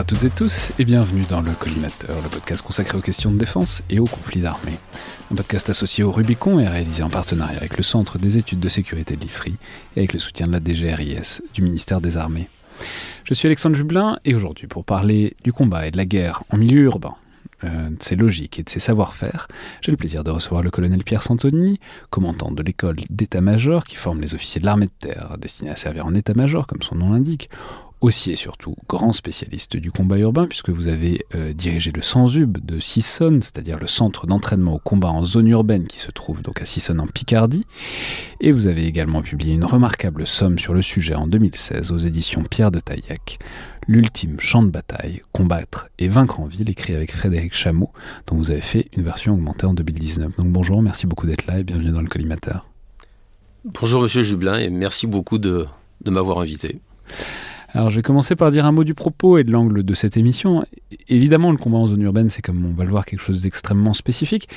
à toutes et tous et bienvenue dans le Collimateur, le podcast consacré aux questions de défense et aux conflits armés. Un podcast associé au Rubicon et réalisé en partenariat avec le Centre des études de sécurité de l'IFRI et avec le soutien de la DGRIS du ministère des Armées. Je suis Alexandre Jublin et aujourd'hui pour parler du combat et de la guerre en milieu urbain, euh, de ses logiques et de ses savoir-faire, j'ai le plaisir de recevoir le colonel Pierre Santoni, commandant de l'école d'état-major qui forme les officiers de l'armée de terre, destinés à servir en état-major comme son nom l'indique, aussi et surtout grand spécialiste du combat urbain, puisque vous avez euh, dirigé le Sanzub de Sissonne, c'est-à-dire le centre d'entraînement au combat en zone urbaine qui se trouve donc à Sissonne en Picardie, et vous avez également publié une remarquable somme sur le sujet en 2016 aux éditions Pierre de Taillac, L'ultime champ de bataille, combattre et vaincre en ville, écrit avec Frédéric Chameau, dont vous avez fait une version augmentée en 2019. Donc bonjour, merci beaucoup d'être là et bienvenue dans le collimateur. Bonjour Monsieur Jublin et merci beaucoup de, de m'avoir invité. Alors je vais commencer par dire un mot du propos et de l'angle de cette émission. Évidemment, le combat en zone urbaine, c'est comme on va le voir quelque chose d'extrêmement spécifique,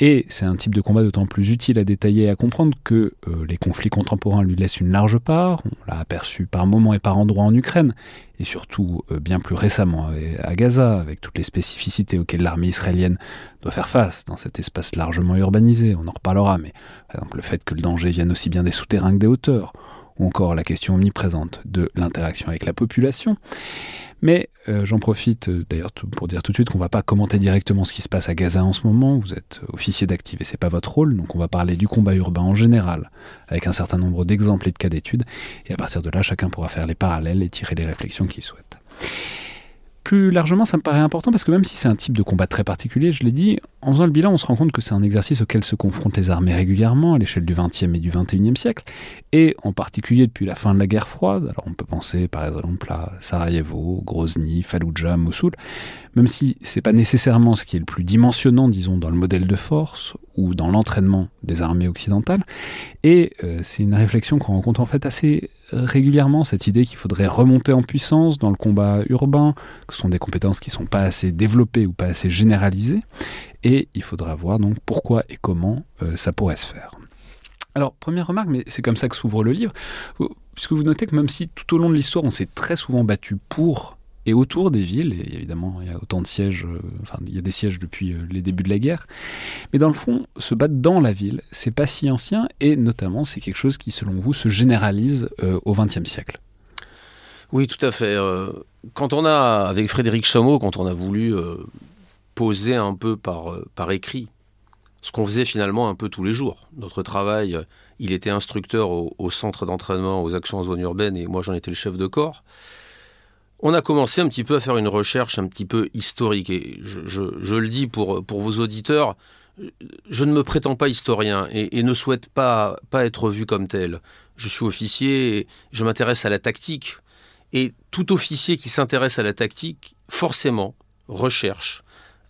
et c'est un type de combat d'autant plus utile à détailler et à comprendre que euh, les conflits contemporains lui laissent une large part. On l'a aperçu par moments et par endroits en Ukraine, et surtout euh, bien plus récemment à Gaza, avec toutes les spécificités auxquelles l'armée israélienne doit faire face dans cet espace largement urbanisé. On en reparlera, mais par exemple le fait que le danger vienne aussi bien des souterrains que des hauteurs ou encore la question omniprésente de l'interaction avec la population. Mais euh, j'en profite euh, d'ailleurs pour dire tout de suite qu'on ne va pas commenter directement ce qui se passe à Gaza en ce moment. Vous êtes officier d'active et c'est pas votre rôle, donc on va parler du combat urbain en général, avec un certain nombre d'exemples et de cas d'études. Et à partir de là, chacun pourra faire les parallèles et tirer les réflexions qu'il souhaite. Plus largement, ça me paraît important parce que même si c'est un type de combat très particulier, je l'ai dit, en faisant le bilan, on se rend compte que c'est un exercice auquel se confrontent les armées régulièrement à l'échelle du XXe et du XXIe siècle, et en particulier depuis la fin de la guerre froide. Alors on peut penser par exemple à Sarajevo, Grozny, Fallujah, Mossoul, même si c'est pas nécessairement ce qui est le plus dimensionnant, disons, dans le modèle de force ou dans l'entraînement des armées occidentales. Et euh, c'est une réflexion qu'on rencontre en fait assez régulièrement cette idée qu'il faudrait remonter en puissance dans le combat urbain, que ce sont des compétences qui ne sont pas assez développées ou pas assez généralisées, et il faudra voir donc pourquoi et comment euh, ça pourrait se faire. Alors, première remarque, mais c'est comme ça que s'ouvre le livre, puisque vous notez que même si tout au long de l'histoire on s'est très souvent battu pour et autour des villes, et évidemment il y a autant de sièges, euh, enfin il y a des sièges depuis euh, les débuts de la guerre, mais dans le fond, se battre dans la ville, c'est pas si ancien, et notamment c'est quelque chose qui selon vous se généralise euh, au XXe siècle. Oui, tout à fait. Quand on a, avec Frédéric Chameau, quand on a voulu poser un peu par, par écrit ce qu'on faisait finalement un peu tous les jours, notre travail, il était instructeur au, au centre d'entraînement aux actions en zone urbaine, et moi j'en étais le chef de corps on a commencé un petit peu à faire une recherche un petit peu historique. Et je, le dis pour, pour vos auditeurs, je ne me prétends pas historien et, ne souhaite pas, pas être vu comme tel. Je suis officier, et je m'intéresse à la tactique. Et tout officier qui s'intéresse à la tactique, forcément, recherche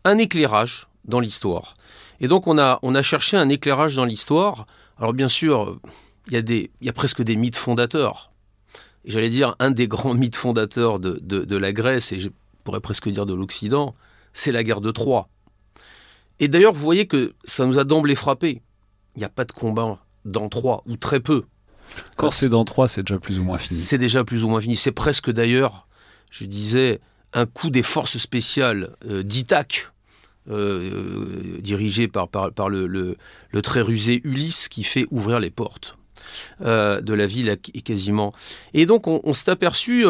un éclairage dans l'histoire. Et donc on a, on a cherché un éclairage dans l'histoire. Alors bien sûr, il y, a des, il y a presque des mythes fondateurs j'allais dire, un des grands mythes fondateurs de, de, la Grèce, et je pourrais presque dire de l'Occident, c'est la guerre de Troie. Et d'ailleurs, vous voyez que ça nous a d'emblée frappé. Il n'y a pas de combat dans Troie, ou très peu. Quand c'est dans Troie, c'est déjà plus ou moins fini. C'est déjà plus ou moins fini. C'est presque d'ailleurs, je disais, un coup des forces spéciales euh, d'Ithaque dirigé par, par, le, le, très rusé Ulysse qui fait ouvrir les portes. De la ville quasiment. Et donc on, on s'est aperçu,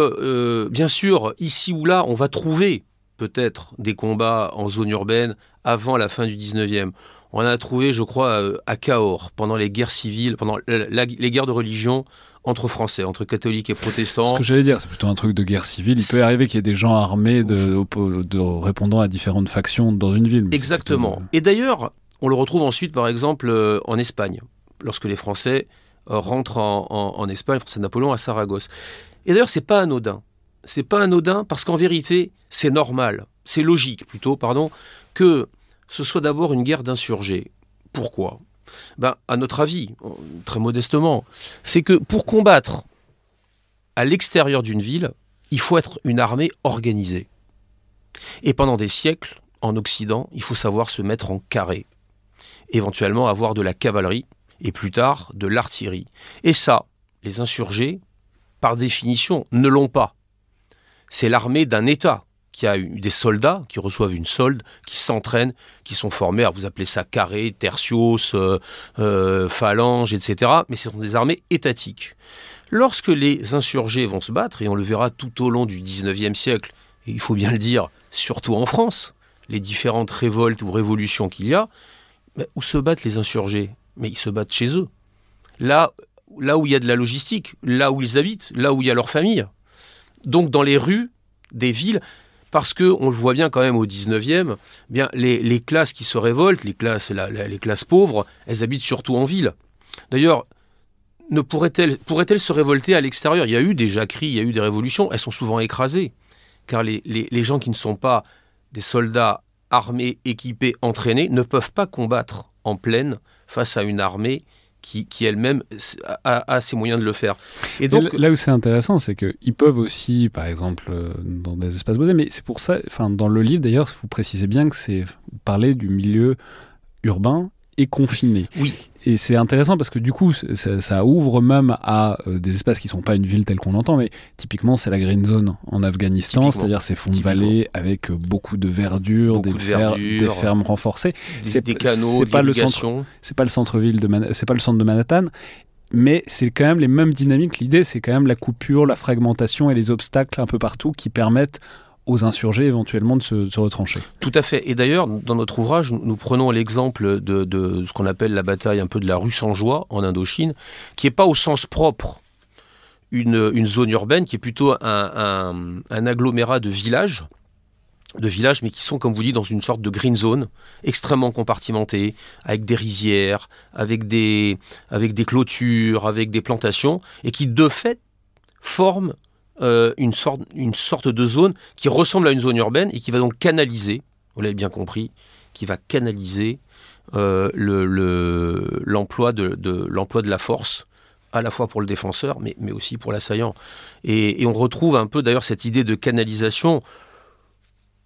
bien sûr, ici ou là, on va trouver peut-être des combats en zone urbaine avant la fin du 19e. On a trouvé, je crois, euh, à Cahors, pendant les guerres civiles, pendant les guerres de religion entre Français, entre catholiques et protestants. Ce que j'allais dire, c'est plutôt un truc de guerre civile. Il peut arriver qu'il y ait des gens armés de, de, répondant à différentes factions dans une ville. Exactement. Et d'ailleurs, on le retrouve ensuite, par exemple, euh, en Espagne, lorsque les Français euh, rentrent en, Espagne, Français de Napoléon, à Saragosse. Et d'ailleurs, c'est pas anodin c'est pas anodin parce qu'en vérité, c'est normal, c'est logique plutôt, pardon, que ce soit d'abord une guerre d'insurgés. Pourquoi? Ben, À notre avis, très modestement, c'est que pour combattre à l'extérieur d'une ville, il faut être une armée organisée. Et pendant des siècles, en Occident, il faut savoir se mettre en carré, éventuellement avoir de la cavalerie, et plus tard de l'artillerie. Et ça, les insurgés, par définition, ne l'ont pas c'est l'armée d'un État qui a des soldats qui reçoivent une solde, qui s'entraînent, qui sont formés, alors vous appelez ça carré, tertios, euh, euh, phalange, etc. Mais ce sont des armées étatiques. Lorsque les insurgés vont se battre, et on le verra tout au long du 19e siècle, et il faut bien le dire, surtout en France, les différentes révoltes ou révolutions qu'il y a, où se battent les insurgés? Mais ils se battent chez eux. Là, où il y a de la logistique, là où ils habitent, là où il y a leur famille donc dans les rues des villes, parce que on le voit bien quand même au 19e, bien les, classes qui se révoltent, les classes, pauvres, elles habitent surtout en ville. D'ailleurs, ne pourraient-elles pourraient se révolter à l'extérieur? Il y a eu des jacqueries, il y a eu des révolutions, elles sont souvent écrasées, car les gens qui ne sont pas des soldats armés, équipés, entraînés, ne peuvent pas combattre en pleine face à une armée qui, elle-même a, ses moyens de le faire. Et donc là où c'est intéressant, c'est qu'ils peuvent aussi, par exemple, euh, dans des espaces boisés, mais c'est pour ça, enfin dans le livre d'ailleurs, vous précisez bien que c'est parler du milieu urbain et confiné. Oui. Et c'est intéressant parce que du coup, ça, ouvre même à euh, des espaces qui ne sont pas une ville telle qu'on l'entend, mais typiquement, c'est la Green Zone en Afghanistan, c'est-à-dire ces fonds de vallée avec euh, beaucoup de verdure, des, des, fermes renforcées. C'est des canaux, pas le centre, c'est pas le centre-ville c'est pas le centre de Manhattan. Mais c'est quand même les mêmes dynamiques. L'idée, c'est quand même la coupure, la fragmentation et les obstacles un peu partout qui permettent aux insurgés éventuellement de se, retrancher. Tout à fait. Et d'ailleurs, dans notre ouvrage, nous prenons l'exemple de, ce qu'on appelle la bataille un peu de la rue sans joie en Indochine, qui n'est pas au sens propre une, zone urbaine, qui est plutôt un, agglomérat de villages de villages, mais qui sont, comme vous dites, dans une sorte de green zone, extrêmement compartimentée, avec des rizières, avec des, avec des clôtures, avec des plantations, et qui, de fait, forment euh, une, sorte, une sorte de zone qui ressemble à une zone urbaine et qui va donc canaliser, vous l'avez bien compris, qui va canaliser euh, l'emploi le, de, de la force à la fois pour le défenseur, mais, mais aussi pour l'assaillant. Et, on retrouve un peu d'ailleurs cette idée de canalisation.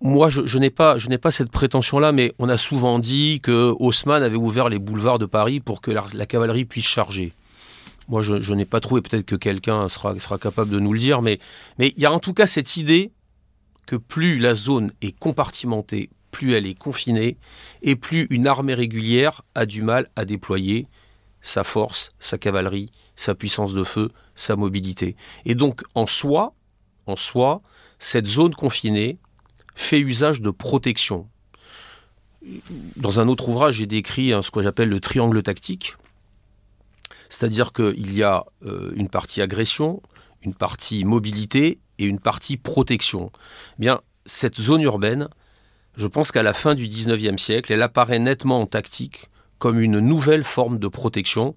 Moi, je, n'ai pas, je n'ai pas cette prétention-là, mais on a souvent dit que Haussmann avait ouvert les boulevards de Paris pour que la cavalerie puisse charger. Moi, je, n'ai pas trouvé, peut-être que quelqu'un sera, capable de nous le dire, mais il y a en tout cas cette idée que plus la zone est compartimentée, plus elle est confinée, et plus une armée régulière a du mal à déployer sa force, sa cavalerie, sa puissance de feu, sa mobilité. Et donc, en soi, en soi, cette zone confinée fait usage de protection. Dans un autre ouvrage, j'ai décrit ce que j'appelle le triangle tactique. C'est-à-dire qu'il y a euh, une partie agression, une partie mobilité et une partie protection. Eh cette zone urbaine, je pense qu'à la fin du 19e siècle, elle apparaît nettement en tactique comme une nouvelle forme de protection,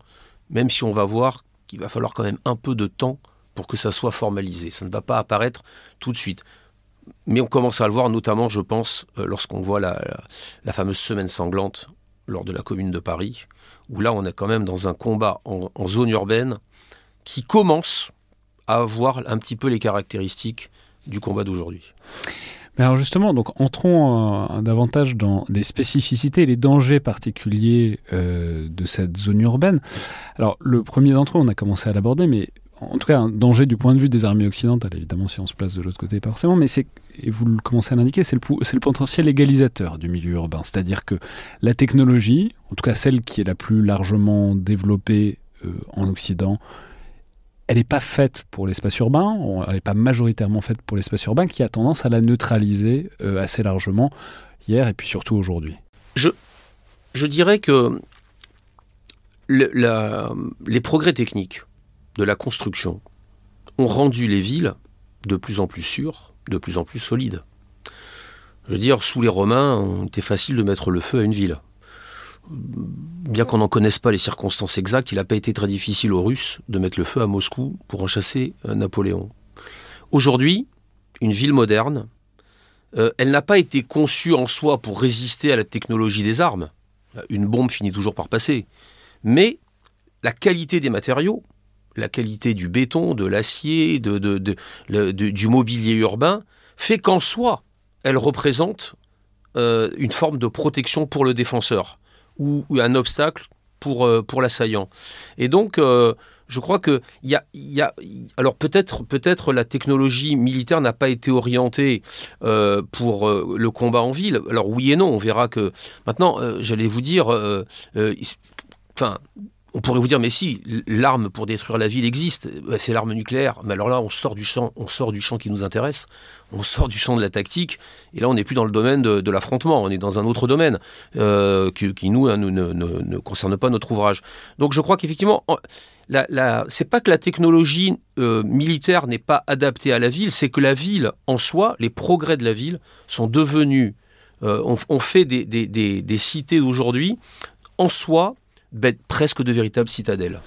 même si on va voir qu'il va falloir quand même un peu de temps pour que ça soit formalisé. Ça ne va pas apparaître tout de suite. Mais on commence à le voir, notamment, je pense, euh, lorsqu'on voit la, fameuse semaine sanglante lors de la Commune de Paris, où là on est quand même dans un combat en, zone urbaine qui commence à avoir un petit peu les caractéristiques du combat d'aujourd'hui. Mais alors justement, donc entrons euh, davantage dans les spécificités les dangers particuliers euh, de cette zone urbaine. Alors le premier d'entre eux, on a commencé à l'aborder, mais en tout cas un danger du point de vue des armées occidentales, évidemment si on se place de l'autre côté forcément, mais c'est, et vous le commencez à l'indiquer, c'est le, potentiel égalisateur du milieu urbain. C'est-à-dire que la technologie, en tout cas celle qui est la plus largement développée euh, en Occident, elle n'est pas faite pour l'espace urbain, elle n'est pas majoritairement faite pour l'espace urbain, qui a tendance à la neutraliser euh, assez largement hier et puis surtout aujourd'hui. Je, dirais que les progrès techniques de la construction ont rendu les villes de plus en plus sûres, de plus en plus solides. Je veux dire, sous les Romains, il était facile de mettre le feu à une ville. Bien qu'on n'en connaisse pas les circonstances exactes, il n'a pas été très difficile aux Russes de mettre le feu à Moscou pour en chasser euh, Napoléon. Aujourd'hui, une ville moderne, euh, elle n'a pas été conçue en soi pour résister à la technologie des armes. Une bombe finit toujours par passer. Mais la qualité des matériaux, la qualité du béton, de l'acier, du mobilier urbain, fait qu'en soi, elle représente euh, une forme de protection pour le défenseur ou, un obstacle pour, euh, pour l'assaillant. Et donc, euh, je crois que y a, alors peut-être peut-être la technologie militaire n'a pas été orientée pour le combat en ville. Alors oui et non, on verra que maintenant, j'allais vous dire, enfin on pourrait vous dire, mais si, l'arme pour détruire la ville existe, bah, c'est l'arme nucléaire. Mais alors là, on sort du champ, on sort du champ qui nous intéresse, on sort du champ de la tactique, et là, on n'est plus dans le domaine de, l'affrontement, on est dans un autre domaine euh, qui, nous, hein, ne, concerne pas notre ouvrage. Donc, je crois qu'effectivement, c'est pas que la technologie euh, militaire n'est pas adaptée à la ville, c'est que la ville en soi, les progrès de la ville sont devenus, euh, on, fait des, des cités d'aujourd'hui en soi presque de véritables citadelles.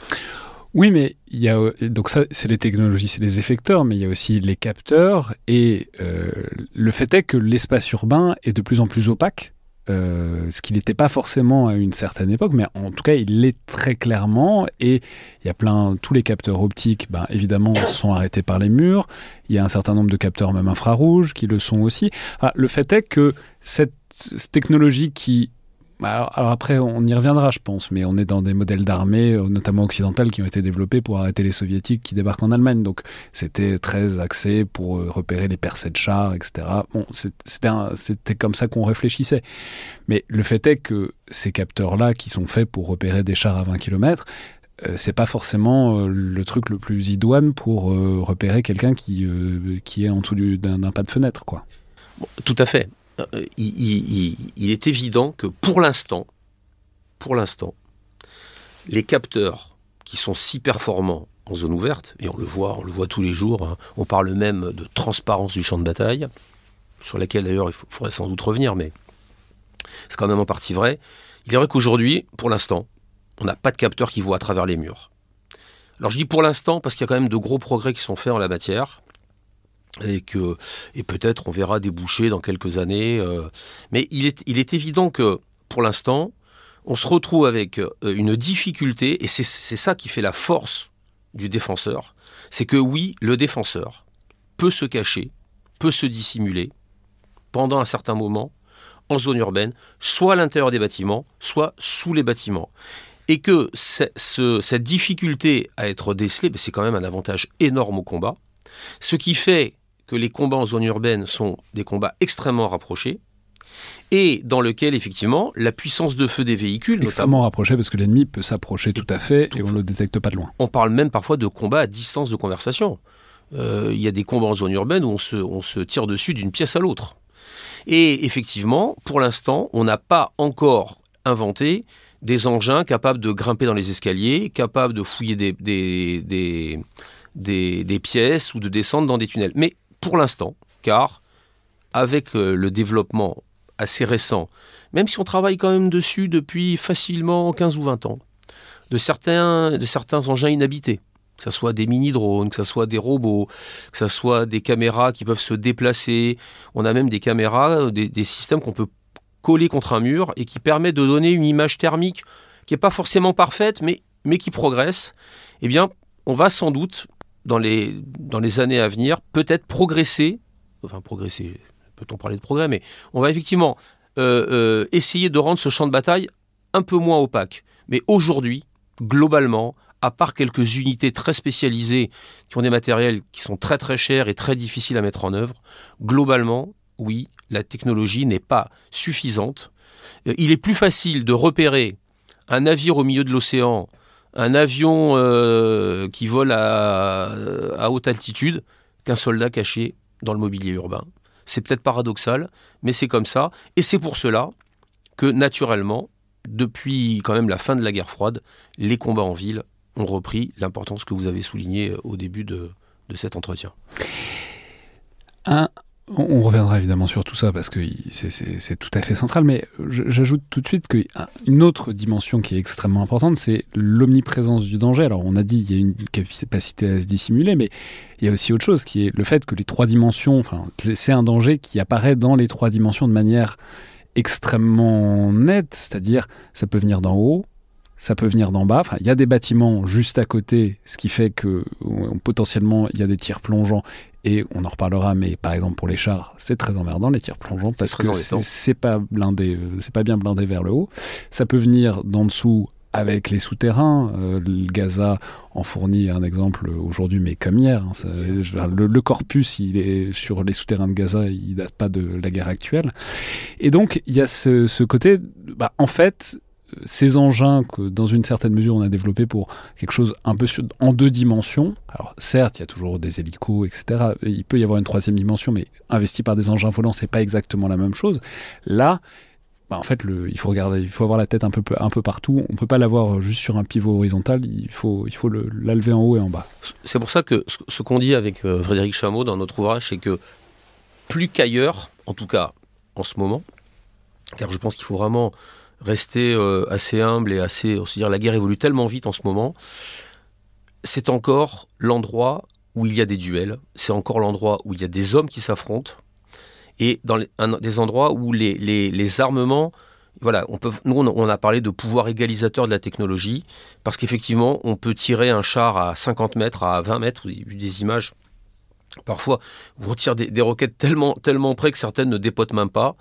Oui, mais il y a donc ça, c'est les technologies, c'est les effecteurs, mais il y a aussi les capteurs et euh, le fait est que l'espace urbain est de plus en plus opaque. Euh, ce qu'il n'était pas forcément à une certaine époque, mais en tout cas, il l'est très clairement. Et il y a plein, tous les capteurs optiques, ben, évidemment, sont arrêtés par les murs. Il y a un certain nombre de capteurs, même infrarouges, qui le sont aussi. Ah, le fait est que cette technologie qui bah, alors, après, on y reviendra, je pense, mais on est dans des modèles d'armée, euh, notamment occidentales, qui ont été développés pour arrêter les soviétiques qui débarquent en Allemagne. Donc c'était très axé pour euh, repérer les percées de chars, etc. Bon, c'était comme ça qu'on réfléchissait. Mais le fait est que ces capteurs-là, qui sont faits pour repérer des chars à 20 km, euh, c'est pas forcément le truc le plus idoine pour repérer quelqu'un qui, qui est en dessous d'un pas de fenêtre, quoi. tout à fait. Euh, il, est évident que pour l'instant, pour l'instant, les capteurs qui sont si performants en zone ouverte, et on le voit, on le voit tous les jours, hein, on parle même de transparence du champ de bataille, sur laquelle d'ailleurs il faudrait sans doute revenir, mais c'est quand même en partie vrai. Il est vrai qu'aujourd'hui, pour l'instant, on n'a pas de capteurs qui voient à travers les murs. Alors je dis pour l'instant parce qu'il y a quand même de gros progrès qui sont faits en la matière et que et peut-être on verra déboucher dans quelques années. Euh. mais il est, il est évident que pour l'instant, on se retrouve avec euh, une difficulté, et c'est ça qui fait la force du défenseur, c'est que oui, le défenseur peut se cacher, peut se dissimuler pendant un certain moment en zone urbaine, soit à l'intérieur des bâtiments, soit sous les bâtiments. Et que cette difficulté à être décelée, ben, c'est quand même un avantage énorme au combat. Ce qui fait que les combats en zone urbaine sont des combats extrêmement rapprochés et dans lequel effectivement la puissance de feu des véhicules extrêmement rapprochés parce que l'ennemi peut s'approcher tout à fait et on ne le détecte pas de loin. On parle même parfois de combats à distance de conversation. Euh, il y a des combats en zone urbaine où on se, on se tire dessus d'une pièce à l'autre. Et effectivement, pour l'instant, on n'a pas encore inventé des engins capables de grimper dans les escaliers, capables de fouiller des, des, des, des pièces ou de descendre dans des tunnels. Mais l'instant, car avec euh, le développement assez récent, même si on travaille quand même dessus depuis facilement 15 ou 20 ans, de certains, de certains engins inhabités, que ce soit des mini-drones, que ce soit des robots, que ce soit des caméras qui peuvent se déplacer. On a même des caméras, euh, des, systèmes qu'on peut coller contre un mur et qui permettent de donner une image thermique qui n'est pas forcément parfaite, mais, mais qui progresse. Eh bien, on va sans doute dans les, années à venir, peut-être progresser, enfin progresser, peut-on parler de progrès, mais on va effectivement euh, euh, essayer de rendre ce champ de bataille un peu moins opaque. Mais aujourd'hui, globalement, à part quelques unités très spécialisées qui ont des matériels qui sont très très chers et très difficiles à mettre en œuvre, globalement, oui, la technologie n'est pas suffisante. Euh, il est plus facile de repérer un navire au milieu de l'océan, un avion euh, qui vole à, haute altitude, qu'un soldat caché dans le mobilier urbain. C'est peut-être paradoxal, mais c'est comme ça. Et c'est pour cela que, naturellement, depuis quand même la fin de la guerre froide, les combats en ville ont repris l'importance que vous avez soulignée au début de, cet entretien. Un, on reviendra évidemment sur tout ça parce que c'est tout à fait central, mais j'ajoute tout de suite qu'une autre dimension qui est extrêmement importante, c'est l'omniprésence du danger. Alors on a dit qu'il y a une capacité à se dissimuler, mais il y a aussi autre chose qui est le fait que les trois dimensions, c'est un danger qui apparaît dans les trois dimensions de manière extrêmement nette, c'est-à-dire ça peut venir d'en haut, ça peut venir d'en bas. Il y a des bâtiments juste à côté, ce qui fait que potentiellement il y a des tirs plongeants et on en reparlera. Mais par exemple pour les chars, c'est très emmerdant les tirs plongeants parce que c'est pas blindé, c'est pas bien blindé vers le haut. Ça peut venir d'en dessous avec les souterrains. Euh, le Gaza en fournit un exemple aujourd'hui, mais comme hier. Hein, le, corpus, il est sur les souterrains de Gaza, il date pas de la guerre actuelle. Et donc, il y a ce, côté, bah, en fait, ces engins que dans une certaine mesure on a développés pour quelque chose un peu en deux dimensions. Alors certes, il y a toujours des hélicos, etc. Il peut y avoir une troisième dimension, mais investi par des engins volants, c'est pas exactement la même chose. Là, bah, en fait, il faut regarder, il faut avoir la tête un peu, un peu partout. On peut pas l'avoir juste sur un pivot horizontal. Il faut, il faut en haut et en bas. C'est pour ça que ce qu'on dit avec euh, Frédéric Chameau dans notre ouvrage, c'est que plus qu'ailleurs, en tout cas en ce moment, car je pense qu'il faut vraiment rester euh, assez humble et assez, on se dire, la guerre évolue tellement vite en ce moment. C'est encore l'endroit où il y a des duels. C'est encore l'endroit où il y a des hommes qui s'affrontent et dans des endroits où les, les, armements, voilà, on peut, nous on a parlé de pouvoir égalisateur de la technologie, parce qu'effectivement on peut tirer un char à 50 mètres, à 20 mètres, vu des images, parfois on tire des, des, roquettes tellement, tellement près que certaines ne dépotent même pas.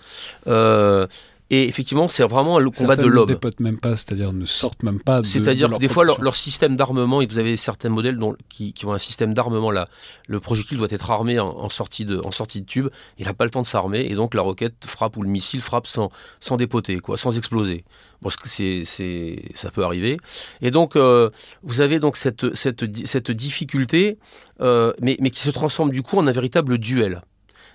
Euh, et effectivement, c'est vraiment le combat de l'homme. ne dépotent même pas, c'est-à-dire ne sortent même pas. C'est-à-dire que des fois, leur, système d'armement, et vous avez certains modèles dont, qui, qui, ont un système d'armement là, le projectile doit être armé en, sortie de, en sortie de tube. Il n'a pas le temps de s'armer, et donc la roquette frappe ou le missile frappe sans, sans dépoter, quoi, sans exploser. Bon, c'est, c'est, ça peut arriver. Et donc, euh, vous avez donc cette, cette, cette difficulté, euh, mais, mais qui se transforme du coup en un véritable duel.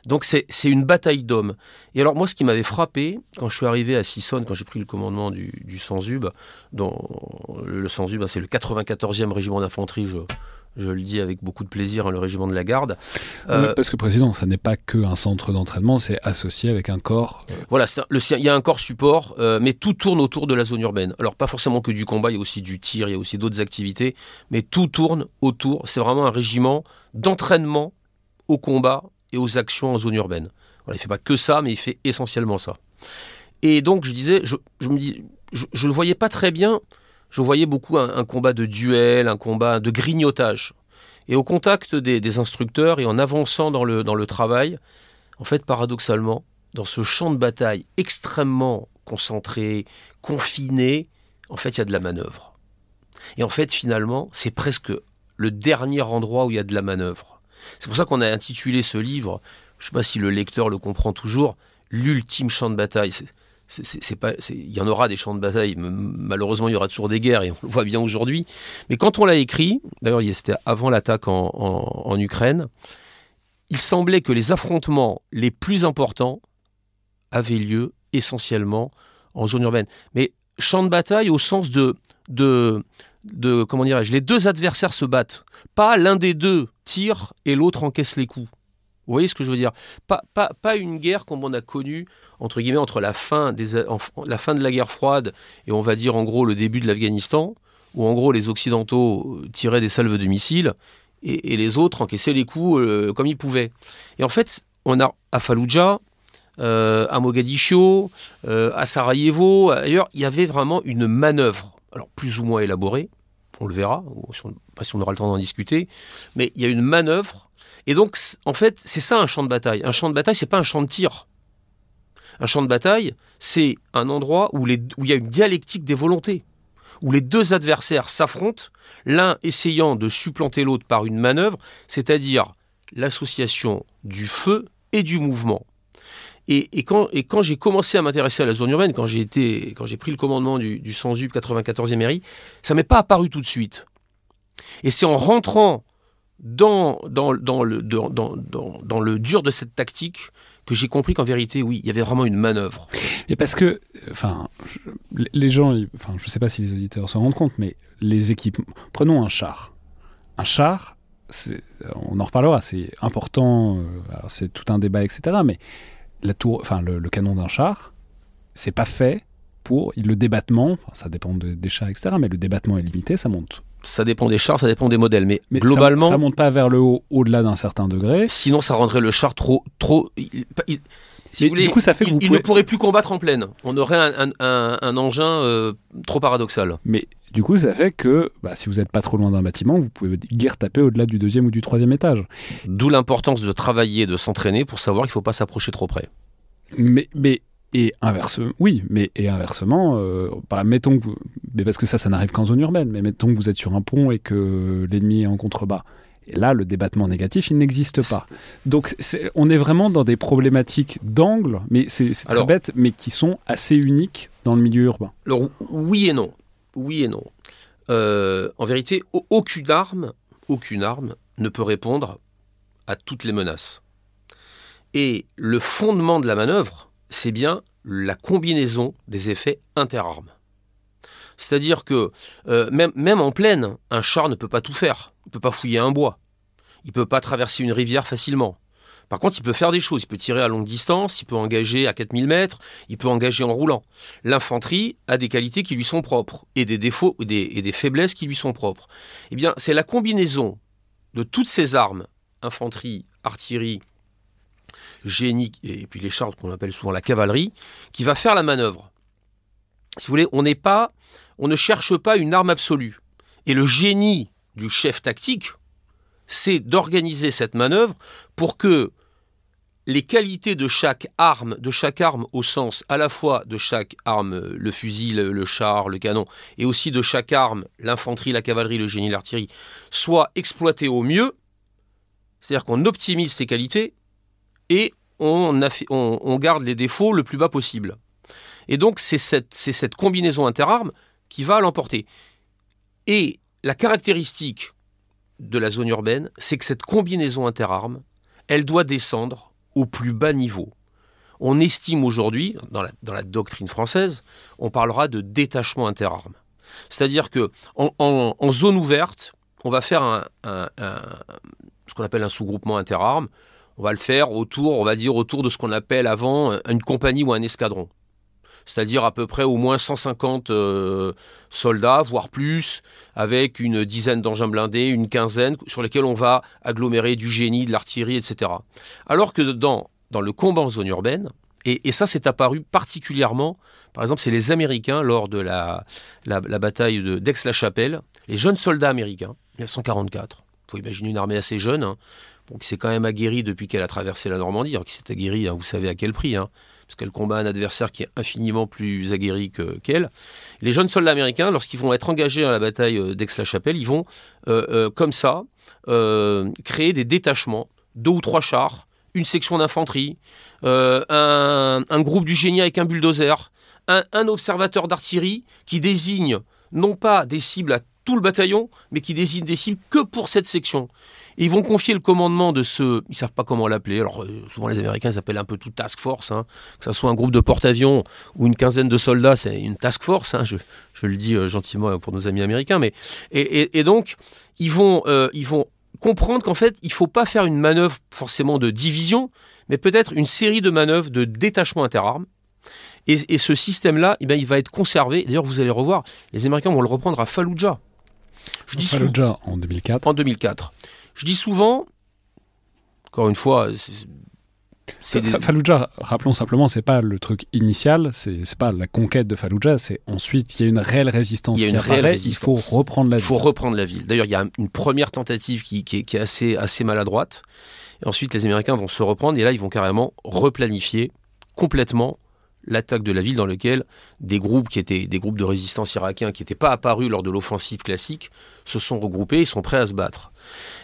Donc c'est une bataille d'hommes. Et alors moi, ce qui m'avait frappé, quand je suis arrivé à Sissonne, quand j'ai pris le commandement du, du Sanzub, dont le Sanzub, c'est le 94e régiment d'infanterie, je, je le dis avec beaucoup de plaisir, hein, le régiment de la garde. Euh, parce que précisément, ça n'est pas qu'un centre d'entraînement, c'est associé avec un corps. Euh. Voilà, il y a un corps support, euh, mais tout tourne autour de la zone urbaine. Alors pas forcément que du combat, il y a aussi du tir, il y a aussi d'autres activités, mais tout tourne autour. C'est vraiment un régiment d'entraînement au combat et aux actions en zone urbaine. Il ne fait pas que ça, mais il fait essentiellement ça. Et donc, je disais, je, me dis, je ne le voyais pas très bien. Je voyais beaucoup un, combat de duel, un combat de grignotage. Et au contact des, instructeurs et en avançant dans le, dans le travail, en fait, paradoxalement, dans ce champ de bataille extrêmement concentré, confiné, en fait, il y a de la manœuvre. Et en fait, finalement, c'est presque le dernier endroit où il y a de la manœuvre. C'est pour ça qu'on a intitulé ce livre, je ne sais pas si le lecteur le comprend toujours, L'ultime champ de bataille. Il y en aura des champs de bataille. Malheureusement, il y aura toujours des guerres et on le voit bien aujourd'hui. Mais quand on l'a écrit, d'ailleurs, c'était avant l'attaque en, en, Ukraine, il semblait que les affrontements les plus importants avaient lieu essentiellement en zone urbaine. Mais champ de bataille au sens de, de, de comment dirais-je, les deux adversaires se battent. Pas l'un des deux tire et l'autre encaisse les coups. Vous voyez ce que je veux dire? Pas, pas, pas, une guerre comme on a connu entre guillemets entre la fin, des, la fin de la guerre froide et on va dire en gros le début de l'Afghanistan, où en gros les Occidentaux euh, tiraient des salves de missiles et, les autres encaissaient les coups euh, comme ils pouvaient. Et en fait, on a à Fallujah, euh, à Mogadiscio, à Sarajevo, ailleurs, il y avait vraiment une manœuvre alors plus ou moins élaboré, on le verra, pas si on aura le temps d'en discuter, mais il y a une manœuvre, et donc en fait c'est ça un champ de bataille. Un champ de bataille, c'est pas un champ de tir. Un champ de bataille, c'est un endroit où, où il y a une dialectique des volontés, où les deux adversaires s'affrontent, l'un essayant de supplanter l'autre par une manœuvre, c'est-à-dire l'association du feu et du mouvement. Et, quand, j'ai commencé à m'intéresser à la zone urbaine, quand j'ai été, quand j'ai pris le commandement du, du 94e mairie, ça m'est pas apparu tout de suite. Et c'est en rentrant dans, le dur de cette tactique que j'ai compris qu'en vérité, oui, il y avait vraiment une manœuvre. Et parce que, enfin, les gens, enfin, je ne sais pas si les auditeurs se rendent compte, mais les équipes, prenons un char. Un char, on en reparlera, c'est important, euh, c'est tout un débat, etc. Mais la tour, enfin, le, canon d'un char, c'est pas fait pour le débattement, ça dépend des chars, etc. Mais le débattement est limité, ça monte ça dépend des chars, ça dépend des modèles, mais, globalement, ça, monte pas vers le haut au-delà d'un certain degré. Sinon, ça rendrait le char trop, trop. si vous voulez, du coup, ça fait il, ne pourrait plus combattre en pleine. On aurait un, engin euh, trop paradoxal. Mais du coup, ça fait que bah, si vous n'êtes pas trop loin d'un bâtiment, vous pouvez guère taper au-delà du deuxième ou du troisième étage. D'où l'importance de travailler, de s'entraîner pour savoir qu'il ne faut pas s'approcher trop près. Mais, mais et inversement, oui, mais et inversement, euh, bah, mettons que vous, mais parce que ça, ça n'arrive qu'en zone urbaine, mais mettons que vous êtes sur un pont et que l'ennemi est en contrebas. Et là, le débattement négatif, il n'existe pas. Donc, on est vraiment dans des problématiques d'angle, mais c'est très bête, mais qui sont assez uniques dans le milieu urbain. Alors, oui et non. Oui et non. Euh, en vérité, aucune arme, aucune arme ne peut répondre à toutes les menaces. Et le fondement de la manœuvre, c'est bien la combinaison des effets interarmes. C'est-à-dire que euh, même, même en plaine, un char ne peut pas tout faire. Il ne peut pas fouiller un bois. Il ne peut pas traverser une rivière facilement. Par contre, il peut faire des choses. Il peut tirer à longue distance, il peut engager à 4000 mètres, il peut engager en roulant. L'infanterie a des qualités qui lui sont propres et des défauts et des faiblesses qui lui sont propres. Eh bien, c'est la combinaison de toutes ces armes, infanterie, artillerie, génie et puis les chars qu'on appelle souvent la cavalerie, qui va faire la manœuvre. Si vous voulez, on on ne cherche pas une arme absolue. Et le génie du chef tactique, c'est d'organiser cette manœuvre pour que les qualités de chaque arme, de chaque arme au sens à la fois de chaque arme, le fusil, le, char, le canon, et aussi de chaque arme, l'infanterie, la cavalerie, le génie, l'artillerie, soient exploitées au mieux. C'est-à-dire qu'on optimise ces qualités et on, garde les défauts le plus bas possible. Et donc c'est cette, cette combinaison interarmes qui va l'emporter. Et la caractéristique de la zone urbaine, c'est que cette combinaison interarmes, elle doit descendre au plus bas niveau. On estime aujourd'hui, dans la, doctrine française, on parlera de détachement interarmes. C'est-à-dire que en, zone ouverte, on va faire ce qu'on appelle un sous-groupement interarmes on va le faire autour, on va dire autour de ce qu'on appelle avant une compagnie ou un escadron. C'est-à-dire à peu près au moins 150 euh, soldats, voire plus, avec une dizaine d'engins blindés, une quinzaine, sur lesquels on va agglomérer du génie, de l'artillerie, etc. Alors que dans, dans le combat en zone urbaine, et, ça c'est apparu particulièrement, par exemple, c'est les Américains lors de la, la, bataille d'Aix-la-Chapelle, les jeunes soldats américains, 1944. Il faut imaginer une armée assez jeune, hein, qui s'est quand même aguerrie depuis qu'elle a traversé la Normandie, qui s'est aguerrie, hein, vous savez à quel prix, hein, parce qu'elle combat un adversaire qui est infiniment plus aguerri qu'elle. les jeunes soldats américains, lorsqu'ils vont être engagés à la bataille euh, d'Aix-la-Chapelle, ils vont, euh, euh, comme ça, créer des détachements, deux ou trois chars, une section d'infanterie, un, groupe du génie avec un bulldozer, un, un observateur d'artillerie qui désigne non pas des cibles à tout le bataillon, mais qui désigne des cibles que pour cette section ils vont confier le commandement de ce, ils savent pas comment l'appeler. Alors euh, souvent les Américains ils appellent un peu tout task force, hein. que ce soit un groupe de porte-avions ou une quinzaine de soldats, c'est une task force. Hein. je, le dis euh, gentiment pour nos amis américains, mais et, donc ils vont euh, ils vont comprendre qu'en fait il faut pas faire une manœuvre forcément de division, mais peut-être une série de manœuvres de détachement interarmes. Et, et ce système-là, eh bien, il va être conservé. D'ailleurs, vous allez revoir, les Américains vont le reprendre à Fallujah. Je dis Fallujah en 2004. En 2004. Je dis souvent, encore une fois, c'est Fallujah, rappelons simplement, c'est pas le truc initial, c'est pas la conquête de Fallujah, c'est ensuite il y a une réelle résistance il y a une réelle résistance. il faut reprendre la ville. Il faut reprendre la ville. D'ailleurs, il y a une première tentative qui, est, assez, assez maladroite. Et ensuite, les Américains vont se reprendre et là, ils vont carrément replanifier complètement l'attaque de la ville dans laquelle des groupes qui étaient des groupes de résistance irakiens qui n'étaient pas apparus lors de l'offensive classique se sont regroupés et sont prêts à se battre.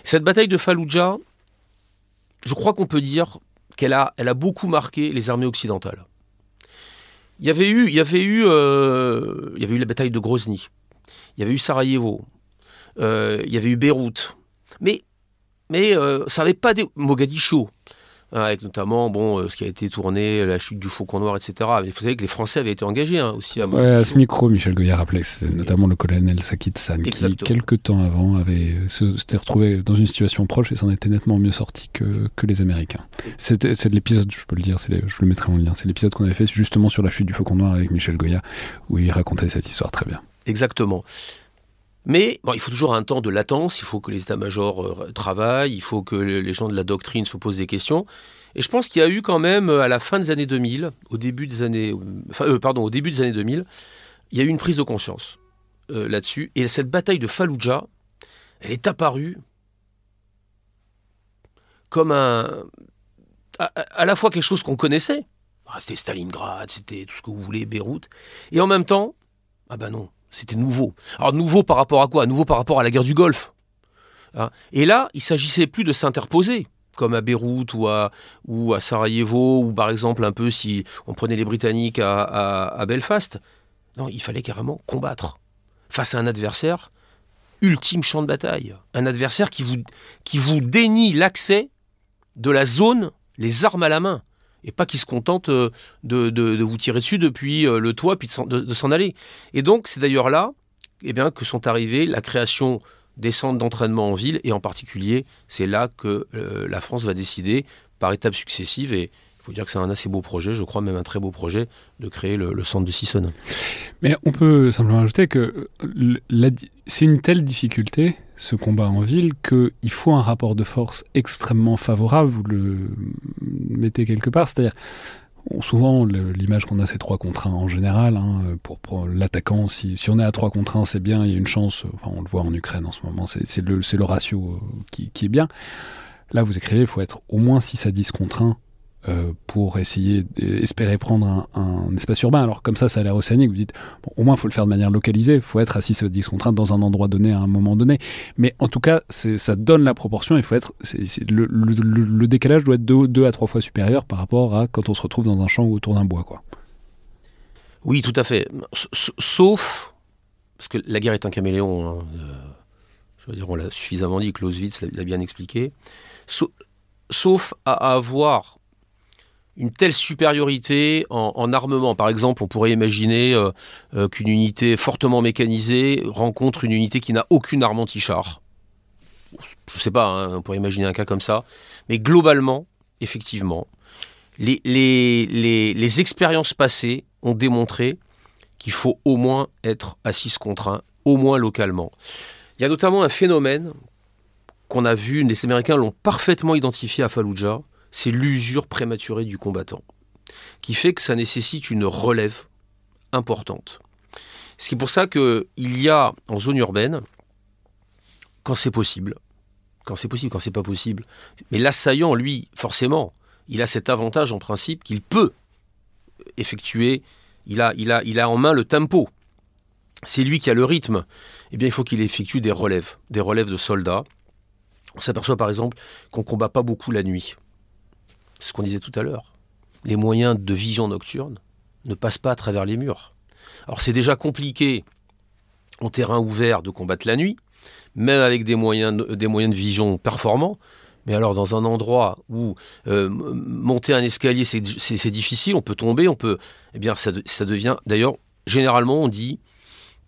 Cette bataille de Fallujah, je crois qu'on peut dire qu'elle a, elle a beaucoup marqué les armées occidentales. Il y avait eu, il y avait eu, euh, il y avait eu la bataille de Grozny, il y avait eu Sarajevo, euh, il y avait eu Beyrouth, mais mais euh, ça n'avait pas des Mogadiscio, avec notamment bon, euh, ce qui a été tourné, la chute du Faucon Noir, etc. Mais il faut savoir que les Français avaient été engagés hein, aussi. À, ouais, à ce micro, Michel Goya rappelait que c'est notamment le colonel Sakit San qui, quelques temps avant, avait s'était retrouvé dans une situation proche et s'en était nettement mieux sorti que, que les Américains. C'est de l'épisode, je peux le dire, je le mettrai en lien, c'est l'épisode qu'on avait fait justement sur la chute du Faucon Noir avec Michel Goya, où il racontait cette histoire très bien. Exactement. Mais bon, il faut toujours un temps de latence, il faut que les états-majors euh, travaillent, il faut que les gens de la doctrine se posent des questions. Et je pense qu'il y a eu quand même, euh, à la fin des années 2000, au début des années, euh, pardon, au début des années 2000, il y a eu une prise de conscience là-dessus. Et cette bataille de Fallujah, elle est apparue comme un, à, la fois quelque chose qu'on connaissait. Ah, c'était Stalingrad, c'était tout ce que vous voulez, Beyrouth. Et en même temps, ah ben non, c'était nouveau. Alors nouveau par rapport à quoi? Nouveau par rapport à la guerre du Golfe. Hein? Et là, il s'agissait plus de s'interposer, comme à Beyrouth ou à, Sarajevo, ou par exemple un peu si on prenait les Britanniques à, Belfast. Non, il fallait carrément combattre face à un adversaire ultime champ de bataille. Un adversaire qui qui vous dénie l'accès de la zone, les armes à la main et pas qu'ils se contentent euh, de, vous tirer dessus depuis euh, le toit puis de, s'en aller. Et donc c'est d'ailleurs là eh bien, que sont arrivées la création des centres d'entraînement en ville et en particulier c'est là que euh, la France va décider par étapes successives et il faut dire que c'est un assez beau projet, je crois même un très beau projet de créer le, centre de Sissonne. Mais on peut simplement ajouter que c'est une telle difficulté ce combat en ville qu'il faut un rapport de force extrêmement favorable, vous le mettez quelque part, c'est-à-dire souvent l'image qu'on a c'est trois contre 1 en général, hein, pour, l'attaquant, si, on est à 3 contre 1 c'est bien, il y a une chance, enfin on le voit en Ukraine en ce moment, c'est le, le, ratio euh, qui, qui, est bien. Là vous écrivez, il faut être au moins 6 à 10 contre 1 euh, pour essayer d'espérer prendre un, espace urbain. Alors comme ça, ça a l'air océanique. Vous dites, au moins, il faut le faire de manière localisée. Il faut être assis sur 10 contraintes dans un endroit donné à un moment donné. Mais en tout cas, ça donne la proportion. Il faut être, le, décalage doit être 2 à 3 fois supérieur par rapport à quand on se retrouve dans un champ ou autour d'un bois. Quoi. Oui, tout à fait. Sauf, parce que la guerre est un caméléon. Hein, je veux dire, on l'a suffisamment dit, Clausewitz l'a bien expliqué. Sauf à avoir une telle supériorité en, armement. Par exemple, on pourrait imaginer euh, euh, qu'une unité fortement mécanisée rencontre une unité qui n'a aucune arme anti-char. Je ne sais pas, hein, on pourrait imaginer un cas comme ça. Mais globalement, effectivement, les, expériences passées ont démontré qu'il faut au moins être à 6 contre 1, au moins localement. Il y a notamment un phénomène qu'on a vu, les Américains l'ont parfaitement identifié à Fallujah, c'est l'usure prématurée du combattant, qui fait que ça nécessite une relève importante. C'est pour ça qu'il y a en zone urbaine, quand c'est possible, quand c'est possible, quand c'est pas possible, mais l'assaillant, lui, forcément, il a cet avantage en principe qu'il peut effectuer, il a, en main le tempo. C'est lui qui a le rythme. Eh bien, il faut qu'il effectue des relèves, des relèves de soldats. On s'aperçoit par exemple qu'on combat pas beaucoup la nuit ce qu'on disait tout à l'heure. Les moyens de vision nocturne ne passent pas à travers les murs. Alors c'est déjà compliqué en terrain ouvert de combattre la nuit, même avec des moyens, de vision performants. Mais alors dans un endroit où euh, monter un escalier c'est difficile, on peut tomber, on peut, eh bien ça, ça devient. D'ailleurs, généralement on dit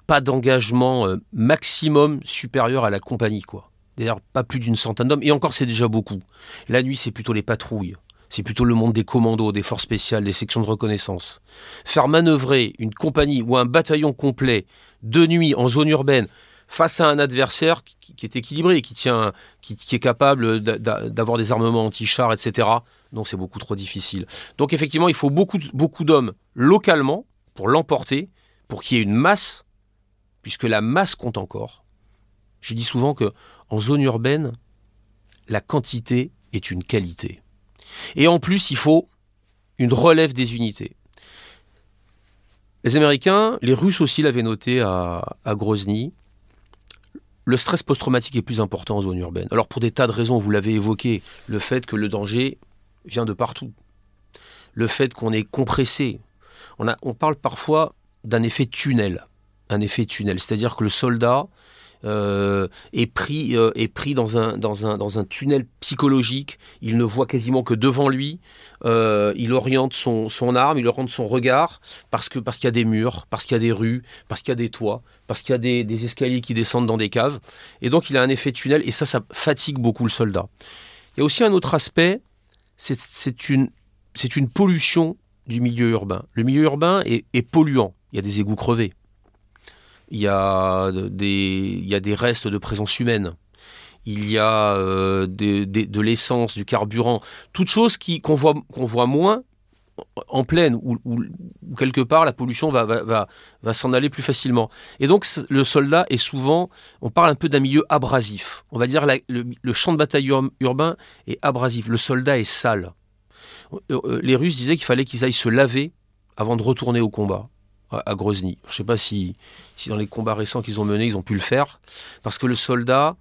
pas d'engagement euh, maximum supérieur à la compagnie quoi. D'ailleurs pas plus d'une centaine d'hommes et encore c'est déjà beaucoup. La nuit c'est plutôt les patrouilles c'est plutôt le monde des commandos, des forces spéciales, des sections de reconnaissance. Faire manœuvrer une compagnie ou un bataillon complet de nuit en zone urbaine face à un adversaire qui, est équilibré, qui, qui, est capable d'avoir des armements anti-chars, etc. Non, c'est beaucoup trop difficile. Donc effectivement, il faut beaucoup, beaucoup d'hommes localement pour l'emporter, pour qu'il y ait une masse, puisque la masse compte encore. Je dis souvent que en zone urbaine, la quantité est une qualité. Et en plus, il faut une relève des unités. Les Américains, les Russes aussi l'avaient noté à, Grozny, le stress post-traumatique est plus important en zone urbaine. Alors pour des tas de raisons, vous l'avez évoqué, le fait que le danger vient de partout, le fait qu'on est compressé. On, a, on parle parfois d'un effet tunnel, un effet tunnel, c'est-à-dire que le soldat euh, est pris, euh, est pris dans, un, dans, un, dans un tunnel psychologique. Il ne voit quasiment que devant lui. Euh, il oriente son, son arme, il oriente son regard parce que parce qu'il y a des murs, parce qu'il y a des rues, parce qu'il y a des toits, parce qu'il y a des, escaliers qui descendent dans des caves. Et donc il a un effet tunnel et ça, ça fatigue beaucoup le soldat. Il y a aussi un autre aspect, c'est une, une pollution du milieu urbain. Le milieu urbain est polluant. Il y a des égouts crevés il y a des, il y a des restes de présence humaine, il y a euh, de, l'essence, du carburant, toutes choses qui, qu'on, voit, qu'on voit moins en pleine, où, quelque part la pollution va, s'en aller plus facilement. Et donc le soldat est souvent, on parle un peu d'un milieu abrasif. On va dire la, le, champ de bataille urbain est abrasif, le soldat est sale. Euh, euh, les Russes disaient qu'il fallait qu'ils aillent se laver avant de retourner au combat à Grozny. Je ne sais pas si, si dans les combats récents qu'ils ont menés, ils ont pu le faire, parce que le soldat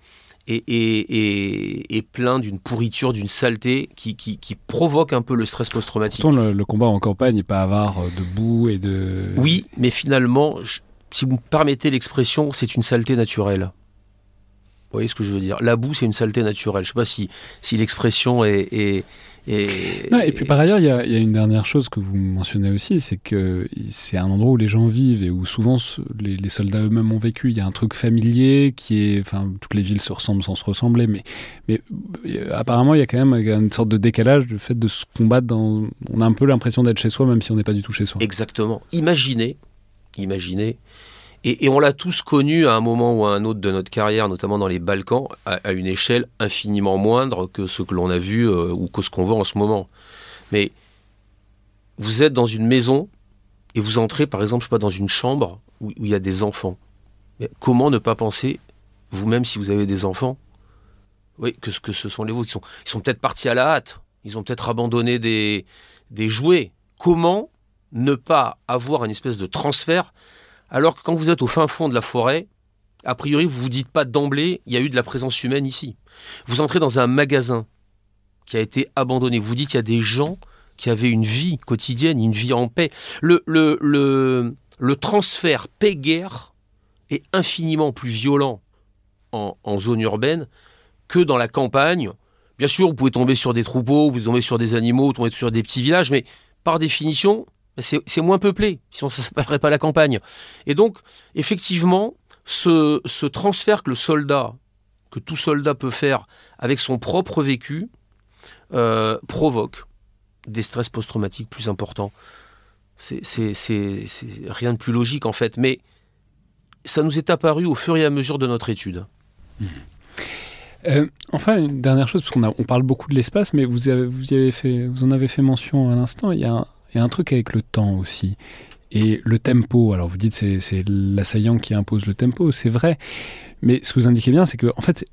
est, est, est, est plein d'une pourriture, d'une saleté qui, qui, qui, provoque un peu le stress post-traumatique. Le, le, combat en campagne n'est pas avare de boue et de... Oui, mais finalement, je, si vous me permettez l'expression, c'est une saleté naturelle. Vous voyez ce que je veux dire? La boue, c'est une saleté naturelle. Je ne sais pas si, si l'expression est, et, non, et puis par ailleurs, il y, y, a une dernière chose que vous mentionnez aussi, c'est que c'est un endroit où les gens vivent et où souvent les, les soldats eux-mêmes ont vécu. Il y a un truc familier qui est, enfin, toutes les villes se ressemblent sans se ressembler, mais, mais apparemment, il y a quand même une sorte de décalage du fait de se combattre dans. On a un peu l'impression d'être chez soi, même si on n'est pas du tout chez soi. Exactement. Imaginez, imaginez et, on l'a tous connu à un moment ou à un autre de notre carrière, notamment dans les Balkans, à, une échelle infiniment moindre que ce que l'on a vu euh, ou que ce qu'on voit en ce moment. Mais vous êtes dans une maison et vous entrez, par exemple, je sais pas, dans une chambre où, il y a des enfants. Mais comment ne pas penser, vous-même, si vous avez des enfants, que, ce sont les vôtres, ils sont, sont peut-être partis à la hâte, ils ont peut-être abandonné des jouets. Comment ne pas avoir une espèce de transfert alors que quand vous êtes au fin fond de la forêt, a priori, vous vous dites pas d'emblée, il y a eu de la présence humaine ici. Vous entrez dans un magasin qui a été abandonné. Vous dites, il y a des gens qui avaient une vie quotidienne, une vie en paix. Le, le, le, le transfert paix-guerre est infiniment plus violent en, en, zone urbaine que dans la campagne. Bien sûr, vous pouvez tomber sur des troupeaux, vous pouvez tomber sur des animaux, vous tomber sur des petits villages, mais par définition, c'est moins peuplé, sinon ça ne s'appellerait pas la campagne. Et donc, effectivement, ce, transfert que le soldat, que tout soldat peut faire avec son propre vécu, euh, provoque des stress post-traumatiques plus importants. C'est rien de plus logique en fait, mais ça nous est apparu au fur et à mesure de notre étude. Euh, enfin, une dernière chose, parce qu'on on parle beaucoup de l'espace, mais vous, vous en avez fait mention à l'instant, il y a un, il y a un truc avec le temps aussi. Et le tempo, alors vous dites c'est, c'est l'assaillant qui impose le tempo, c'est vrai. Mais ce que vous indiquez bien, c'est que, en fait,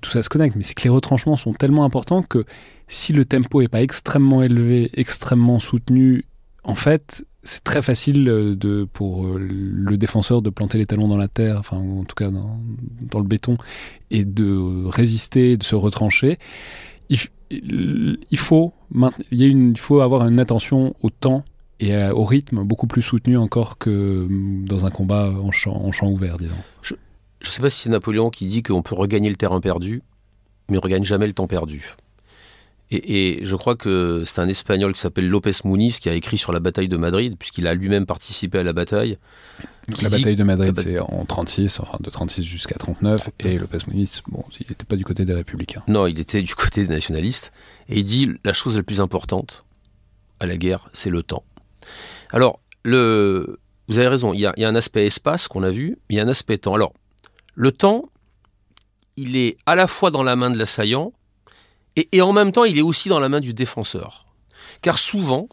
tout ça se connecte, mais c'est que les retranchements sont tellement importants que si le tempo n'est pas extrêmement élevé, extrêmement soutenu, en fait, c'est très facile de, pour le défenseur de planter les talons dans la terre, enfin, en tout cas dans, dans le béton, et de résister, de se retrancher. Il, il faut, il, faut avoir une attention au temps et au rythme beaucoup plus soutenu encore que dans un combat en champ, ouvert. Je ne sais pas si c'est Napoléon qui dit qu'on peut regagner le terrain perdu, mais on ne regagne jamais le temps perdu. Et, et je crois que c'est un Espagnol qui s'appelle Lopez Muniz qui a écrit sur la bataille de Madrid, puisqu'il a lui-même participé à la bataille. Donc la bataille de Madrid, bat... c'est en 36, enfin de 36 jusqu'à 39, et Lopez Muniz, bon, il n'était pas du côté des républicains. Non, il était du côté des nationalistes. Et il dit la chose la plus importante à la guerre, c'est le temps. Alors, le, vous avez raison, il y, a, il y a un aspect espace qu'on a vu, il y a un aspect temps. Alors, le temps, il est à la fois dans la main de l'assaillant, et, en même temps, il est aussi dans la main du défenseur. Car souvent,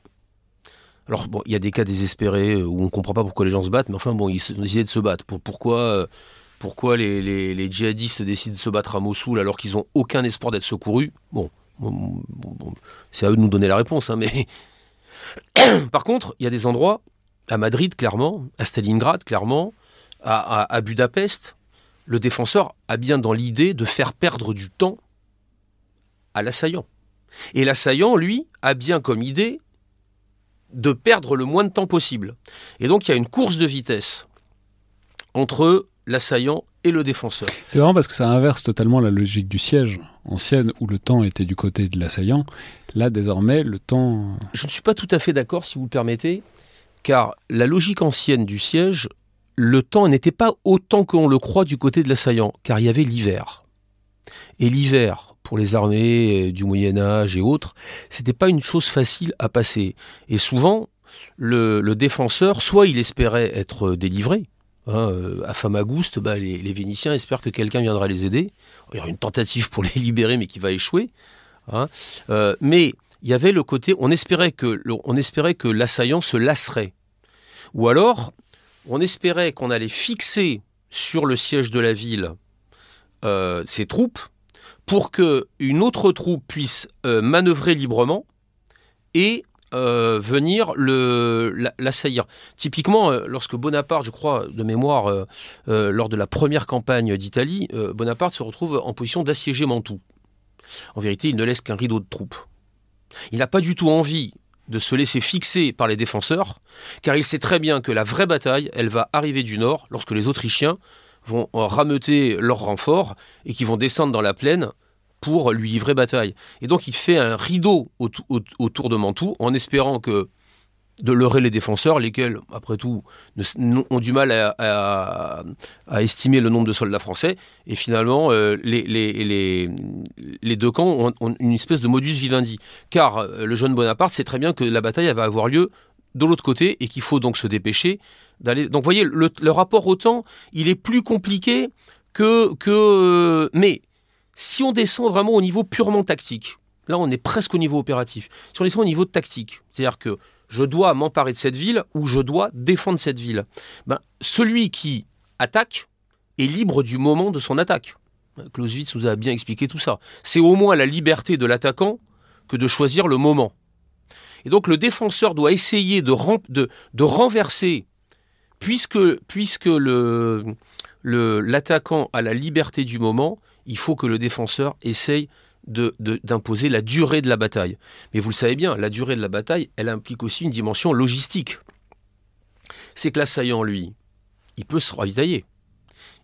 alors bon, il y a des cas désespérés où on ne comprend pas pourquoi les gens se battent, mais enfin bon, ils décidé de se battre. Pour, pourquoi, pourquoi les, djihadistes décident de se battre à Mossoul alors qu'ils n'ont aucun espoir d'être secourus? Bon c'est à eux de nous donner la réponse, hein, mais par contre, il y a des endroits à Madrid, clairement, à Stalingrad, clairement, à, Budapest, le défenseur a bien dans l'idée de faire perdre du temps à l'assaillant. Et l'assaillant, lui, a bien comme idée de perdre le moins de temps possible. Et donc il y a une course de vitesse entre l'assaillant et le défenseur. C'est vraiment parce que ça inverse totalement la logique du siège ancienne où le temps était du côté de l'assaillant. Là, désormais, le temps... Je ne suis pas tout à fait d'accord, si vous le permettez, car la logique ancienne du siège, le temps n'était pas autant qu'on le croit du côté de l'assaillant, car il y avait l'hiver. Et l'hiver, pour les armées du Moyen Âge et autres, c'était pas une chose facile à passer. Et souvent, le, défenseur, soit il espérait être délivré, hein, euh, à Famagouste, bah, les, Vénitiens espèrent que quelqu'un viendra les aider. Il y aura une tentative pour les libérer, mais qui va échouer. Hein. Euh, mais il y avait le côté, on espérait que, on espérait que l'assaillant se lasserait. Ou alors, on espérait qu'on allait fixer sur le siège de la ville euh, ses troupes pour que une autre troupe puisse euh, manœuvrer librement et euh, venir l'assaillir. Typiquement, lorsque Bonaparte, je crois, de mémoire, lors de la première campagne d'Italie, Bonaparte se retrouve en position d'assiéger Mantoue. En vérité, il ne laisse qu'un rideau de troupes. Il n'a pas du tout envie de se laisser fixer par les défenseurs, car il sait très bien que la vraie bataille, elle va arriver du nord, lorsque les Autrichiens vont rameuter leur renfort et qui vont descendre dans la plaine pour lui livrer bataille. Et donc il fait un rideau autour de Mantoue en espérant que de leurrer les défenseurs, lesquels, après tout, ont du mal à, estimer le nombre de soldats français. Et finalement, euh, les, deux camps ont, une espèce de modus vivendi. Car euh, le jeune Bonaparte sait très bien que la bataille va avoir lieu de l'autre côté et qu'il faut donc se dépêcher Donc, vous voyez, le, rapport au temps, il est plus compliqué que. que euh, mais si on descend vraiment au niveau purement tactique, là, on est presque au niveau opératif. Si on descend au niveau tactique, c'est-à-dire que je dois m'emparer de cette ville ou je dois défendre cette ville. Ben, celui qui attaque est libre du moment de son attaque. Clausewitz nous a bien expliqué tout ça. C'est au moins la liberté de l'attaquant que de choisir le moment. Et donc le défenseur doit essayer de, de, renverser, puisque, l'attaquant a la liberté du moment, il faut que le défenseur essaye d'imposer la durée de la bataille. Mais vous le savez bien, la durée de la bataille, elle implique aussi une dimension logistique. C'est que l'assaillant, lui, il peut se ravitailler.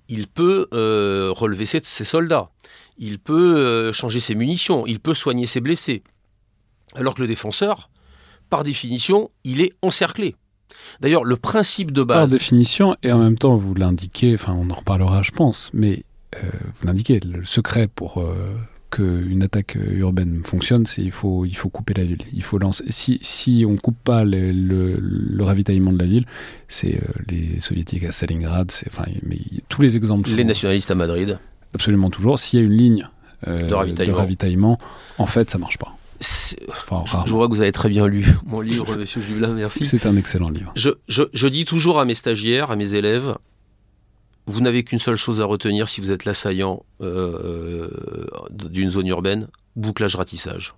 Il peut euh, relever ses, soldats. Il peut euh, changer ses munitions. Il peut soigner ses blessés. Alors que le défenseur, par définition, il est encerclé. D'ailleurs, le principe de base. Par définition, et en même temps, vous l'indiquez, enfin, on en reparlera, je pense, mais euh, vous l'indiquez, le secret pour qu'une attaque urbaine fonctionne, c'est il faut, il faut couper la ville. Il faut lancer. Si, si on coupe pas le, le, ravitaillement de la ville, c'est euh, les soviétiques à Stalingrad, c'est enfin, mais tous les exemples. Les nationalistes à Madrid. Absolument toujours. S'il y a une ligne euh, de, ravitaillement. en fait, ça marche pas. Je, vois que vous avez très bien lu mon livre, Monsieur Jubelin, merci. C'est un excellent livre. Je, je, je dis toujours à mes stagiaires, à mes élèves, vous n'avez qu'une seule chose à retenir si vous êtes l'assaillant euh, d'une zone urbaine, bouclage ratissage.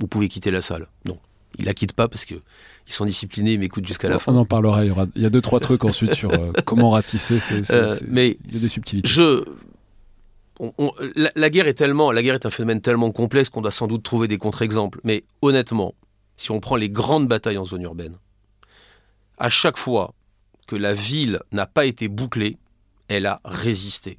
Vous pouvez quitter la salle. Non, ils la quittent pas parce que ils sont disciplinés, ils m'écoutent jusqu'à la fin. On en parlera. Il y, aura, il y a deux trois trucs ensuite sur euh, comment ratisser. Euh, mais il y a des subtilités. Je la, guerre est tellement, un phénomène tellement complexe qu'on doit sans doute trouver des contre-exemples. Mais honnêtement, si on prend les grandes batailles en zone urbaine, à chaque fois que la ville n'a pas été bouclée, elle a résisté.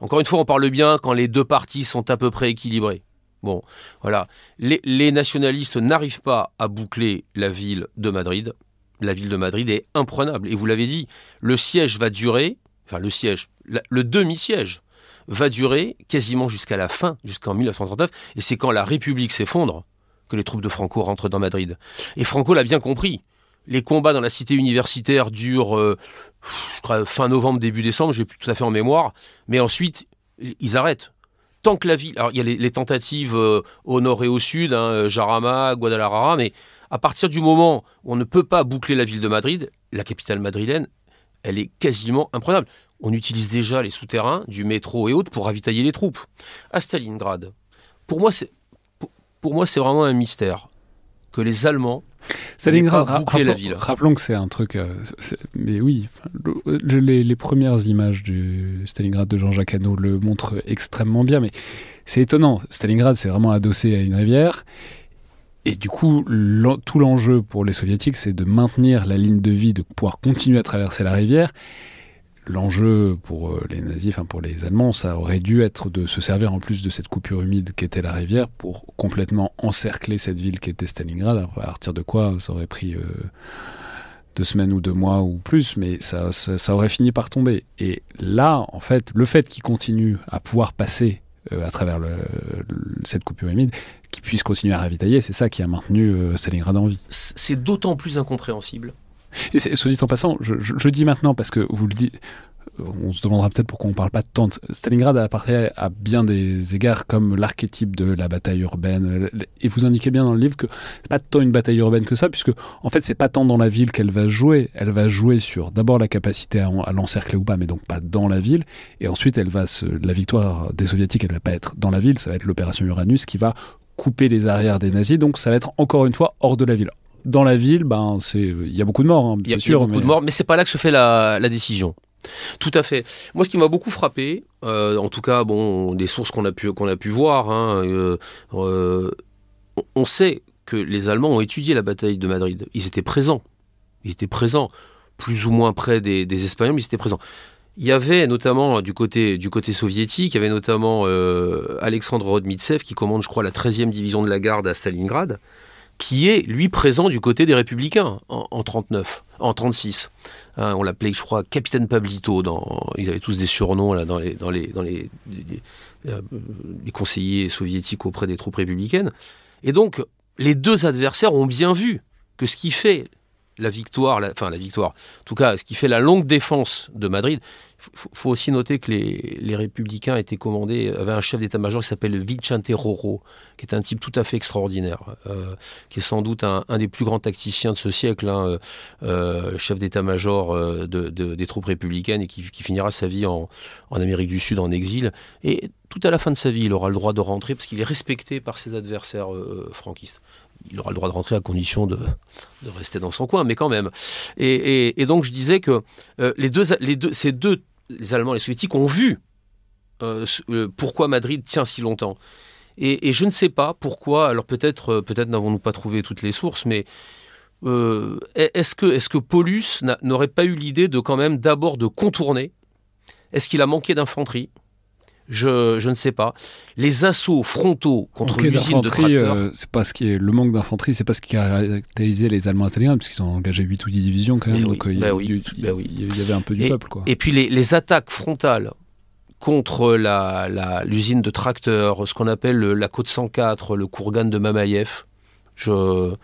Encore une fois, on parle bien quand les deux parties sont à peu près équilibrées. Bon, voilà. Les, nationalistes n'arrivent pas à boucler la ville de Madrid. La ville de Madrid est imprenable. Et vous l'avez dit, le siège va durer, enfin le siège, le demi-siège va durer quasiment jusqu'à la fin, jusqu'en 1939. Et c'est quand la République s'effondre que les troupes de Franco rentrent dans Madrid. Et Franco l'a bien compris. Les combats dans la cité universitaire durent euh, fin novembre, début décembre, j'ai plus tout à fait en mémoire, mais ensuite, ils arrêtent. Tant que la ville. Alors, il y a les, tentatives euh, au nord et au sud, hein, euh, Jarama, Guadalajara, mais à partir du moment où on ne peut pas boucler la ville de Madrid, la capitale madrilène, elle est quasiment imprenable. On utilise déjà les souterrains du métro et autres pour ravitailler les troupes. À Stalingrad, pour moi, c'est, pour moi, c'est vraiment un mystère que les Allemands Stalingrad, rappelons, la ville. rappelons que c'est un truc. euh, mais oui, le- le- les, les premières images du Stalingrad de Jean-Jacques Hano le montrent extrêmement bien. Mais c'est étonnant. Stalingrad, c'est vraiment adossé à une rivière. Et du coup, l'en- tout l'enjeu pour les soviétiques, c'est de maintenir la ligne de vie, de pouvoir continuer à traverser la rivière. L'enjeu pour euh, les nazis, enfin pour les Allemands, ça aurait dû être de se servir en plus de cette coupure humide qu'était la rivière pour complètement encercler cette ville qu'était Stalingrad, à partir de quoi ça aurait pris euh, deux semaines ou deux mois ou plus, mais ça, ça, aurait fini par tomber. Et là, en fait, le fait qu'ils continuent à pouvoir passer euh, à travers cette coupure humide, qu'ils puissent continuer à ravitailler, c'est ça qui a maintenu Stalingrad en vie. C'est d'autant plus incompréhensible. Et soit dit en passant, je, je- dis maintenant parce que vous le dites, on se demandera peut-être pourquoi on ne parle pas de tente. Stalingrad apparaît à bien des égards comme l'archétype de la bataille urbaine. Et vous indiquez bien dans le livre que c'est pas tant une bataille urbaine que ça, puisque en fait c'est pas tant dans la ville qu'elle va jouer. Elle va jouer sur d'abord la capacité à, en- à l'encercler ou pas, mais donc pas dans la ville. Et ensuite la victoire des soviétiques, elle va pas être dans la ville, ça va être l'opération Uranus qui va couper les arrières des nazis. Donc ça va être encore une fois hors de la ville. Dans la ville, ben c'est il y a beaucoup de morts, hein, c'est il y a sûr. beaucoup mais- de morts, mais c'est pas là que se fait la, la décision. Tout à fait. Moi, ce qui m'a beaucoup frappé, euh, en tout cas, bon, des sources qu'on a pu qu'on a pu voir, hein, euh, euh, on- sait que les Allemands ont étudié la bataille de Madrid. Ils étaient présents. Ils étaient présents, plus ou moins près des, des Espagnols, mais ils étaient présents. Il y avait notamment du côté, du côté soviétique, il y avait notamment Alexandre Rodmitsev qui commande, je crois, la 13e division de la garde à Stalingrad, qui est, lui, présent du côté des républicains en, en 39, en 36. Hein, on l'appelait, je crois, Capitaine Pablito. Dans, ils avaient tous des surnoms dans, euh, les conseillers soviétiques auprès des troupes républicaines. Et donc, les deux adversaires ont bien vu que ce qui fait la victoire, la- enfin la victoire, en tout cas, ce qui fait la longue défense de Madrid, faut, aussi noter que les, républicains étaient commandés, avaient un chef d'état-major qui s'appelle Vicente Roro, qui est un type tout à fait extraordinaire, euh, qui est sans doute un, des plus grands tacticiens de ce siècle, hein, euh, chef d'état-major euh, de- de- des troupes républicaines et qui, finira sa vie en, Amérique du Sud en exil. Et tout à la fin de sa vie, il aura le droit de rentrer parce qu'il est respecté par ses adversaires franquistes. Il aura le droit de rentrer à condition de, rester dans son coin, mais quand même. Et, donc je disais que les deux, ces deux, les Allemands et les Soviétiques, ont vu euh, euh, pourquoi Madrid tient si longtemps. Et, je ne sais pas pourquoi, alors peut-être euh, n'avons-nous pas trouvé toutes les sources, mais est-ce que, est que Paulus n'a- n'aurait pas eu l'idée de quand même d'abord de contourner? Est-ce qu'il a manqué d'infanterie? Je, je ne sais pas. Les assauts frontaux contre l'usine de tracteurs. euh, c'est pas ce qui est le manque d'infanterie, c'est pas ce qui caractérisait les Allemands à Stalingrad, parce qu'ils ont engagé 8 ou 10 divisions quand même, oui, donc il y, a- oui, il y- bah oui. il y avait un peu du Et- peuple. Quoi. Et puis les, les attaques frontales contre la- la- l'usine de tracteurs, ce qu'on appelle le- la côte 104, le Kourgan de Mamaïev, je,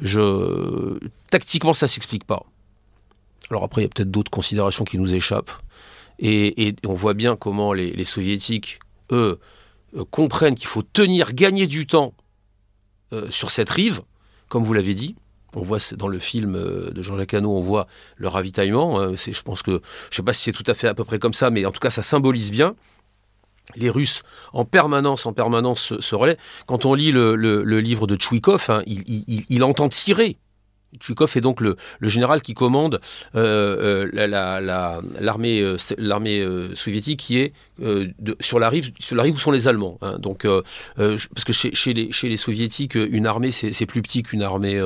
je, tactiquement ça s'explique pas. Alors après il y a peut-être d'autres considérations qui nous échappent. Et, on voit bien comment les, soviétiques, eux, euh, comprennent qu'il faut tenir, gagner du temps euh, sur cette rive, comme vous l'avez dit. On voit dans le film euh, de Jean-Jacques Hano, on voit le ravitaillement. hein. Je pense que, je ne sais pas si c'est tout à fait à peu près comme ça, mais en tout cas, ça symbolise bien. Les Russes, en permanence, en permanence, se, relaient. Quand on lit le, livre de Tchouikov, hein, il entend tirer. Tchouikov est donc le, général qui commande euh, euh, la- la- la- l'armée euh, soviétique qui est sur la rive sur la rive où sont les Allemands. hein. Donc parce que chez, les, soviétiques, une armée c'est plus petit qu'une armée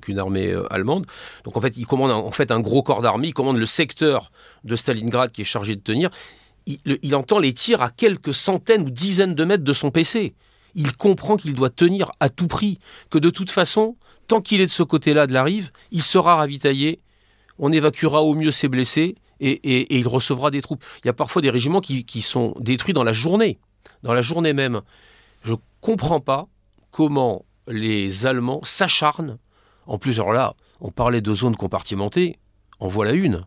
qu'une armée allemande. Donc en fait, il commande un- en fait un gros corps d'armée. Il commande le secteur de Stalingrad qui est chargé de tenir. Il entend les tirs à quelques centaines ou dizaines de mètres de son PC. Il comprend qu'il doit tenir à tout prix, que de toute façon, tant qu'il est de ce côté-là de la rive, il sera ravitaillé, on évacuera au mieux ses blessés et, il recevra des troupes. Il y a parfois des régiments qui, sont détruits dans la journée, dans la journée même. Je ne comprends pas comment les Allemands s'acharnent. En plus, alors là, on parlait de zones compartimentées, en voilà une.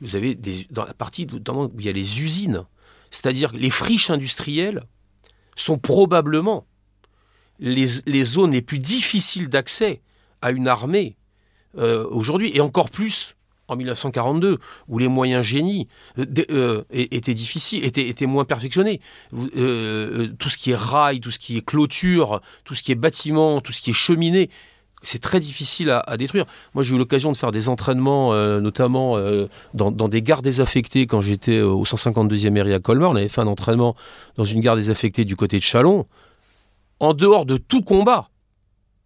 Vous avez dans la partie où il y a les usines, c'est-à-dire les friches industrielles sont probablement les, zones les plus difficiles d'accès à une armée euh, aujourd'hui, et encore plus en 1942, où les moyens génies euh, euh, étaient difficiles, étaient, étaient moins perfectionnés. Tout ce qui est rail, tout ce qui est clôture, tout ce qui est bâtiment, tout ce qui est cheminée, c'est très difficile à, détruire. Moi, j'ai eu l'occasion de faire des entraînements, notamment euh, dans, des gares désaffectées quand j'étais au 152e mairie à Colmar. On avait fait un entraînement dans une gare désaffectée du côté de Chalon. En dehors de tout combat,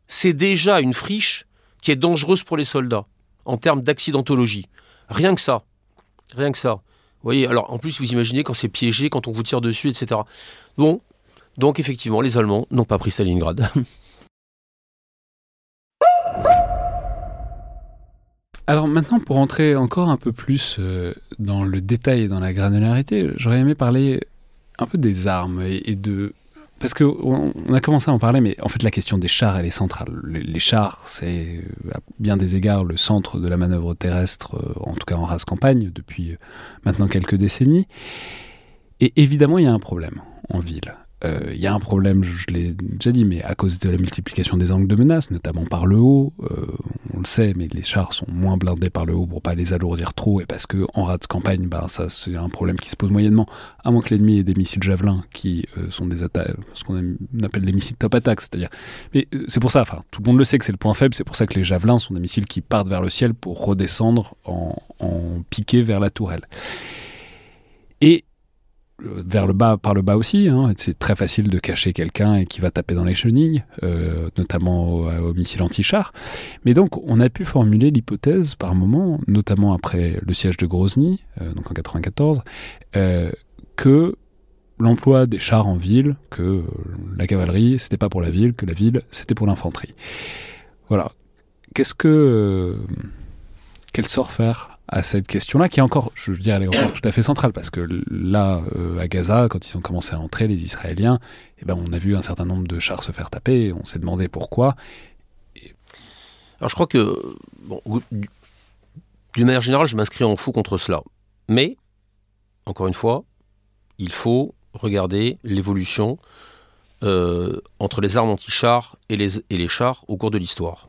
c'est déjà une friche qui est dangereuse pour les soldats en termes d'accidentologie. Rien que ça. Rien que ça. Vous voyez, alors en plus, vous imaginez quand c'est piégé, quand on vous tire dessus, etc. Bon, donc effectivement, les Allemands n'ont pas pris Stalingrad. Alors maintenant, pour entrer encore un peu plus euh, dans le détail et dans la granularité, j'aurais aimé parler un peu des armes et, de... Parce qu'on on a commencé à en parler, mais en fait la question des chars, elle est centrale. Les, chars, c'est à bien des égards le centre de la manœuvre terrestre, euh, en tout cas en race campagne, depuis maintenant quelques décennies. Et évidemment, il y a un problème en ville. Il euh, y a un problème, je l'ai déjà dit, mais à cause de la multiplication des angles de menace, notamment par le haut, euh, on le sait, mais les chars sont moins blindés par le haut pour pas les alourdir trop, et parce que en rade campagne, bah, ça c'est un problème qui se pose moyennement, à moins que l'ennemi ait des missiles javelins qui euh, sont des attaques, ce qu'on appelle des missiles top attack, c'est-à-dire, mais c'est pour ça, enfin tout le monde le sait que c'est le point faible, c'est pour ça que les javelins sont des missiles qui partent vers le ciel pour redescendre en, en piqué vers la tourelle. Et vers le bas, par le bas aussi. Hein. C'est très facile de cacher quelqu'un et qui va taper dans les chenilles, euh, notamment au, missile anti-char. Mais donc, on a pu formuler l'hypothèse par moment, notamment après le siège de Grozny, euh, donc en 94, euh, que l'emploi des chars en ville, que la cavalerie, c'était pas pour la ville, que la ville, c'était pour l'infanterie. Voilà. Qu'est-ce que quel sort faire? À cette question-là, qui est encore, je veux dire, elle est encore tout à fait centrale, parce que là, euh, à Gaza, quand ils ont commencé à entrer, les Israéliens, eh ben, on a vu un certain nombre de chars se faire taper, on s'est demandé pourquoi. Alors je crois que, d'une manière générale, je m'inscris en fou contre cela. Mais, encore une fois, il faut regarder l'évolution euh, entre les armes anti-chars et les, et les chars au cours de l'histoire.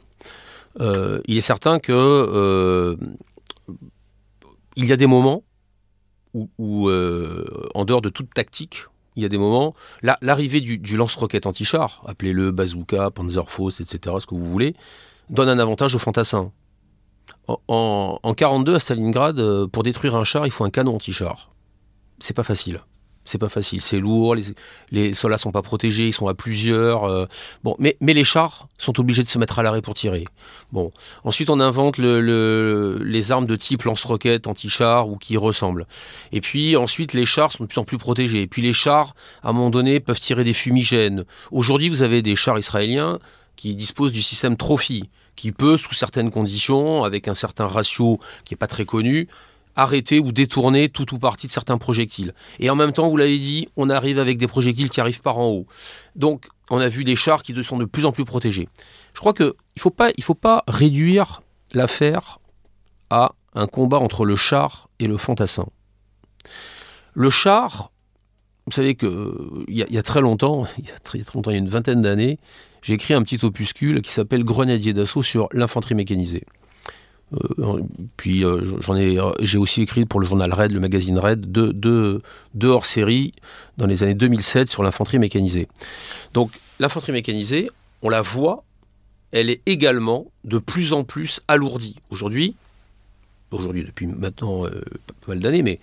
Euh, il est certain que il y a des moments où, euh, en dehors de toute tactique, il y a des moments, l'arrivée du, lance-roquette anti-char, appelez-le bazooka, Panzerfaust, etc., ce que vous voulez, donne un avantage aux fantassins. En, en, en 42 à Stalingrad, euh, pour détruire un char, il faut un canon anti-char. C'est pas facile c'est pas facile, c'est lourd, les, les, soldats sont pas protégés, ils sont à plusieurs. Euh, mais, les chars sont obligés de se mettre à l'arrêt pour tirer. Ensuite on invente le, les armes de type lance-roquettes, anti-char ou qui ressemblent. Et puis ensuite les chars sont de plus en plus protégés. Et puis les chars, à un moment donné, peuvent tirer des fumigènes. Aujourd'hui, vous avez des chars israéliens qui disposent du système Trophy, qui peut, sous certaines conditions, avec un certain ratio qui est pas très connu, arrêter ou détourner tout ou partie de certains projectiles. Et en même temps, vous l'avez dit, on arrive avec des projectiles qui arrivent par en haut. Donc, on a vu des chars qui sont de plus en plus protégés. Je crois qu'il ne faut pas, réduire l'affaire à un combat entre le char et le fantassin. Le char, vous savez que il y, a très longtemps, il y a très, longtemps, il y a une vingtaine d'années, j'ai écrit un petit opuscule qui s'appelle Grenadier d'assaut sur l'infanterie mécanisée. Euh, puis euh, j'en ai, euh, j'ai aussi écrit pour le journal Red, le magazine Red, deux, deux, deux hors-série dans les années 2007 sur l'infanterie mécanisée. Donc l'infanterie mécanisée, on la voit, elle est également de plus en plus alourdie. Aujourd'hui, aujourd'hui depuis maintenant pas mal d'années, mais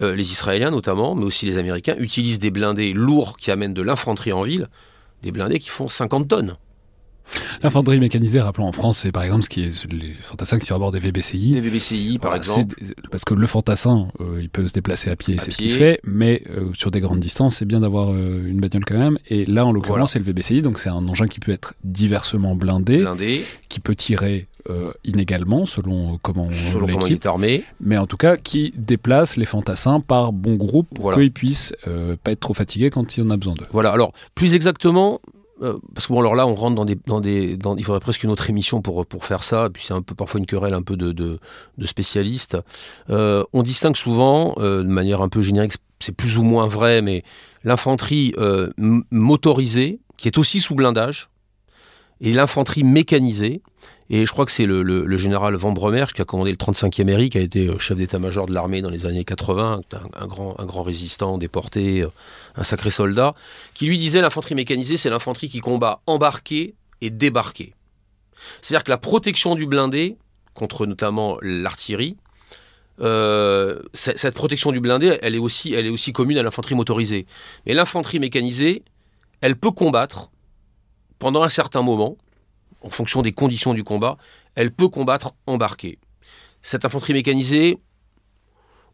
les Israéliens notamment, mais aussi les Américains, utilisent des blindés lourds qui amènent de l'infanterie en ville, des blindés qui font 50 tonnes. L'infanterie mécanisée, rappelons en France, c'est par exemple ce qui est les fantassins qui sont à bord des VBCI. Des VBCI, par exemple. Parce que le fantassin, euh, il peut se déplacer à pied, c'est ce qu'il fait, mais euh, sur des grandes distances, c'est bien d'avoir euh, une bagnole quand même. Et là, en l'occurrence, c'est le VBCI, donc c'est un engin qui peut être diversement blindé, blindé. qui peut tirer inégalement selon comment selon on est armé. mais en tout cas qui déplace les fantassins par bon groupe pour qu'ils puissent pas être trop fatigués quand il en a besoin d'eux. Voilà, alors plus exactement, euh, parce que bon, alors là, on rentre dans des, dans des, dans, il faudrait presque une autre émission pour pour faire ça. Et puis c'est un peu parfois une querelle un peu de, de, spécialistes. Euh, on distingue souvent, euh, de manière un peu générique, c'est plus ou moins vrai, mais l'infanterie motorisée, qui est aussi sous blindage, et l'infanterie mécanisée, et je crois que c'est le, général Van Bremersch qui a commandé le 35e ERI, qui a été euh, chef d'état-major de l'armée dans les années 80, un, grand, résistant, déporté, euh, un sacré soldat, qui lui disait l'infanterie mécanisée, c'est l'infanterie qui combat embarqué et débarqué. C'est-à-dire que la protection du blindé, contre notamment l'artillerie, euh, cette protection du blindé, elle est aussi, elle est aussi commune à l'infanterie motorisée. Mais l'infanterie mécanisée, elle peut combattre pendant un certain moment, en fonction des conditions du combat, elle peut combattre embarquée. Cette infanterie mécanisée,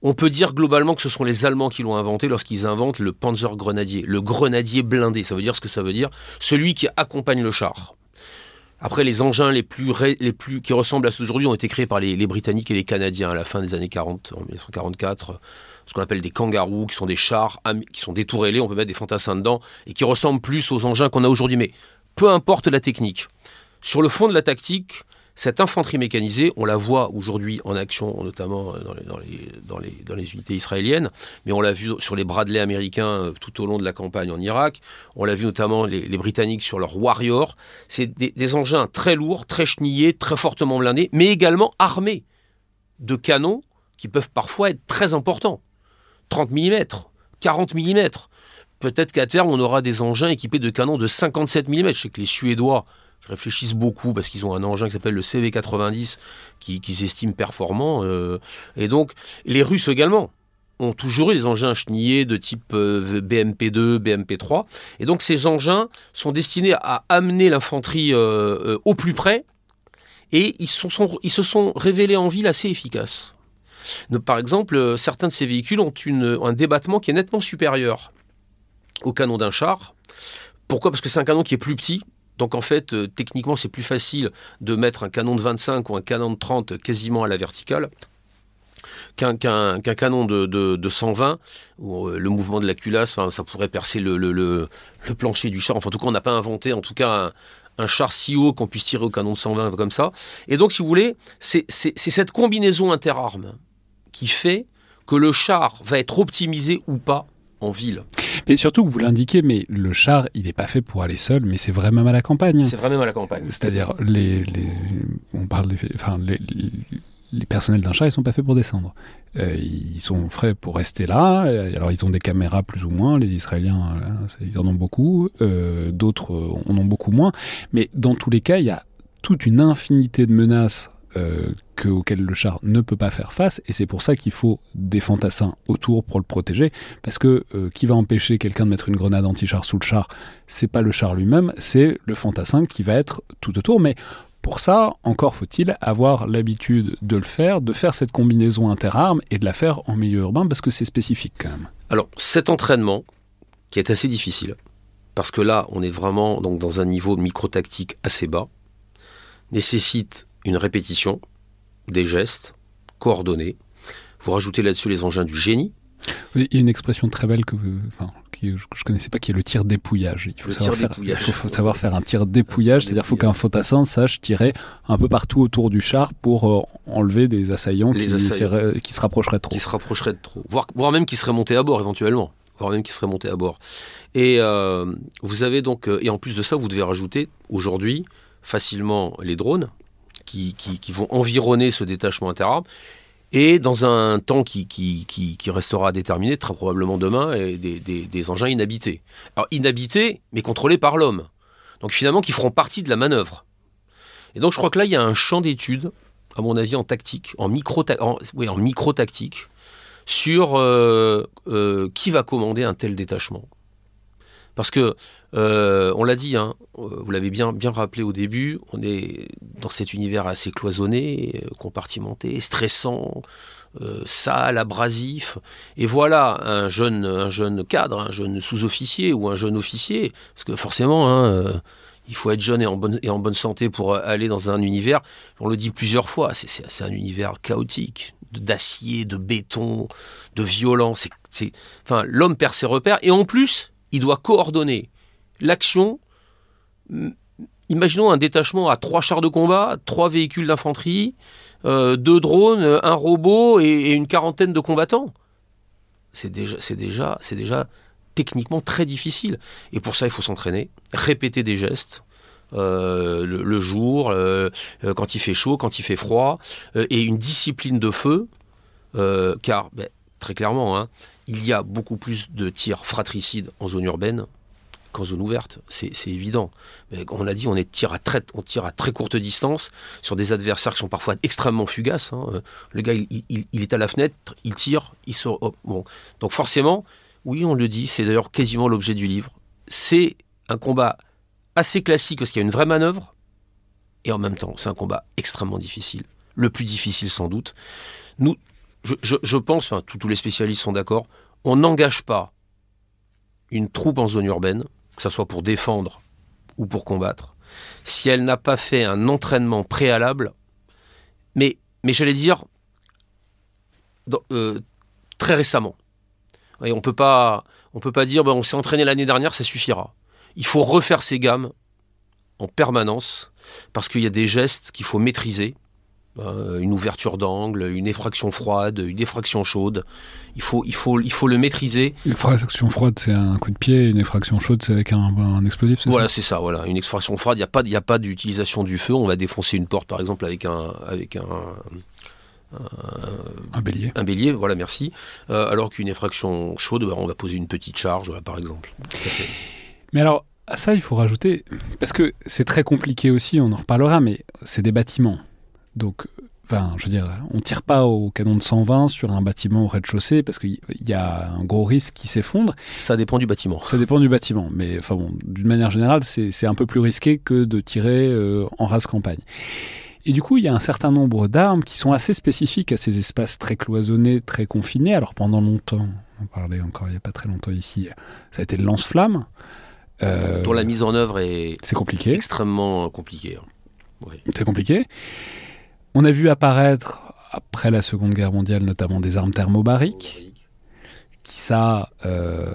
on peut dire globalement que ce sont les Allemands qui l'ont inventé lorsqu'ils inventent le Panzer Grenadier, le grenadier blindé. Ça veut dire ce que ça veut dire, celui qui accompagne le char. Après, les engins les plus, les plus qui ressemblent à ceux d'aujourd'hui ont été créés par les, Britanniques et les Canadiens à la fin des années 40, en 1944. Ce qu'on appelle des kangaroos, qui sont des chars qui sont détourélés, on peut mettre des fantassins dedans, et qui ressemblent plus aux engins qu'on a aujourd'hui. Mais peu importe la technique. Sur le fond de la tactique, cette infanterie mécanisée, on la voit aujourd'hui en action, notamment dans les, dans, les, unités israéliennes, mais on l'a vu sur les Bradley américains euh, tout au long de la campagne en Irak. On l'a vu notamment les, Britanniques sur leurs Warrior. C'est des, engins très lourds, très chenillés, très fortement blindés, mais également armés de canons qui peuvent parfois être très importants. 30 mm, 40 mm. Peut-être qu'à terme, on aura des engins équipés de canons de 57 mm. Je sais que les Suédois réfléchissent beaucoup parce qu'ils ont un engin qui s'appelle le CV90 qu'ils qui estiment performant. Euh, et donc, les Russes également ont toujours eu des engins chenillés de type euh, BMP2, BMP3. Et donc, ces engins sont destinés à amener l'infanterie euh, au plus près et ils, se sont révélés en ville assez efficaces. Par exemple, certains de ces véhicules ont un débattement qui est nettement supérieur au canon d'un char. Pourquoi? Parce que c'est un canon qui est plus petit, donc en fait, euh, techniquement, c'est plus facile de mettre un canon de 25 ou un canon de 30 quasiment à la verticale qu'un canon de, 120, où euh, le mouvement de la culasse, ça pourrait percer le, plancher du char. Enfin, en tout cas, on n'a pas inventé, en tout cas, un, char si haut qu'on puisse tirer au canon de 120 comme ça. Et donc, si vous voulez, c'est cette combinaison interarmes qui fait que le char va être optimisé ou pas en ville. Mais surtout que vous l'indiquez, mais le char, il n'est pas fait pour aller seul, mais c'est vrai même à la campagne. C'est vrai même à la campagne. C'est-à-dire, les, on parle des, enfin, les, les personnels d'un char, ils sont pas faits pour descendre. Euh, ils sont faits pour rester là. Alors, ils ont des caméras plus ou moins. Les Israéliens, euh, ils en ont beaucoup. Euh, d'autres en ont beaucoup moins. Mais dans tous les cas, il y a toute une infinité de menaces euh, que, auquel le char ne peut pas faire face, et c'est pour ça qu'il faut des fantassins autour pour le protéger, parce que euh, qui va empêcher quelqu'un de mettre une grenade anti-char sous le char, c'est pas le char lui-même, c'est le fantassin qui va être tout autour, mais pour ça, encore faut-il avoir l'habitude de le faire, de faire cette combinaison interarmes et de la faire en milieu urbain, parce que c'est spécifique quand même. Alors, cet entraînement, qui est assez difficile, parce que là, on est vraiment donc, dans un niveau micro-tactique assez bas, nécessite une répétition, des gestes coordonnés. Vous rajoutez là-dessus les engins du génie. il y a une expression très belle que, enfin, je ne connaissais pas, qui est le tir dépouillage. Il faut, savoir, faire, il faut, savoir faire un tir dépouillage, c'est-à-dire qu'il faut qu'un fantassin sache tirer un peu partout autour du char pour euh, enlever des assaillants, qui, qui, se rapprocheraient trop. Qui se rapprocheraient de trop, voire, voire même qui seraient montés à bord éventuellement, voire même qui seraient montés à bord. Et euh, vous avez donc, euh, et en plus de ça, vous devez rajouter aujourd'hui facilement les drones qui, vont environner ce détachement interarmes. Et dans un temps qui, qui, restera déterminé, très probablement demain, des, des, engins inhabités. Alors inhabités, mais contrôlés par l'homme. Donc finalement, qui feront partie de la manœuvre. Et donc je crois que là, il y a un champ d'études, à mon avis, en tactique, en micro-tactique, sur euh, euh, qui va commander un tel détachement. Parce que euh, on l'a dit, hein, euh, vous l'avez bien, bien rappelé au début, on est dans cet univers assez cloisonné, euh, compartimenté, stressant, sale, abrasif. Et voilà un jeune, un jeune cadre, un jeune sous-officier ou un jeune officier, parce que forcément, hein, il faut être jeune et en, bonne, et en bonne santé pour aller dans un univers, on le dit plusieurs fois, c'est un univers chaotique, d'acier, de béton, de violence. Enfin, l'homme perd ses repères et en plus, il doit coordonner l'action, imaginons un détachement à trois chars de combat, trois véhicules d'infanterie, euh, deux drones, un robot et, une quarantaine de combattants. C'est déjà, c'est déjà, c'est déjà techniquement très difficile. Et pour ça, il faut s'entraîner, répéter des gestes. Euh, le, jour, euh, quand il fait chaud, quand il fait froid, et une discipline de feu, car ben, très clairement, hein, il y a beaucoup plus de tirs fratricides en zone urbaine qu'en zone ouverte, c'est évident. On l'a dit, on, tire à très, on tire à très courte distance sur des adversaires qui sont parfois extrêmement fugaces. Hein. Le gars, il, est à la fenêtre, il tire, il sort. bon. Donc forcément, oui, on le dit, c'est d'ailleurs quasiment l'objet du livre. C'est un combat assez classique parce qu'il y a une vraie manœuvre, et en même temps, c'est un combat extrêmement difficile. Le plus difficile sans doute. Nous, je, pense, enfin tous les spécialistes sont d'accord, on n'engage pas une troupe en zone urbaine, que ce soit pour défendre ou pour combattre, si elle n'a pas fait un entraînement préalable, mais, j'allais dire euh, très récemment. On on peut pas dire ben, on s'est entraîné l'année dernière, ça suffira. Il faut refaire ses gammes en permanence parce qu'il y a des gestes qu'il faut maîtriser une ouverture d'angle, une effraction froide, une effraction chaude. Il faut, il faut, il faut le maîtriser. Une effraction froide, c'est un coup de pied. Une effraction chaude, c'est avec un, explosif. Voilà, c'est ça. Voilà, une effraction froide. Il n'y a pas, a pas d'utilisation du feu. On va défoncer une porte, par exemple, avec un, avec un. Un, bélier. Un bélier, voilà, merci. Euh, alors qu'une effraction chaude, bah, on va poser une petite charge, par exemple. Mais alors, à ça, il faut rajouter, parce que c'est très compliqué aussi, on en reparlera, mais c'est des bâtiments. Donc, enfin, je veux dire, on tire pas au canon de 120 sur un bâtiment au rez-de-chaussée parce qu'il y a un gros risque qui s'effondre. Ça dépend du bâtiment. Ça dépend du bâtiment, mais enfin bon, d'une manière générale, c'est un peu plus risqué que de tirer euh, en race campagne. Et du coup, il y a un certain nombre d'armes qui sont assez spécifiques à ces espaces très cloisonnés, très confinés. Alors pendant longtemps, on parlait encore il n'y a pas très longtemps ici, ça a été le lance-flamme. Euh, dont la mise en œuvre est, compliqué. extrêmement compliquée. Oui. C'est compliqué. On a vu apparaître, après la Seconde Guerre mondiale, notamment des armes thermobariques. Qui ça, euh,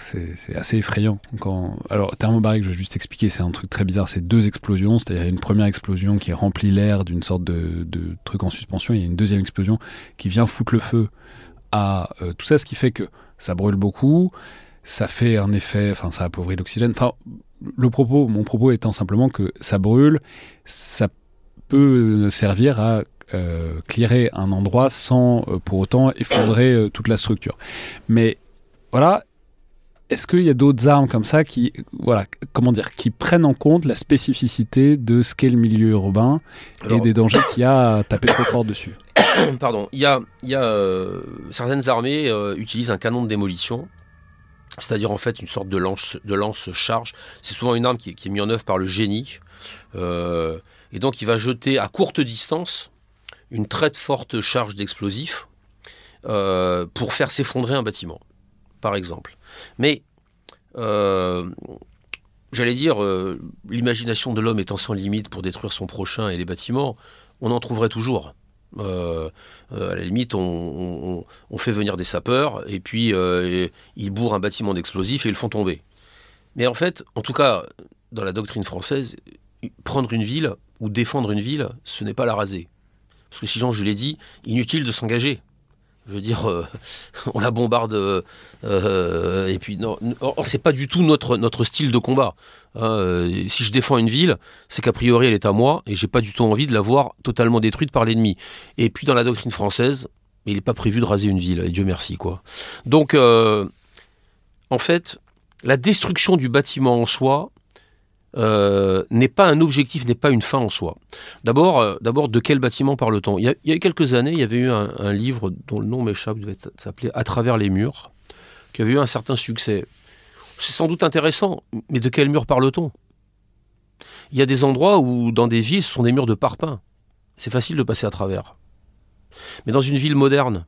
c'est assez effrayant. Quand... Alors, thermobarique, je vais juste expliquer, c'est un truc très bizarre. C'est deux explosions, c'est-à-dire une première explosion qui remplit l'air d'une sorte de, truc en suspension, et une deuxième explosion qui vient foutre le feu à euh, tout ça, ce qui fait que ça brûle beaucoup, ça fait un effet, enfin, ça appauvrit l'oxygène. Enfin, le propos, mon propos étant simplement que ça brûle, ça peut servir à euh, clearer un endroit sans euh, pour autant effondrer euh, toute la structure. Mais voilà, est-ce qu'il y a d'autres armes comme ça qui, voilà, comment dire, qui prennent en compte la spécificité de ce qu'est le milieu urbain et des dangers qu'il y a à taper trop fort dessus? Pardon, il y a, y a certaines armées utilisent un canon de démolition c'est-à-dire en fait une sorte de lance, de lance charge. C'est souvent une arme qui, qui, est mise en œuvre par le génie. Euh, et donc il va jeter à courte distance une très forte charge d'explosifs euh, pour faire s'effondrer un bâtiment, par exemple. Mais euh, j'allais dire, euh, l'imagination de l'homme étant sans limite pour détruire son prochain et les bâtiments, on en trouverait toujours. à la limite, on, fait venir des sapeurs et puis ils bourrent un bâtiment d'explosifs et ils le font tomber. Mais en fait, en tout cas, dans la doctrine française, prendre une ville ou défendre une ville, ce n'est pas la raser. Parce que sinon, je l'ai dit, inutile de s'engager. Je veux dire, euh, on la bombarde euh, et puis non, c'est pas du tout notre notre style de combat. Euh, si je défends une ville, c'est qu'a priori elle est à moi et j'ai pas du tout envie de la voir totalement détruite par l'ennemi. Et puis dans la doctrine française, il n'est pas prévu de raser une ville. Et Dieu merci quoi. Donc en fait, la destruction du bâtiment en soi, euh, n'est pas un objectif, n'est pas une fin en soi. D'abord, euh, d'abord de quel bâtiment parle-t-on? Il, y a quelques années, il y avait eu un, livre dont le nom m'échappe, devait s'appeler À travers les murs, qui avait eu un certain succès. C'est sans doute intéressant, mais de quel mur parle-t-on? Il y a des endroits où, dans des villes, ce sont des murs de parpaing. C'est facile de passer à travers. Mais dans une ville moderne,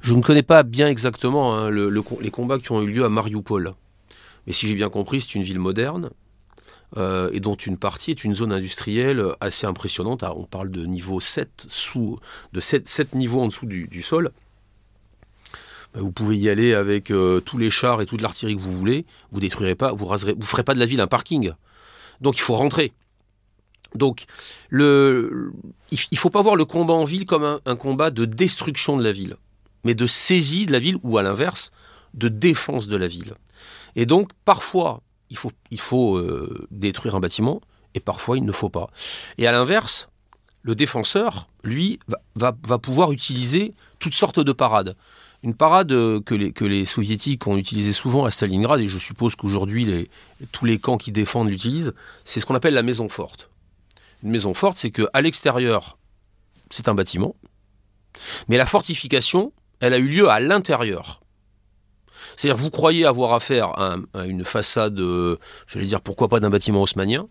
je ne connais pas bien exactement hein, les combats qui ont eu lieu à Mariupol. Mais si j'ai bien compris, c'est une ville moderne euh, et dont une partie est une zone industrielle assez impressionnante. Ah, on parle de niveau 7, sous, de 7, niveaux en dessous du, sol. Bah, vous pouvez y aller avec euh, tous les chars et toute l'artillerie que vous voulez. Vous détruirez pas, vous raserez, vous ferez pas de la ville un parking. Donc il faut rentrer. Donc le, il faut pas voir le combat en ville comme un combat de destruction de la ville, mais de saisie de la ville ou à l'inverse de défense de la ville. Et donc parfois il faut, euh, détruire un bâtiment, et parfois il ne faut pas. Et à l'inverse, le défenseur, lui, va, pouvoir utiliser toutes sortes de parades. une parade que les, que les soviétiques ont utilisée souvent à Stalingrad, et je suppose qu'aujourd'hui les, tous les camps qui défendent l'utilisent, c'est ce qu'on appelle la maison forte. Une maison forte, c'est qu'à l'extérieur, c'est un bâtiment, mais la fortification, elle a eu lieu à l'intérieur. C'est-à-dire, vous croyez avoir affaire à, une façade, euh, j'allais dire pourquoi pas d'un bâtiment haussmanien,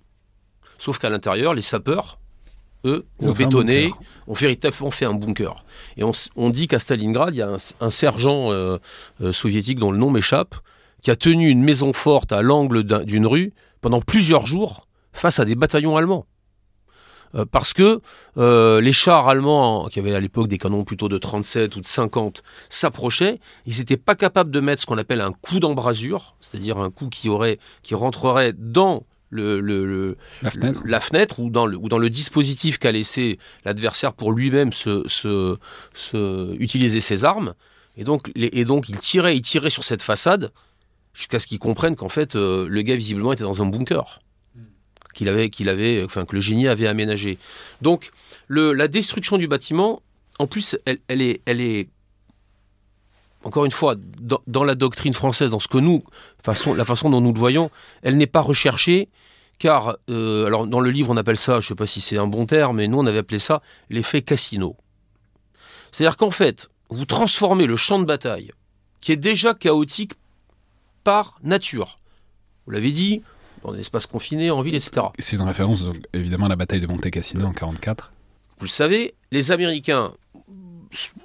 sauf qu'à l'intérieur, les sapeurs, eux, ont bétonné, ont véritablement fait un bunker. Et on, dit qu'à Stalingrad, il y a un, sergent euh, euh, soviétique dont le nom m'échappe, qui a tenu une maison forte à l'angle d'une rue pendant plusieurs jours face à des bataillons allemands. Euh, parce que euh, les chars allemands, qui avaient à l'époque des canons plutôt de 37 ou de 50, s'approchaient, ils n'étaient pas capables de mettre ce qu'on appelle un coup d'embrasure, c'est-à-dire un coup qui, aurait, qui rentrerait dans le, la, fenêtre. ou, dans le, ou dans le dispositif qu'a laissé l'adversaire pour lui-même se, se, utiliser ses armes. Et donc, les, et donc il tirait, il tirait sur cette façade jusqu'à ce qu'ils comprennent qu'en fait, euh, le gars visiblement était dans un bunker qu'il avait, qu'il avait, enfin que le génie avait aménagé. Donc la destruction du bâtiment, en plus, elle, elle, est, elle est encore une fois, dans, la doctrine française, dans ce que nous, façon, la façon dont nous le voyons, elle n'est pas recherchée, car, euh, alors dans le livre on appelle ça, je ne sais pas si c'est un bon terme, mais nous on avait appelé ça l'effet casino. C'est-à-dire qu'en fait, vous transformez le champ de bataille, qui est déjà chaotique par nature. Vous l'avez dit, dans des espaces confinés, en ville, etc. C'est une référence, donc, évidemment, à la bataille de Monte Cassino en 1944. Vous le savez, les Américains,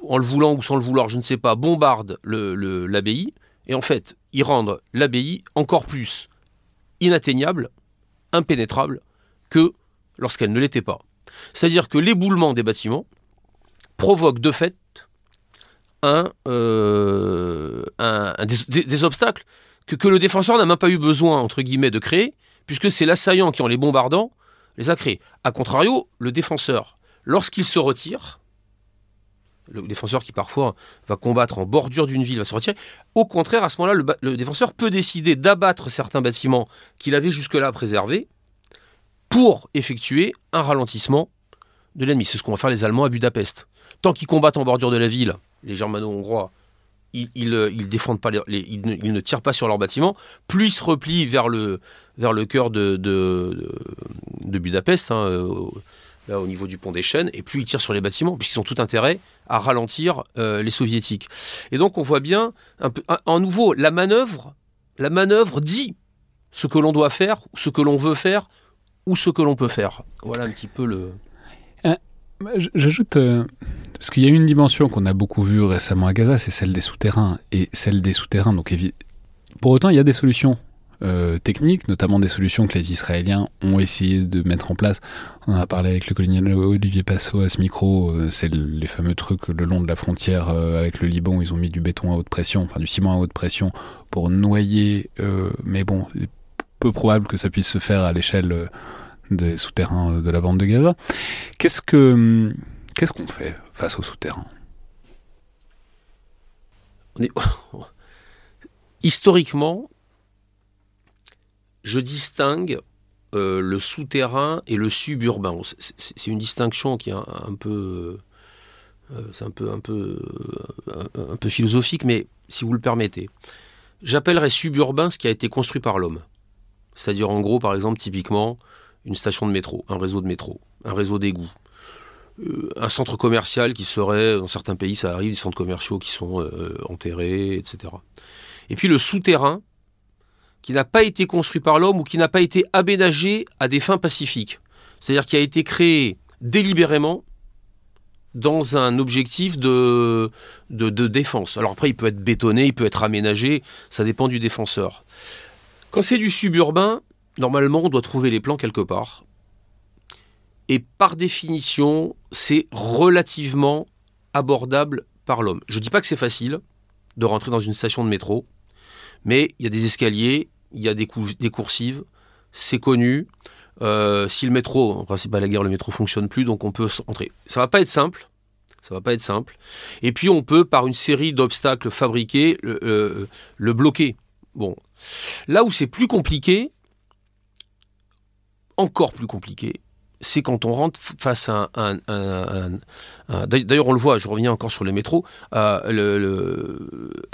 en le voulant ou sans le vouloir, je ne sais pas, bombardent l'abbaye, et en fait, ils rendent l'abbaye encore plus inatteignable, impénétrable, que lorsqu'elle ne l'était pas. C'est-à-dire que l'éboulement des bâtiments provoque de fait un, euh, des, obstacles que, le défenseur n'a même pas eu besoin, entre guillemets, de créer, puisque c'est l'assaillant qui, en les bombardant, les a créés. A contrario, le défenseur, lorsqu'il se retire, le défenseur qui parfois va combattre en bordure d'une ville va se retirer. Au contraire, à ce moment-là, le, défenseur peut décider d'abattre certains bâtiments qu'il avait jusque-là préservés pour effectuer un ralentissement de l'ennemi. C'est ce qu'ont va faire les Allemands à Budapest. Tant qu'ils combattent en bordure de la ville, les Germano-Hongrois ils, euh, défendent pas, ils, ne, tirent pas sur leurs bâtiments, plus ils se replient vers le, cœur de, Budapest, hein, euh, au niveau du pont des Chênes, et plus ils tirent sur les bâtiments, puisqu'ils ont tout intérêt à ralentir euh, les soviétiques. Et donc on voit bien, un nouveau, la manœuvre, la manœuvre dit ce que l'on doit faire, ce que l'on veut faire, ou ce que l'on peut faire. Voilà un petit peu le... J'ajoute, parce qu'il y a une dimension qu'on a beaucoup vue récemment à Gaza, c'est celle des souterrains. Et celle des souterrains, donc pour autant, il y a des solutions euh, techniques, notamment des solutions que les Israéliens ont essayé de mettre en place. On en a parlé avec le colonel Olivier Passot à ce micro. Euh, c'est les fameux trucs le long de la frontière euh, avec le Liban. Ils ont mis du béton à haute pression, enfin du ciment à haute pression pour noyer. mais bon, c'est peu probable que ça puisse se faire à l'échelle des souterrains de la bande de Gaza. Qu'est-ce que hum, Qu'est-ce qu'on fait face au souterrain Historiquement, je distingue euh, le souterrain et le suburbain. C'est une distinction qui est un, peu, euh, c'est un peu, un peu, euh, un peu philosophique, mais si vous le permettez, j'appellerais suburbain ce qui a été construit par l'homme. C'est-à-dire, en gros, par exemple, typiquement, une station de métro, un réseau de métro, un réseau d'égouts, euh, un centre commercial qui serait, dans certains pays ça arrive, des centres commerciaux qui sont euh, enterrés, etc. Et puis le souterrain, qui n'a pas été construit par l'homme ou qui n'a pas été aménagé à des fins pacifiques. C'est-à-dire qui a été créé délibérément dans un objectif de, de, de, défense. Alors après, il peut être bétonné, il peut être aménagé, ça dépend du défenseur. Quand c'est du suburbain, normalement, on doit trouver les plans quelque part. Et par définition, c'est relativement abordable par l'homme. Je ne dis pas que c'est facile de rentrer dans une station de métro, mais il y a des escaliers, il y a des, des coursives, c'est connu. Euh, si le métro, en principe à la guerre, le métro fonctionne plus, donc on peut entrer. Ça va pas être simple, ça va pas être simple. Et puis on peut, par une série d'obstacles fabriqués, le, euh, le bloquer. Bon, là où c'est plus compliqué, encore plus compliqué, c'est quand on rentre face à un... D'ailleurs, on le voit, je reviens encore sur le métro. à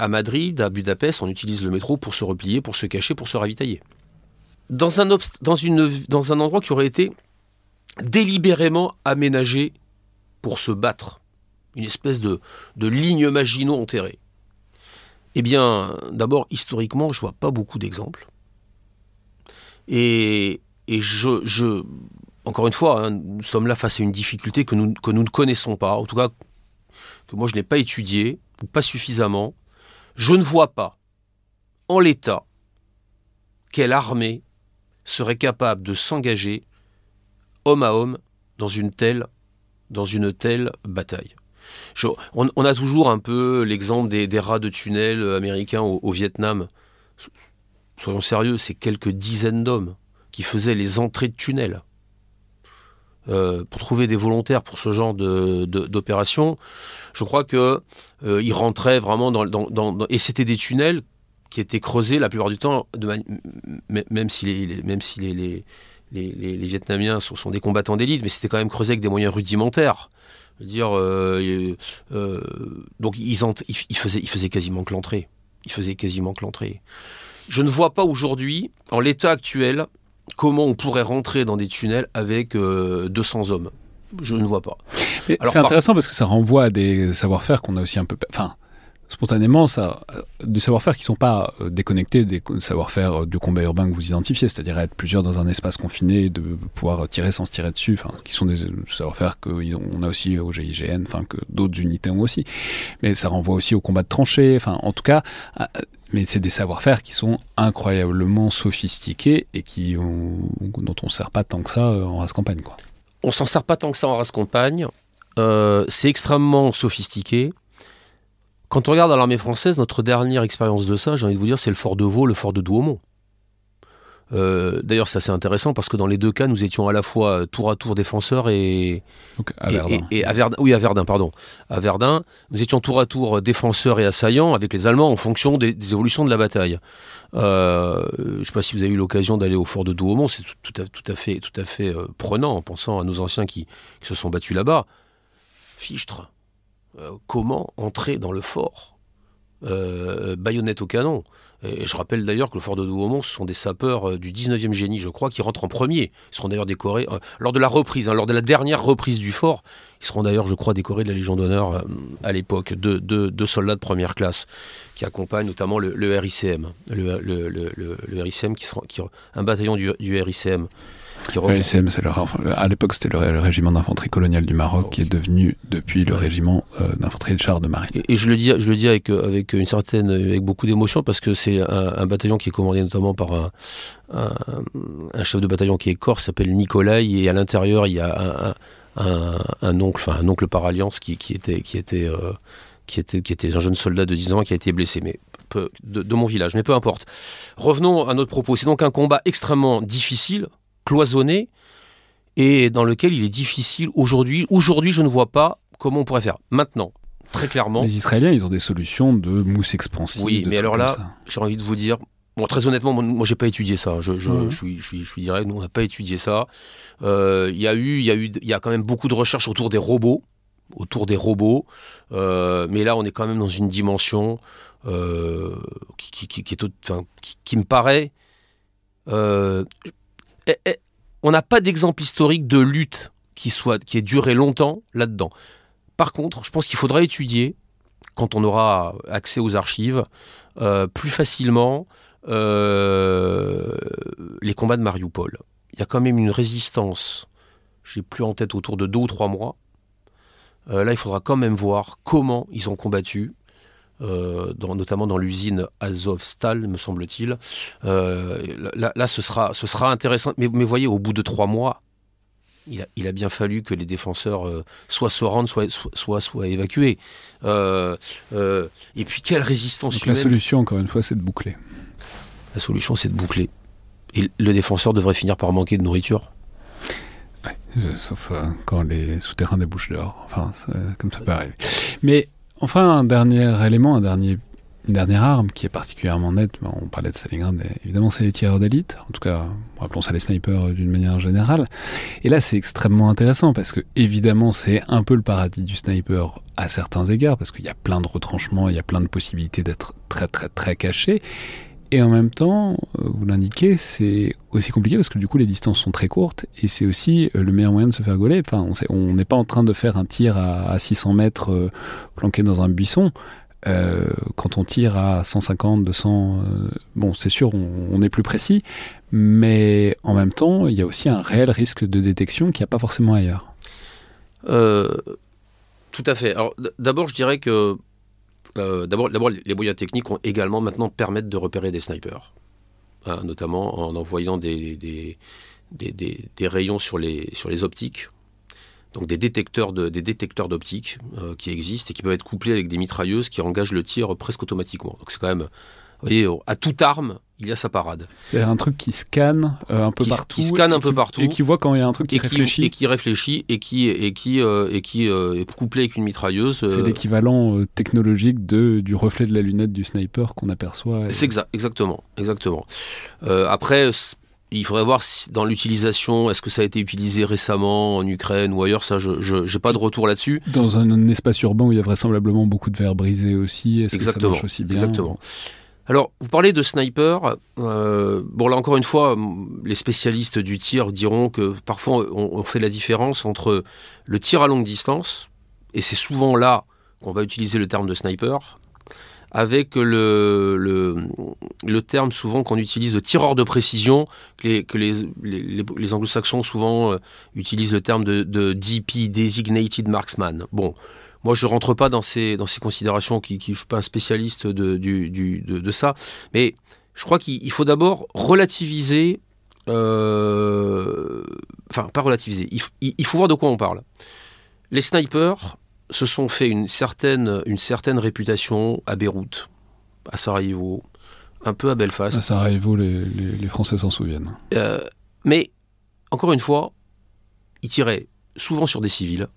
Madrid, à Budapest, on utilise le métro pour se replier, pour se cacher, pour se ravitailler. Dans un, dans une, dans un endroit qui aurait été délibérément aménagé pour se battre, une espèce de, de ligne Maginot enterrée. Eh bien, d'abord, historiquement, je vois pas beaucoup d'exemples. Et, et je, je, encore une fois, hein, nous sommes là face à une difficulté que nous, que nous ne connaissons pas, en tout cas que moi je n'ai pas étudiée, ou pas suffisamment. Je ne vois pas, en l'état, quelle armée serait capable de s'engager homme à homme dans une telle, dans une telle bataille on, a toujours un peu l'exemple des, rats de tunnel américains au, Vietnam. Soyons sérieux, c'est quelques dizaines d'hommes qui faisaient les entrées de tunnels. Euh, pour trouver des volontaires pour ce genre d'opération, je crois que euh, rentraient vraiment dans, et c'était des tunnels qui étaient creusés la plupart du temps, même si les, même si les, Vietnamiens sont, des combattants d'élite, mais c'était quand même creusé avec des moyens rudimentaires dire, euh, euh, donc ils, ils, faisaient, ils faisaient quasiment que l'entrée. Ils faisaient quasiment que l'entrée. Je ne vois pas aujourd'hui, en l'état actuel, comment on pourrait rentrer dans des tunnels avec 200 euh, hommes. Je ne vois pas. C'est intéressant parce que ça renvoie à des savoir-faire qu'on a aussi un peu. Enfin, spontanément ça, euh, des savoir-faire qui ne sont pas euh, déconnectés des savoir-faire de combat urbain que vous identifiez, c'est-à-dire être plusieurs dans un espace confiné, de pouvoir tirer sans se tirer dessus, enfin, qui sont des savoir-faire qu'on a aussi au GIGN, enfin, que d'autres unités ont aussi. Mais ça renvoie aussi au combat de tranchées, enfin, en tout cas, mais c'est des savoir-faire qui sont incroyablement sophistiqués et qui dont on ne sert pas tant que ça en race campagne, quoi. On s'en sert pas tant que ça en race campagne. c'est extrêmement sophistiqué. Quand on regarde à l'armée française, notre dernière expérience de ça, j'ai envie de vous dire, c'est le fort de Vaux, le fort de Douaumont. Euh, d'ailleurs, c'est assez intéressant parce que dans les deux cas, nous étions à la fois tour à tour défenseurs et, à Verdun. Et, à Verdun. Oui, à Verdun, pardon. À Verdun, nous étions tour à tour défenseurs et assaillants avec les Allemands en fonction des, évolutions de la bataille. Euh, je ne sais pas si vous avez eu l'occasion d'aller au fort de Douaumont, c'est tout, à, fait, tout à fait euh, prenant en pensant à nos anciens qui, qui se sont battus là-bas. Fichtre, euh, comment entrer dans le fort euh, baïonnette au canon? Et je rappelle d'ailleurs que le fort de Douaumont, ce sont des sapeurs euh, du 19e génie, je crois, qui rentrent en premier. Ils seront d'ailleurs décorés lors de la reprise, hein, lors de la dernière reprise du fort. Ils seront d'ailleurs, je crois, décorés de la Légion d'honneur à l'époque, de soldats de première classe qui accompagnent notamment le, RICM. Le, RICM qui, un bataillon du, du RICM à l'époque, c'était le, régiment d'infanterie coloniale du Maroc qui est devenu depuis le régiment euh, d'infanterie de chars de marine. Et, je le dis, je le dis avec, euh, avec une certaine, avec beaucoup d'émotion parce que c'est un, bataillon qui est commandé notamment par un, un, chef de bataillon qui est corse, s'appelle Nicolai, et à l'intérieur il y a un, oncle, enfin un oncle par alliance qui, qui était, qui était, euh, qui était, qui était un jeune soldat de 10 ans qui a été blessé. Mais de, de mon village, mais peu importe. Revenons à notre propos. C'est donc un combat extrêmement difficile, cloisonné et dans lequel il est difficile aujourd'hui. Aujourd'hui, je ne vois pas comment on pourrait faire. Maintenant, très clairement. Les Israéliens, ils ont des solutions de mousse expansive. Oui, mais alors là, j'ai envie de vous dire. Bon, très honnêtement, moi, j'ai pas étudié ça. Je, je, mhm. je, suis, je, suis, je suis direct. Nous, on n'a pas étudié ça. Euh, il y a eu, il y a eu, il y a quand même beaucoup de recherches autour des robots, autour des robots. Euh, mais là, on est quand même dans une dimension euh, qui, qui, qui, est, enfin, qui, me paraît on n'a pas d'exemple historique de lutte qui, soit, qui ait duré longtemps là-dedans. Par contre, je pense qu'il faudra étudier, quand on aura accès aux archives, euh, plus facilement euh, les combats de Mariupol. Il y a quand même une résistance, j'ai plus en tête autour de deux ou trois mois. Euh, là, il faudra quand même voir comment ils ont combattu euh, notamment dans l'usine Azovstal, me semble-t-il. Euh, là, ce, sera, ce sera intéressant. Mais, mais voyez, au bout de trois mois, il a, il a, bien fallu que les défenseurs euh, soit se rendent, soit, soit, soit évacués. et puis, quelle résistance Donc La solution, encore une fois, c'est de boucler. La solution, c'est de boucler. Et le défenseur devrait finir par manquer de nourriture sauf quand les souterrains débouchent dehors. Enfin, comme ça peut arriver. Mais Enfin, un dernier élément, un dernier une dernière arme qui est particulièrement nette, on parlait de Stalingrad, évidemment c'est les tireurs d'élite, en tout cas appelons ça les snipers d'une manière générale. Et là c'est extrêmement intéressant parce que évidemment c'est un peu le paradis du sniper à certains égards, parce qu'il y a plein de retranchements, il y a plein de possibilités d'être très très très caché. Et en même temps, euh, vous l'indiquez, c'est aussi compliqué parce que du coup les distances sont très courtes et c'est aussi euh, le meilleur moyen de se faire gauler. Enfin, on n'est pas en train de faire un tir à, 600 mètres euh, planqué dans un buisson. quand on tire à 150, 200, bon, c'est sûr, on, est plus précis, mais en même temps, il y a aussi un réel risque de détection qu'il n'y a pas forcément ailleurs. tout à fait. Alors, d'abord, je dirais que euh, d'abord, les moyens techniques ont également maintenant permettent de repérer des snipers, hein, notamment en envoyant des, rayons sur les, optiques. Donc des détecteurs de, des détecteurs d'optique euh, qui existent et qui peuvent être couplés avec des mitrailleuses qui engagent le tir presque automatiquement. Donc c'est quand même, vous voyez, à toute arme, il y a sa parade. C'est un truc qui scanne euh, un peu partout. Qui scanne un peu partout. Et qui voit quand il y a un truc qui réfléchit. et qui réfléchit et qui, et qui, euh, et qui euh, est couplé avec une mitrailleuse. C'est l'équivalent technologique de, du reflet de la lunette du sniper qu'on aperçoit. C'est exact, exactement. exactement. après, il faudrait voir si, dans l'utilisation, est-ce que ça a été utilisé récemment en Ukraine ou ailleurs, ça, je n'ai pas de retour là-dessus. Dans un, espace urbain où il y a vraisemblablement beaucoup de verres brisés aussi, est-ce que ça marche aussi bien Exactement. Alors, vous parlez de sniper. Euh, bon, là encore une fois, les spécialistes du tir diront que parfois on, fait la différence entre le tir à longue distance, et c'est souvent là qu'on va utiliser le terme de sniper, avec le, le, terme souvent qu'on utilise de tireur de précision, que les, anglo-saxons souvent euh, utilisent le terme de, de DP, Designated Marksman. Bon, moi, je rentre pas dans ces, dans ces considérations, qui, qui, je suis pas un spécialiste de, du, du, de, ça, mais je crois qu'il faut d'abord relativiser, euh, enfin pas relativiser, il, il, faut voir de quoi on parle. Les snipers se sont fait une certaine, une certaine réputation à Beyrouth, à Sarajevo, un peu à Belfast. À Sarajevo, les, les, Français s'en souviennent. Euh, mais, encore une fois, ils tiraient souvent sur des civils,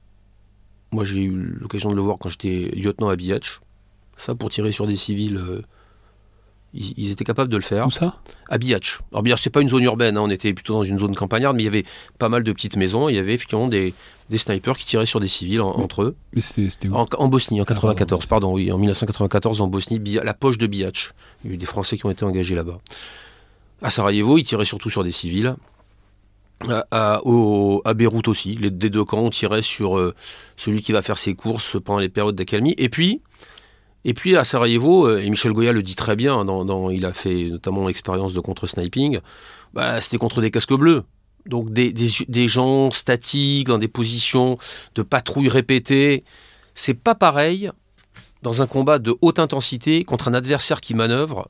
moi, j'ai eu l'occasion de le voir quand j'étais lieutenant à Biatch. Ça, pour tirer sur des civils, euh, ils, étaient capables de le faire. Où ça? À Biatch. Alors, bien, c'est pas une zone urbaine, hein, on était plutôt dans une zone campagnarde, mais il y avait pas mal de petites maisons. Il y avait effectivement des, des snipers qui tiraient sur des civils entre eux. Mais c'était en, en, Bosnie, en 94, ah, pardon, oui, en 1994, en Bosnie, la poche de Biatch. Il y a eu des Français qui ont été engagés là-bas. À Sarajevo, ils tiraient surtout sur des civils à, à, Beyrouth aussi. Les, des deux camps, on tirait sur euh, celui qui va faire ses courses pendant les périodes d'accalmie. Et puis, et puis à Sarajevo, euh, et Michel Goya le dit très bien, dans, il a fait notamment l'expérience de contre-sniping, bah, c'était contre des casques bleus. Donc des, des, gens statiques, dans des positions de patrouille répétées. C'est pas pareil dans un combat de haute intensité contre un adversaire qui manœuvre,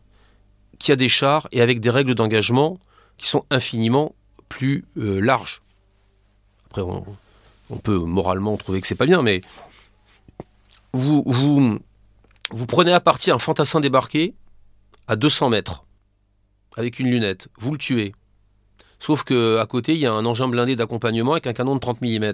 qui a des chars et avec des règles d'engagement qui sont infiniment plus euh, large. Après, on, peut moralement trouver que c'est pas bien, mais vous, vous, vous prenez à partie un fantassin débarqué à 200 mètres avec une lunette, vous le tuez. Sauf que à côté, il y a un engin blindé d'accompagnement avec un canon de 30 mm.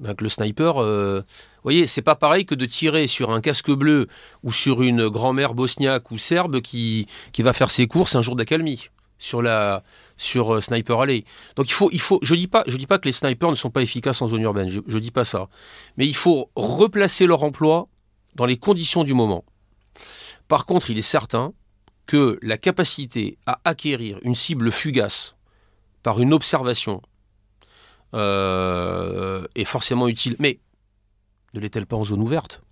Donc le sniper, euh, vous voyez, c'est pas pareil que de tirer sur un casque bleu ou sur une grand-mère bosniaque ou serbe qui, qui va faire ses courses un jour d'accalmie sur la sur euh, Sniper Alley. Donc il faut je dis pas je dis pas que les snipers ne sont pas efficaces en zone urbaine, je, ne dis pas ça. Mais il faut replacer leur emploi dans les conditions du moment. Par contre, il est certain que la capacité à acquérir une cible fugace par une observation euh, est forcément utile. Mais ne l'est-elle pas en zone ouverte?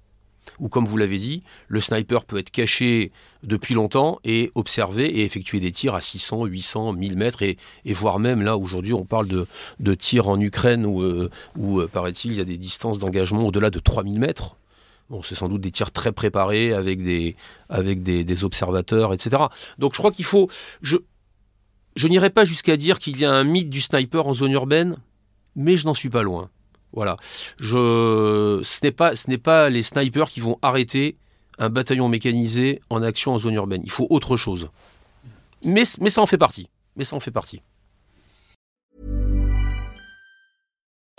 Ou comme vous l'avez dit, le sniper peut être caché depuis longtemps et observer et effectuer des tirs à 600, 800, 1000 mètres et, voire même là aujourd'hui on parle de, tirs en Ukraine où, euh, où euh, paraît-il il y a des distances d'engagement au-delà de 3000 mètres. Bon, c'est sans doute des tirs très préparés avec des, avec des, observateurs, etc. Donc je crois qu'il faut... Je, je n'irai pas jusqu'à dire qu'il y a un mythe du sniper en zone urbaine, mais je n'en suis pas loin. Voilà. Je, ce n'est pas, les snipers qui vont arrêter un bataillon mécanisé en action en zone urbaine. Il faut autre chose. Mais, mais ça en fait partie. Mais ça en fait partie.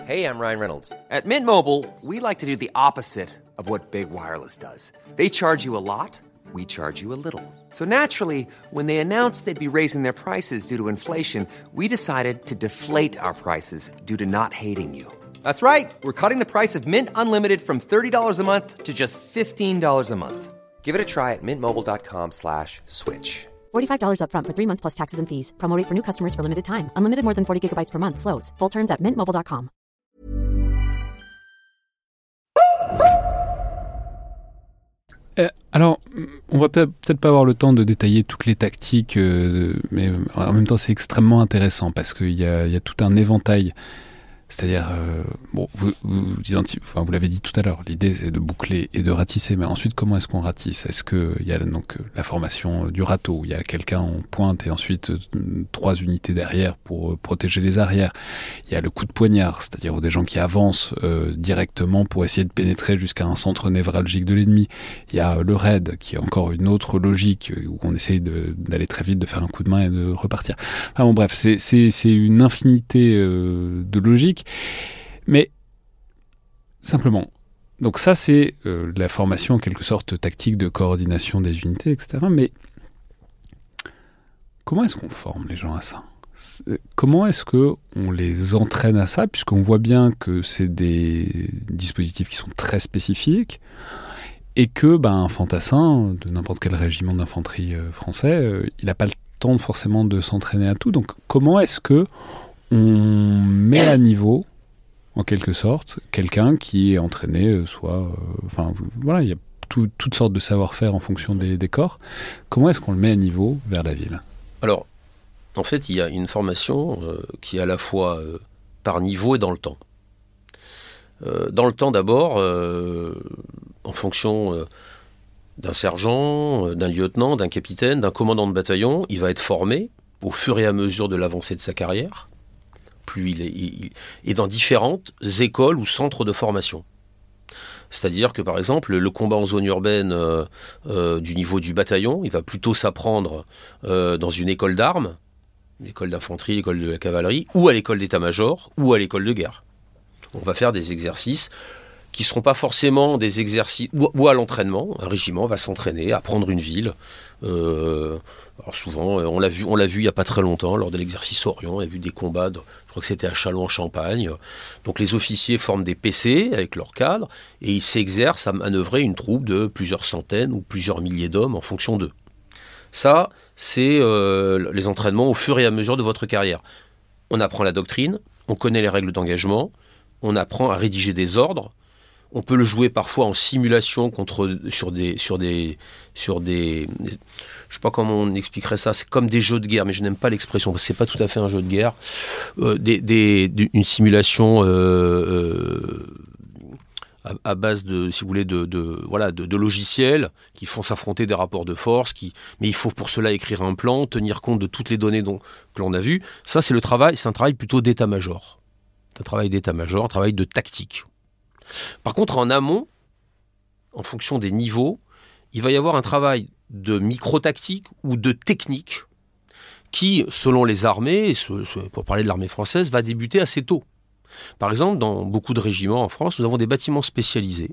Hey, I'm Ryan Reynolds. At Mint Mobile, we like to do the opposite of what Big Wireless does. They charge you a lot. we charge you a little. So naturally, when they announced they'd be raising their prices due to inflation, we decided to deflate our prices due to not hating you. That's right. We're cutting the price of Mint Unlimited from $30 a month to just $15 a month. Give it a try at mintmobile.com slash switch. $45 upfront for three months plus taxes and fees. Promo rate for new customers for limited time. Unlimited more than 40 gigabytes per month. Slows. Full terms at mintmobile.com. Euh, alors, on va peut- peut-être pas avoir le temps de détailler toutes les tactiques, euh, mais en même temps c'est extrêmement intéressant parce qu'il y y a tout un éventail. C'est-à-dire, euh, bon, vous, l'avez dit tout à l'heure, l'idée c'est de boucler et de ratisser, mais ensuite comment est-ce qu'on ratisse? Est-ce qu'il y a donc la formation euh, du râteau, où il y a quelqu'un en pointe et ensuite euh, trois unités derrière pour protéger les arrières? Il y a le coup de poignard, c'est-à-dire des gens qui avancent directement pour essayer de pénétrer jusqu'à un centre névralgique de l'ennemi. Il y a le raid, qui est encore une autre logique, où on essaye d'aller très vite, de faire un coup de main et de repartir. Enfin bon, bref, c'est- une infinité de logiques. Mais simplement, donc ça c'est euh, la formation en quelque sorte tactique de coordination des unités, etc. Mais comment est-ce qu'on forme les gens à ça? Comment est-ce que on les entraîne à ça, puisqu'on voit bien que c'est des dispositifs qui sont très spécifiques et que ben, un fantassin de n'importe quel régiment d'infanterie euh, français, euh, il n'a pas le temps forcément de s'entraîner à tout. Donc comment est-ce que on met à niveau, en quelque sorte, quelqu'un qui est entraîné, euh, soit, euh, enfin voilà, il y a tout- toutes sortes de savoir-faire en fonction des, des corps. Comment est-ce qu'on le met à niveau vers la ville? Alors, en fait, il y a une formation euh, qui est à la fois par niveau et dans le temps. Dans le temps d'abord, en fonction d'un sergent, d'un lieutenant, d'un capitaine, d'un commandant de bataillon, il va être formé au fur et à mesure de l'avancée de sa carrière, plus il est, dans différentes écoles ou centres de formation. C'est-à-dire que par exemple, le combat en zone urbaine euh, euh, du niveau du bataillon, il va plutôt s'apprendre euh, dans une école d'armes, l'école d'infanterie, l'école de la cavalerie, ou à l'école d'état-major, ou à l'école de guerre. On va faire des exercices qui ne seront pas forcément des exercices, ou à l'entraînement. Un régiment va s'entraîner à prendre une ville. Alors souvent, euh, on l'a vu, on l'a vu il n'y a pas très longtemps lors de l'exercice Orient. On a vu des combats. je crois que c'était à Châlons en Champagne. Donc les officiers forment des PC avec leurs cadres et ils s'exercent à manœuvrer une troupe de plusieurs centaines ou plusieurs milliers d'hommes en fonction d'eux. Ça, c'est euh, les entraînements au fur et à mesure de votre carrière. On apprend la doctrine, on connaît les règles d'engagement, on apprend à rédiger des ordres. On peut le jouer parfois en simulation contre sur des sur des sur des, je sais pas comment on expliquerait ça. C'est comme des jeux de guerre, mais je n'aime pas l'expression parce que c'est pas tout à fait un jeu de guerre. Euh, des, des- une simulation euh, euh, à, base de, si vous voulez, de, de voilà, de, de logiciels qui font s'affronter des rapports de force. Qui, mais il faut pour cela écrire un plan, tenir compte de toutes les données dont, que l'on a vues. Ça, c'est le travail. C'est un travail plutôt d'état-major. C'est un travail d'état-major, un travail de tactique. Par contre, en amont, en fonction des niveaux, il va y avoir un travail de micro-tactique ou de technique qui, selon les armées, pour parler de l'armée française, va débuter assez tôt. Par exemple, dans beaucoup de régiments en France, nous avons des bâtiments spécialisés,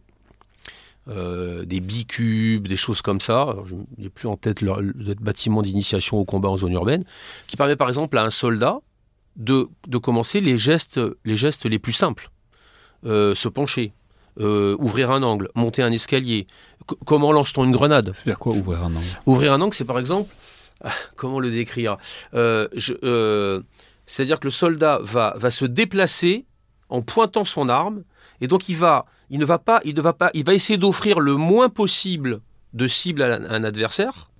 euh, des bicubes, des choses comme ça. Je n'ai plus en tête le, le bâtiment d'initiation au combat en zone urbaine, qui permet par exemple à un soldat de, commencer les gestes les plus simples. Euh, se pencher, euh, ouvrir un angle, monter un escalier. C- comment lance-t-on une grenade? C'est-à-dire quoi ouvrir un angle? Ouvrir un angle, c'est par exemple, ah, comment le décrire? Euh, C'est-à-dire que le soldat va, va se déplacer en pointant son arme, et donc il va, il ne va pas, il ne va pas, il va essayer d'offrir le moins possible de cibles à un adversaire.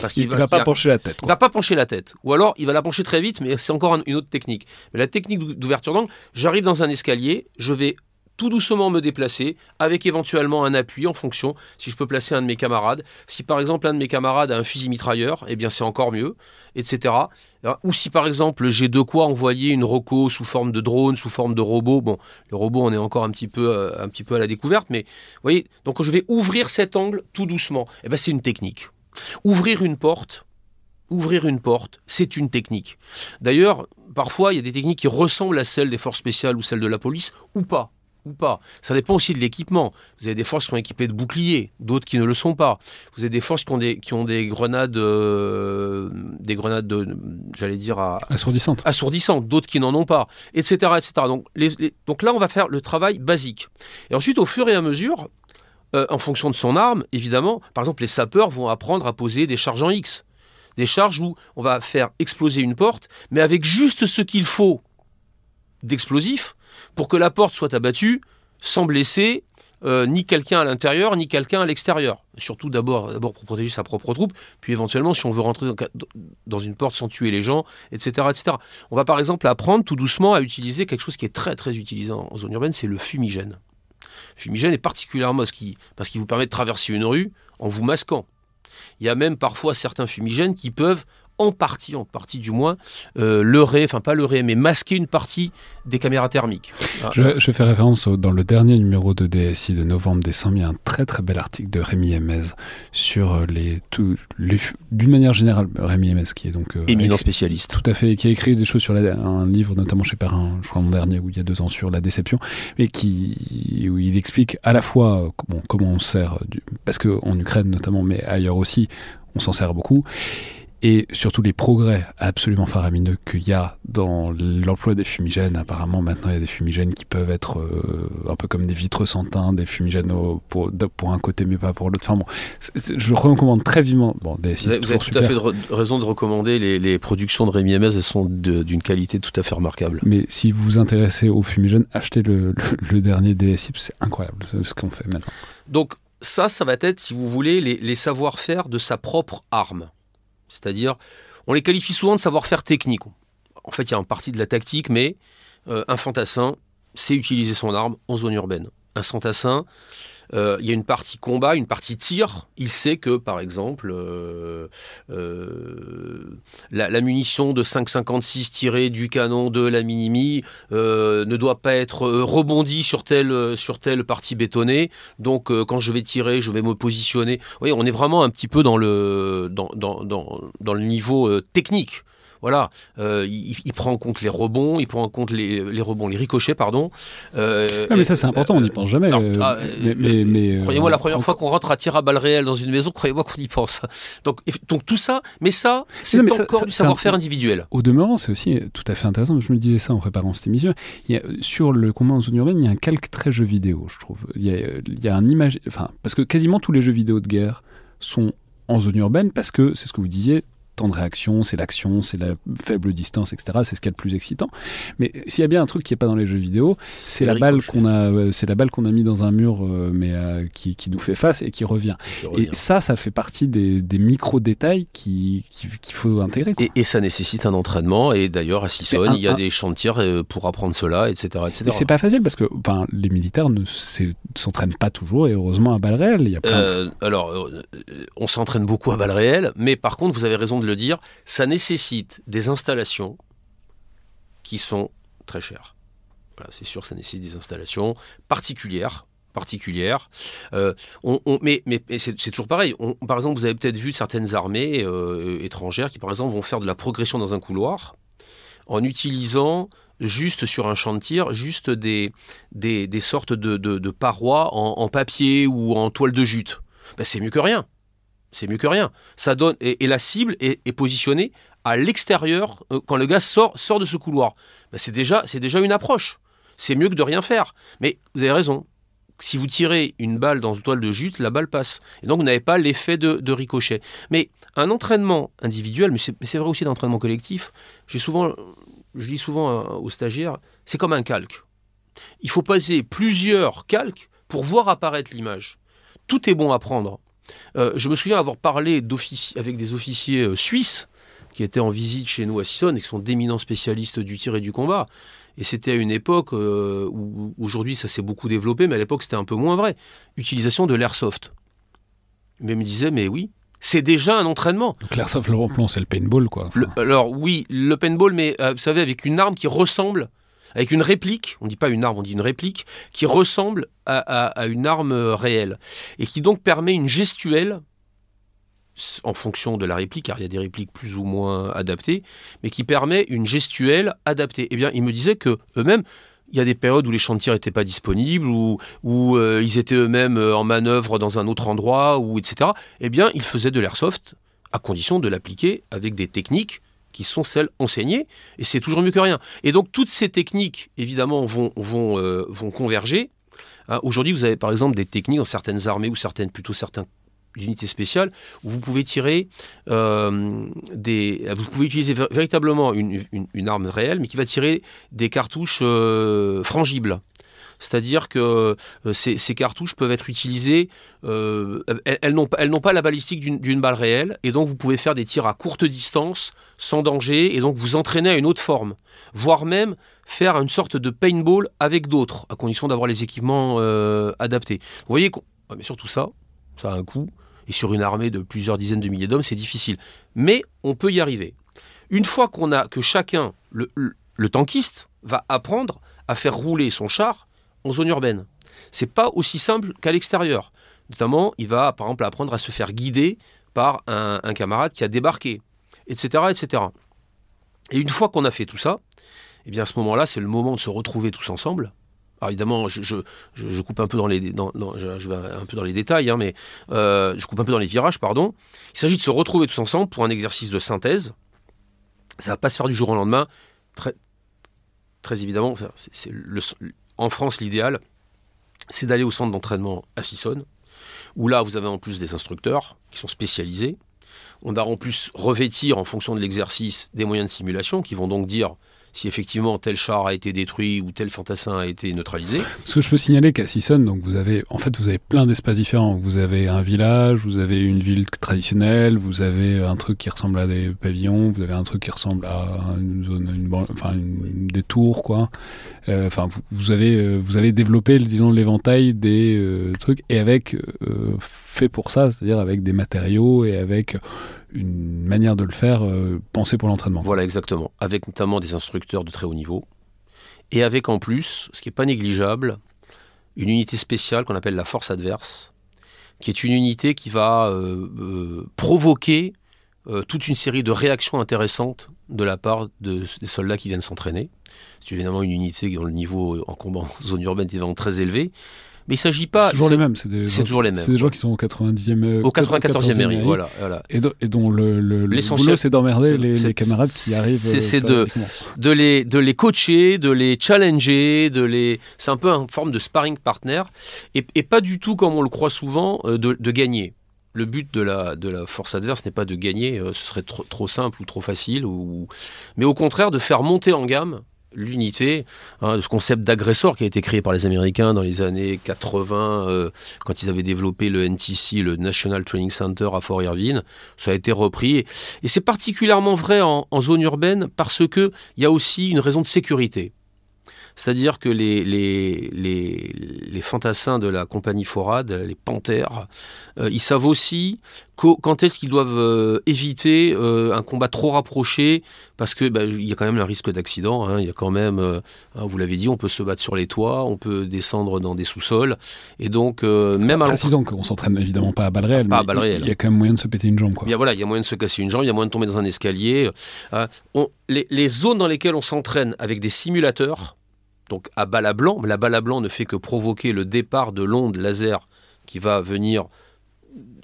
Parce Il qu'il ne va pas pencher la tête. il quoi. va pas pencher la tête. Ou alors, il va la pencher très vite, mais c'est encore un- une autre technique. Mais la technique d'ou- d'ouverture d'angle, j'arrive dans un escalier, je vais tout doucement me déplacer, avec éventuellement un appui en fonction si je peux placer un de mes camarades. Si par exemple un de mes camarades a un fusil mitrailleur, eh bien c'est encore mieux, etc. Ou si par exemple j'ai de quoi envoyer une roco sous forme de drone, sous forme de robot. Bon, le robot on est encore un petit peu, euh, à la découverte, mais vous voyez, donc je vais ouvrir cet angle tout doucement. Eh ben c'est une technique. Ouvrir une porte, Ouvrir une porte, c'est une technique. D'ailleurs, parfois, il y a des techniques qui ressemblent à celles des forces spéciales ou celles de la police, ou pas. Ou pas. Ça dépend aussi de l'équipement. Vous avez des forces qui sont équipées de boucliers, d'autres qui ne le sont pas. Vous avez des forces qui ont des, qui ont des grenades, euh, des grenades de, j'allais dire, à, assourdissantes, assourdissantes d'autres qui n'en ont pas, etc., etc. Donc, donc là, on va faire le travail basique. Et ensuite, au fur et à mesure, euh, en fonction de son arme, évidemment, par exemple, les sapeurs vont apprendre à poser des charges en X. Des charges où on va faire exploser une porte, mais avec juste ce qu'il faut d'explosifs pour que la porte soit abattue sans blesser euh, ni quelqu'un à l'intérieur, ni quelqu'un à l'extérieur. Surtout d'abord, pour protéger sa propre troupe, puis éventuellement si on veut rentrer dans, une porte sans tuer les gens, etc., etc. On va par exemple apprendre tout doucement à utiliser quelque chose qui est très très utilisé en zone urbaine, c'est le fumigène. Fumigène est particulièrement parce qu'il vous permet de traverser une rue en vous masquant. Il y a même parfois certains fumigènes qui peuvent en partie, en partie du moins, euh, leurrer, enfin pas leurrer, mais masquer une partie des caméras thermiques. Je, fais référence dans le dernier numéro de DSI de novembre-décembre, il y a un très très bel article de Rémi Emez sur euh, les, les d'une manière générale, Rémi Emez qui est donc euh, éminent spécialiste, tout à fait, qui a écrit des choses sur un livre notamment chez Perrin, je crois l'an dernier ou il y a deux ans sur la déception, et qui où il explique à la fois comment on sert, du, parce que en Ukraine notamment, mais ailleurs aussi, on s'en sert beaucoup et surtout les progrès absolument faramineux qu'il y a dans l'emploi des fumigènes. Apparemment, maintenant, il y a des fumigènes qui peuvent être euh, un peu comme des vitres sans teint, des fumigènes pour, pour un côté mais pas pour l'autre. Enfin bon, je recommande très vivement. Bon, vous avez, tout à fait raison de recommander les, productions de Rémi Hamez, elles sont d'une qualité tout à fait remarquable. Mais si vous vous intéressez aux fumigènes, achetez le, dernier DSI, c'est incroyable ce qu'on fait maintenant. Donc ça, ça va être, si vous voulez, les savoir-faire de sa propre arme. C'est-à-dire, on les qualifie souvent de savoir-faire technique. En fait, il y a un partie de la tactique, mais euh, un fantassin, c'est utiliser son arme en zone urbaine. Un fantassin, euh, il y a une partie combat, une partie tir. Il sait que, par exemple, euh, euh, la, munition de 5,56 tirée du canon de la Minimi ne doit pas être rebondie sur telle, sur telle partie bétonnée. Donc, quand je vais tirer, je vais me positionner. Oui, on est vraiment un petit peu dans le, dans, dans, dans le niveau technique. Voilà, euh, il, prend en compte les rebonds, il prend en compte les, les rebonds, les ricochets, pardon. Euh, mais ça c'est important, on n'y pense jamais. Euh, ah, mais, mais, croyez-moi, la première fois qu'on rentre à tir à balles réelles dans une maison, croyez-moi qu'on y pense. Donc, donc tout ça, mais ça, c'est encore du savoir-faire individuel. Au demeurant, c'est aussi tout à fait intéressant. Je me disais ça en préparant cette émission. Il y a, sur le combat en zone urbaine, il y a un calque très jeu vidéo, je trouve. Il y a, il y a un image, enfin, parce que quasiment tous les jeux vidéo de guerre sont en zone urbaine parce que c'est ce que vous disiez, temps de réaction, c'est l'action, c'est la faible distance, etc. C'est ce qui est le plus excitant. Mais s'il y a bien un truc qui n'est pas dans les jeux vidéo, c'est la balle qu'on a, euh, c'est la balle qu'on a mis dans un mur, euh, mais euh, qui, qui, nous fait face et qui revient. Et, ça, ça fait partie des, des micro détails qu'il faut intégrer. Et, ça nécessite un entraînement. Et d'ailleurs, à Sissonne, il y a des chantiers pour apprendre cela, etc., etc. Mais c'est pas facile parce que ben, les militaires ne s'entraînent pas toujours et heureusement à balles réelles. Il y a Alors, on s'entraîne beaucoup à balles réelles, mais par contre, vous avez raison de le dire, ça nécessite des installations qui sont très chères. c'est sûr, ça nécessite des installations particulières particulières. Euh, on, mais, c'est toujours pareil. par exemple, vous avez peut-être vu certaines armées euh, étrangères qui, par exemple, vont faire de la progression dans un couloir en utilisant juste sur un champ de tir, juste des, des, sortes de, parois en, papier ou en toile de jute. Ben, c'est mieux que rien c'est mieux que rien. Ça donne et, la cible est, positionnée à l'extérieur euh, quand le gaz sort, de ce couloir. Ben, c'est déjà c'est déjà une approche. C'est mieux que de rien faire. Mais vous avez raison. Si vous tirez une balle dans une toile de jute, la balle passe. Et donc vous n'avez pas l'effet de, ricochet. Mais un entraînement individuel, mais c'est vrai aussi d'entraînement collectif, j'ai souvent, je dis souvent euh, aux stagiaires, c'est comme un calque. Il faut passer plusieurs calques pour voir apparaître l'image. Tout est bon à prendre. Euh, je me souviens avoir parlé avec des officiers euh, suisses qui étaient en visite chez nous à Sissonne et qui sont d'éminents spécialistes du tir et du combat. Et c'était à une époque euh, où aujourd'hui ça s'est beaucoup développé, mais à l'époque c'était un peu moins vrai. Utilisation de l'airsoft. Mais ils me disaient, mais oui, c'est déjà un entraînement. Donc l'airsoft, le plan, c'est le paintball, quoi. alors oui, le paintball, mais vous savez, avec une arme qui ressemble avec une réplique, on ne dit pas une arme, on dit une réplique, qui ressemble à, une arme réelle, et qui donc permet une gestuelle en fonction de la réplique, car il y a des répliques plus ou moins adaptées, mais qui permet une gestuelle adaptée. Eh bien, ils me disaient que eux-mêmes, il y a des périodes où les tir n'étaient pas disponibles, ou où euh, ils étaient eux-mêmes euh, en manœuvre dans un autre endroit, ou etc. Eh bien, ils faisaient de l'airsoft à condition de l'appliquer avec des techniques qui sont celles enseignées, et c'est toujours mieux que rien. Et donc toutes ces techniques, évidemment, vont, euh, converger. Hein, Aujourd'hui, vous avez par exemple des techniques dans certaines armées ou certaines, plutôt certains unités spéciales où vous pouvez tirer euh, des. Vous pouvez utiliser véritablement une arme réelle, mais qui va tirer des cartouches euh, frangibles. C'est-à-dire que euh, ces, cartouches peuvent être utilisées, euh, elles, elles n'ont pas, la balistique d'une balle réelle, et donc vous pouvez faire des tirs à courte distance, sans danger, et donc vous entraîner à une autre forme, voire même faire une sorte de paintball avec d'autres, à condition d'avoir les équipements euh, adaptés. Vous voyez, mais surtout ça, ça a un coût, et sur une armée de plusieurs dizaines de milliers d'hommes, c'est difficile. Mais on peut y arriver. Une fois qu'on a que chacun, le, le tankiste, va apprendre à faire rouler son char en zone urbaine. C'est pas aussi simple qu'à l'extérieur. Notamment, il va par exemple apprendre à se faire guider par un, camarade qui a débarqué, etc., etc. Et une fois qu'on a fait tout ça, eh bien à ce moment-là, c'est le moment de se retrouver tous ensemble. Alors évidemment, je, coupe un peu dans les, dans- vais un peu dans les détails, hein, mais euh, je coupe un peu dans les virages, pardon. Il s'agit de se retrouver tous ensemble pour un exercice de synthèse. Ça va pas se faire du jour au lendemain. Très, évidemment, c'est le- en France, l'idéal, c'est d'aller au centre d'entraînement à Sissonne, où là, vous avez en plus des instructeurs qui sont spécialisés. On va en plus revêtir, en fonction de l'exercice, des moyens de simulation qui vont donc dire si effectivement tel char a été détruit ou tel fantassin a été neutralisé. Ce que je peux signaler qu'à Sisson, donc vous avez, en fait, vous avez plein d'espaces différents. Vous avez un village, vous avez une ville traditionnelle, vous avez un truc qui ressemble à des pavillons, vous avez un truc qui ressemble à une zone, enfin, des tours, quoi. Euh, vous, avez, euh, vous avez développé, disons, l'éventail des euh, trucs et avec fait pour ça, c'est-à-dire avec des matériaux et avec une manière de le faire euh, pensée pour l'entraînement. Voilà, exactement. Avec notamment des instructeurs de très haut niveau. Et avec en plus, ce qui n'est pas négligeable, une unité spéciale qu'on appelle la force adverse, qui est une unité qui va euh, euh, provoquer toute une série de réactions intéressantes de la part de, des soldats qui viennent s'entraîner. C'est évidemment une unité dont le niveau en combat en zone urbaine est vraiment très élevé. Mais il ne s'agit pas. c'est toujours les mêmes. C'est des gens- toujours les mêmes. C'est des gens qui sont au 90e. euh, Au 94e mairie, voilà. voilà. Et, do- et dont le, le, boulot, c'est d'emmerder les, camarades qui arrivent. c'est- euh, de- de les, de les coacher, de les challenger, de les. C'est un peu une forme de sparring partner, et, et pas du tout comme on le croit souvent euh, de, de gagner. Le but de la, de la force adverse n'est pas de gagner, ce serait trop, trop simple ou trop facile, ou, mais au contraire de faire monter en gamme l'unité, hein, ce concept d'agresseur qui a été créé par les Américains dans les années 80, euh, quand ils avaient développé le NTC, le National Training Center à Fort Irvine, ça a été repris. Et, c'est particulièrement vrai en, en zone urbaine parce que il y a aussi une raison de sécurité. C'est-à-dire que les, les, les, les fantassins de la compagnie Forad, les panthères, euh, ils savent aussi quand est-ce qu'ils doivent euh, éviter euh, un combat trop rapproché, parce que bah, y a quand même un risque d'accident. hein. il y a quand même, hein, vous l'avez dit, on peut se battre sur les toits, on peut descendre dans des sous-sols, et donc même à Précisons qu'on s'entraîne évidemment pas à balles réelles. Pas à mais balles il- réelles. Il y a quand même moyen de se péter une jambe. Quoi. il y a, voilà, il y a moyen de se casser une jambe, il y a moyen de tomber dans un escalier. On- les, les zones dans lesquelles on s'entraîne avec des simulateurs, donc à balle à blanc, la balle à blanc ne fait que provoquer le départ de l'onde laser qui va venir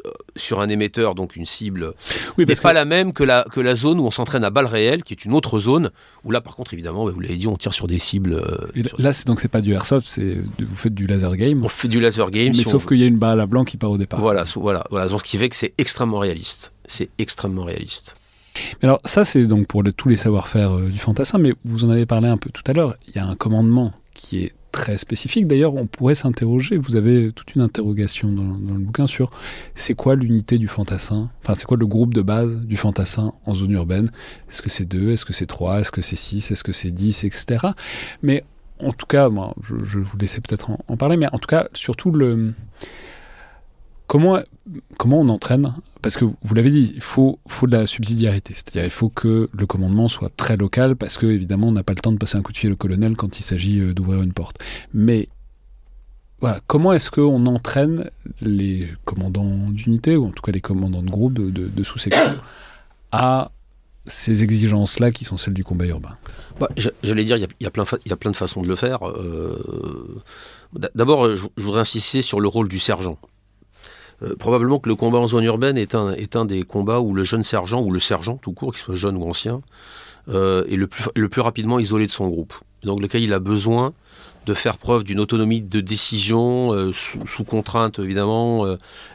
euh, sur un émetteur, donc une cible, Oui, n'est pas que la même que la, que la zone où on s'entraîne à balle réelle, qui est une autre zone, où là par contre évidemment, bah, vous l'avez dit, on tire sur des cibles. euh, et sur- là, c'est donc c'est pas du airsoft, c'est vous faites du laser game. on fait du laser game. mais si sauf qu'il y a une balle à blanc qui part au départ. Voilà, so- voilà, voilà. Donc, ce qui fait que c'est extrêmement réaliste. C'est extrêmement réaliste. Mais Alors ça, c'est donc pour tous les savoir-faire euh, du fantassin, mais vous en avez parlé un peu tout à l'heure. Il y a un commandement qui est très spécifique. D'ailleurs, on pourrait s'interroger. Vous avez toute une interrogation dans, le bouquin sur c'est quoi l'unité du fantassin? Enfin, c'est quoi le groupe de base du fantassin en zone urbaine? Est-ce que c'est 2 Est-ce que c'est 3 Est-ce que c'est 6 Est-ce que c'est 10 Etc. Mais en tout cas, moi, je, je vous laissais peut-être en parler, mais en tout cas, surtout le comment comment on entraîne? Parce que vous l'avez dit, il faut, faut de la subsidiarité. C'est-à-dire il faut que le commandement soit très local parce que évidemment on n'a pas le temps de passer un coup de fil au colonel quand il s'agit euh, d'ouvrir une porte. Mais voilà, comment est-ce qu'on entraîne les commandants d'unité ou en tout cas les commandants de groupe de, sous-section à ces exigences-là qui sont celles du combat urbain? Bah, J'allais dire, il y, a, plein, il y a plein de façons de le faire. D'abord, je voudrais insister sur le rôle du sergent. Euh, probablement que le combat en zone urbaine est un, est un des combats où le jeune sergent, ou le sergent tout court, qu'il soit jeune ou ancien, euh, est le plus, le plus rapidement isolé de son groupe. Donc lequel il a besoin de faire preuve d'une autonomie de décision euh, sous, contrainte évidemment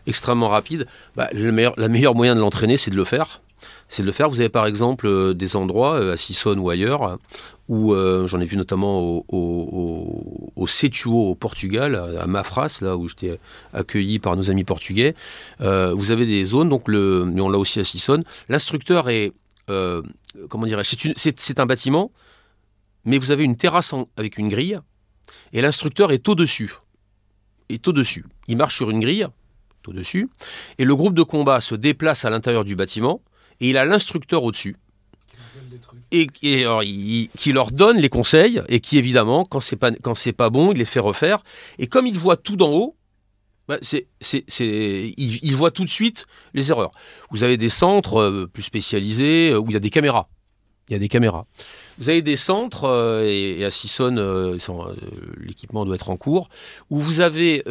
extrêmement rapide. Bah, le meilleur, la meilleure moyen de l'entraîner, c'est de le faire c'est de le faire. Vous avez par exemple des endroits, à Sissonne ou ailleurs, où euh, j'en ai vu notamment au, au, au, Portugal, à Mafras, là où j'étais accueilli par nos amis portugais. Euh, vous avez des zones, donc mais on l'a aussi à Sissonne. L'instructeur est, euh, comment dirais-je, c'est un bâtiment, mais vous avez une terrasse avec une grille, et l'instructeur est au-dessus. Est au-dessus. Il marche sur une grille, au-dessus, et le groupe de combat se déplace à l'intérieur du bâtiment, et il a l'instructeur au-dessus et, qui leur donne les conseils et qui évidemment quand c'est pas bon il les fait refaire et comme il voit tout d'en haut bah, c'est, il, voit tout de suite les erreurs. Vous avez des centres euh, plus spécialisés euh, où il y a des caméras. Il y a des caméras. Vous avez des centres, euh, et, à Sissonne, l'équipement doit être en cours, où vous avez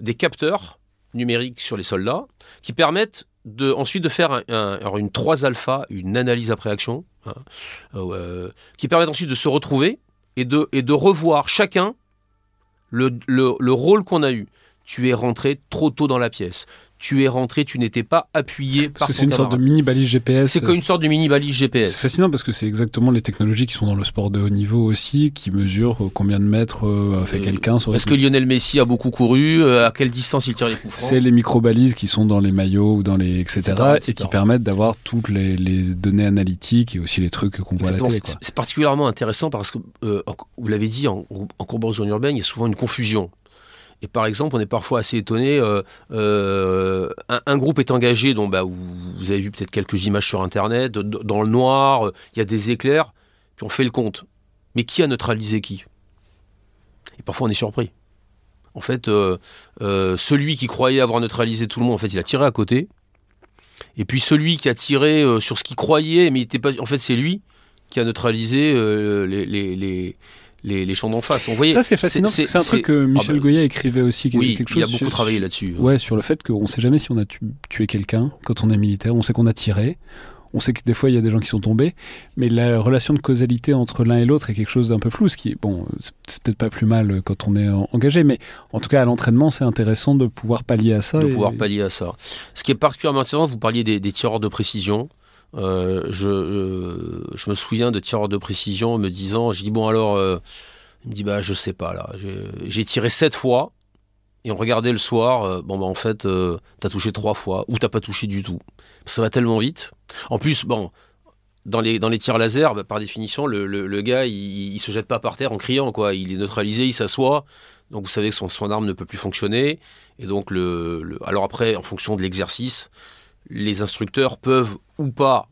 des capteurs numériques sur les soldats qui permettent de, ensuite de faire une 3 alpha, une analyse après action, hein, euh, qui permet ensuite de se retrouver et de, et de revoir chacun le, le rôle qu'on a eu. Tu es rentré trop tôt dans la pièce tu es rentré, tu n'étais pas appuyé parce que c'est une sorte de mini balise GPS. C'est comme une sorte de mini balise GPS. C'est fascinant parce que c'est exactement les technologies qui sont dans le sport de haut niveau aussi, qui mesurent euh, combien de mètres euh, fait euh, quelqu'un. Est-ce que Lionel Messi a beaucoup couru À quelle distance il tire les coups francs C'est les micro balises qui sont dans les maillots ou dans les etc. et qui permettent d'avoir toutes les, données analytiques et aussi les trucs qu'on voit à la télé. C'est particulièrement intéressant parce que vous l'avez dit en, en en zone urbaine, il y a souvent une confusion. Et par exemple, on est parfois assez étonné. Euh, euh, un, groupe est engagé, dont bah, vous, avez vu peut-être quelques images sur Internet, dans le noir, il y a des éclairs, puis on fait le compte. Mais qui a neutralisé qui? Et parfois on est surpris. En fait, euh, celui qui croyait avoir neutralisé tout le monde, en fait, il a tiré à côté. Et puis celui qui a tiré sur ce qu'il croyait, mais il était pas. En fait, c'est lui qui a neutralisé les, les, les champs d'en face. On ça c'est fascinant c'est un truc que Michel ah bah, Goya écrivait aussi oui, quelque chose. Il a beaucoup travaillé là-dessus. Ouais, sur le fait qu'on ne sait jamais si on a tué quelqu'un quand on est militaire. On sait qu'on a tiré. On sait que des fois il y a des gens qui sont tombés, mais la relation de causalité entre l'un et l'autre est quelque chose d'un peu flou. Ce qui est bon, c'est peut-être pas plus mal quand on est engagé, mais en tout cas à l'entraînement c'est intéressant de pouvoir pallier à ça. De pouvoir pallier à ça. Ce qui est particulièrement intéressant, vous parliez des, des tireurs de précision. Euh, je, euh, je, me souviens de tireurs de précision me disant, je dis bon alors, euh, il me dit bah je sais pas là, j'ai tiré sept fois et on regardait le soir, bon bah en fait t'as touché trois fois ou t'as pas touché du tout. Ça va tellement vite. En plus bon. Dans les, dans les tirs laser, bah, par définition, le, le, gars, il, il, se jette pas par terre en criant, quoi. Il est neutralisé, il s'assoit. Donc vous savez que son, son arme ne peut plus fonctionner. Et donc, le alors après, en fonction de l'exercice, les instructeurs peuvent ou pas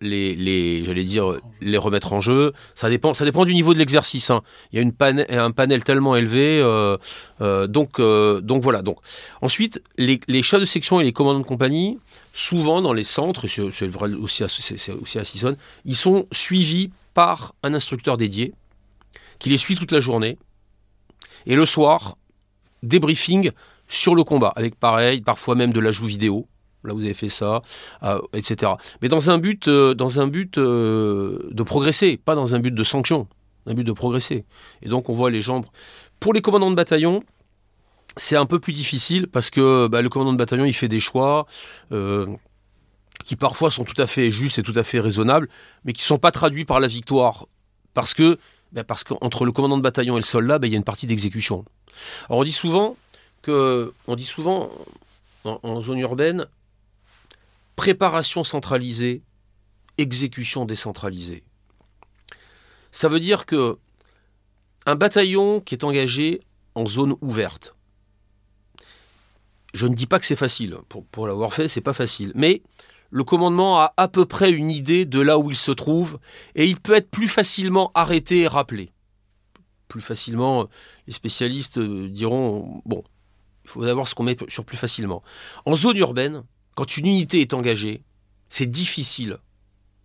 les, j'allais dire, les remettre en jeu. Ça dépend, ça dépend du niveau de l'exercice. Hein. Il y a une un panel tellement élevé, euh, euh, donc, euh, donc voilà. Donc ensuite, les, les, de section et les commandants de compagnie, souvent dans les centres, c'est vrai aussi à, aussi à Sissonne, ils sont suivis par un instructeur dédié qui les suit toute la journée. Et le soir, débriefing sur le combat, avec pareil, parfois même de l'ajout vidéo là vous avez fait ça, euh, etc. Mais dans un but, euh, dans un but euh, de progresser, pas dans un but de sanction, un but de progresser. Et donc on voit les gens. Pour les commandants de bataillon, c'est un peu plus difficile parce que bah, le commandant de bataillon il fait des choix qui parfois sont tout à fait justes et tout à fait raisonnables, mais qui ne sont pas traduits par la victoire parce que bah, parce qu'entre le commandant de bataillon et le soldat, bah, il y a une partie d'exécution. Alors on dit souvent que on dit souvent en zone urbaine, préparation centralisée, exécution décentralisée. Ça veut dire que un bataillon qui est engagé en zone ouverte, je ne dis pas que c'est facile, pour, l'avoir fait, c'est pas facile, mais le commandement a à peu près une idée de là où il se trouve et il peut être plus facilement arrêté et rappelé. Plus facilement, les spécialistes diront bon, il faut d'abord ce qu'on met sur plus facilement. En zone urbaine, quand une unité est engagée, c'est difficile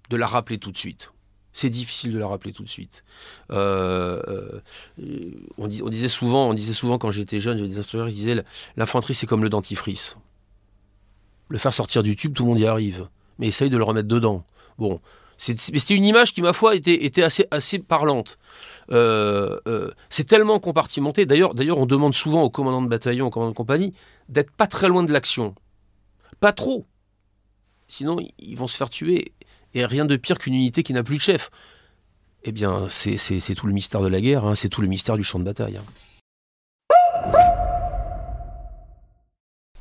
de la rappeler tout de suite. C'est difficile de la rappeler tout de suite. Euh, euh, on, disait souvent, on disait souvent quand j'étais jeune, j'avais des instructeurs qui disaient l'infanterie c'est comme le dentifrice. Le faire sortir du tube, tout le monde y arrive, mais essaye de le remettre dedans. Bon, c'était une image qui, ma foi, était, assez parlante. Euh, c'est tellement compartimenté. D'ailleurs, d'ailleurs, on demande souvent aux commandants de bataillon, aux commandants de compagnie, d'être pas très loin de l'action. Pas trop. Sinon, ils vont se faire tuer. Et rien de pire qu'une unité qui n'a plus de chef. Eh bien, c'est tout le mystère de la guerre, hein. c'est tout le mystère du champ de bataille. Hein.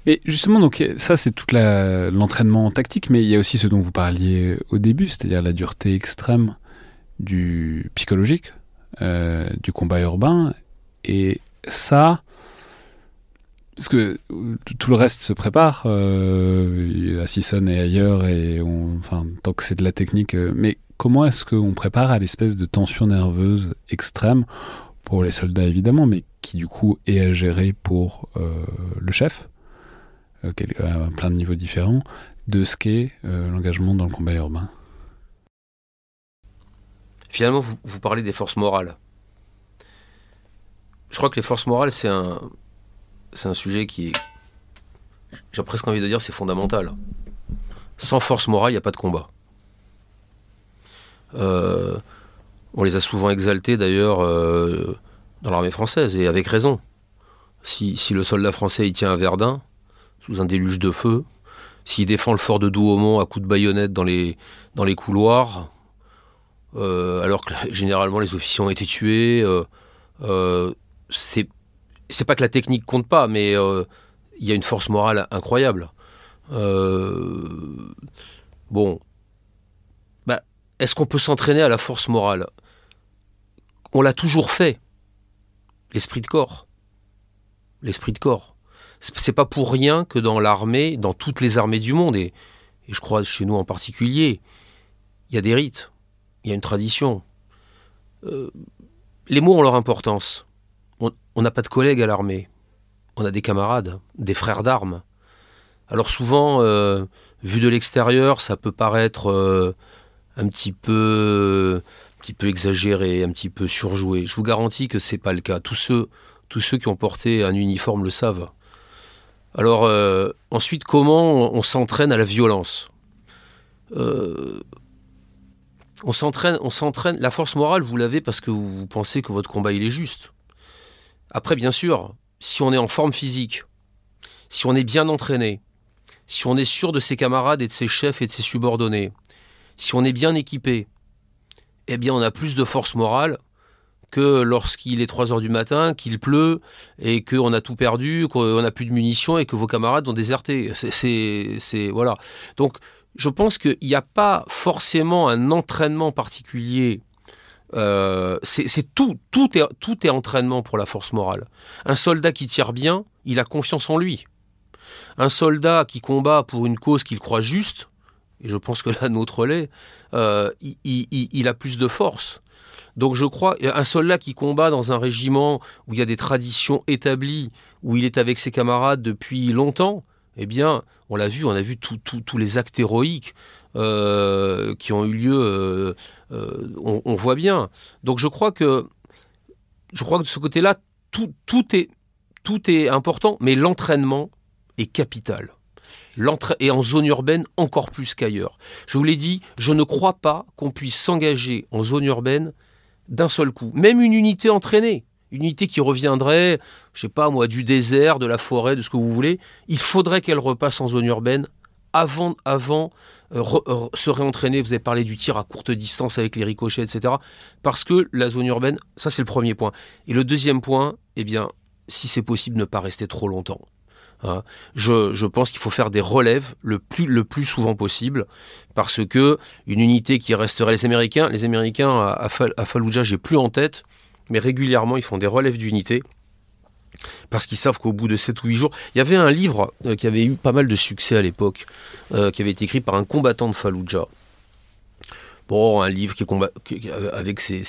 Mais justement, donc ça c'est tout l'entraînement tactique, mais il y a aussi ce dont vous parliez au début, c'est-à-dire la dureté extrême du psychologique, euh, du combat urbain, et ça, parce que tout le reste se prépare euh, à Sisson et ailleurs, et enfin, tant que c'est de la technique. Euh, mais comment est-ce qu'on prépare à l'espèce de tension nerveuse extrême pour les soldats évidemment, mais qui du coup est à gérer pour euh, le chef, à plein de niveaux différents, de ce qu'est l'engagement dans le combat urbain? Finalement, vous, vous parlez des forces morales. Je crois que les forces morales, c'est un, c'est un sujet qui j'ai presque envie de dire, c'est fondamental. Sans force morale, il n'y a pas de combat. Euh, on les a souvent exaltés d'ailleurs euh, dans l'armée française, et avec raison. Si, le soldat français il tient à Verdun, sous un déluge de feu, s'il défend le fort de Douaumont à coups de baïonnette dans les, dans les couloirs, euh, alors que généralement les officiers ont été tués, c'est c'est pas que la technique compte pas, mais euh, il y a une force morale incroyable. Euh, bon, bah, est-ce qu'on peut s'entraîner à la force morale? On l'a toujours fait. L'esprit de corps. L'esprit de corps. C'est pas pour rien que dans l'armée, dans toutes les armées du monde, et, je crois chez nous en particulier, il y a des rites, il y a une tradition. Euh, les mots ont leur importance on n'a pas de collègues à l'armée. On a des camarades, des frères d'armes. Alors souvent, euh, vu de l'extérieur, ça peut paraître euh, un petit peu, un petit peu exagéré, un petit peu surjoué. Je vous garantis que c'est pas le cas. Tous ceux, tous ceux qui ont porté un uniforme le savent. Alors euh, ensuite, comment on, s'entraîne à la violence? On s'entraîne, on s'entraîne. La force morale, vous l'avez parce que vous pensez que votre combat il est juste. Après, bien sûr, si on est en forme physique, si on est bien entraîné, si on est sûr de ses camarades et de ses chefs et de ses subordonnés, si on est bien équipé, eh bien on a plus de force morale que lorsqu'il est 3 heures du matin, qu'il pleut et qu'on a tout perdu, qu'on n'a plus de munitions et que vos camarades ont déserté. C'est voilà. Donc je pense qu'il n'y a pas forcément un entraînement particulier euh, c'est tout, tout est, tout est entraînement pour la force morale. Un soldat qui tire bien, il a confiance en lui. Un soldat qui combat pour une cause qu'il croit juste, et je pense que la nôtre l'est, euh, il, a plus de force. Donc je crois, un soldat qui combat dans un régiment où il y a des traditions établies, où il est avec ses camarades depuis longtemps, eh bien, on l'a vu, on a vu tous les actes héroïques euh, qui ont eu lieu, euh, on, voit bien. Donc je crois que, de ce côté-là, tout, est, important, mais l'entraînement est capital. Et en zone urbaine encore plus qu'ailleurs. Je vous l'ai dit, je ne crois pas qu'on puisse s'engager en zone urbaine d'un seul coup. Même une unité entraînée, une unité qui reviendrait, je sais pas moi, du désert, de la forêt, de ce que vous voulez, il faudrait qu'elle repasse en zone urbaine avant, avant euh, euh, se réentraîner. Vous avez parlé du tir à courte distance avec les ricochets, etc. Parce que la zone urbaine, ça c'est le premier point. Et le deuxième point, eh bien, si c'est possible, ne pas rester trop longtemps. Hein. Je, pense qu'il faut faire des relèves le plus, souvent possible parce que une unité qui resterait les Américains, les Américains à, à Fallujah, j'ai plus en tête, mais régulièrement ils font des relèves d'unités parce qu'ils savent qu'au bout de 7 ou 8 jours, il y avait un livre euh, qui avait eu pas mal de succès à l'époque, euh, qui avait été écrit par un combattant de Fallujah. Bon, un livre qui, combat, avec ses,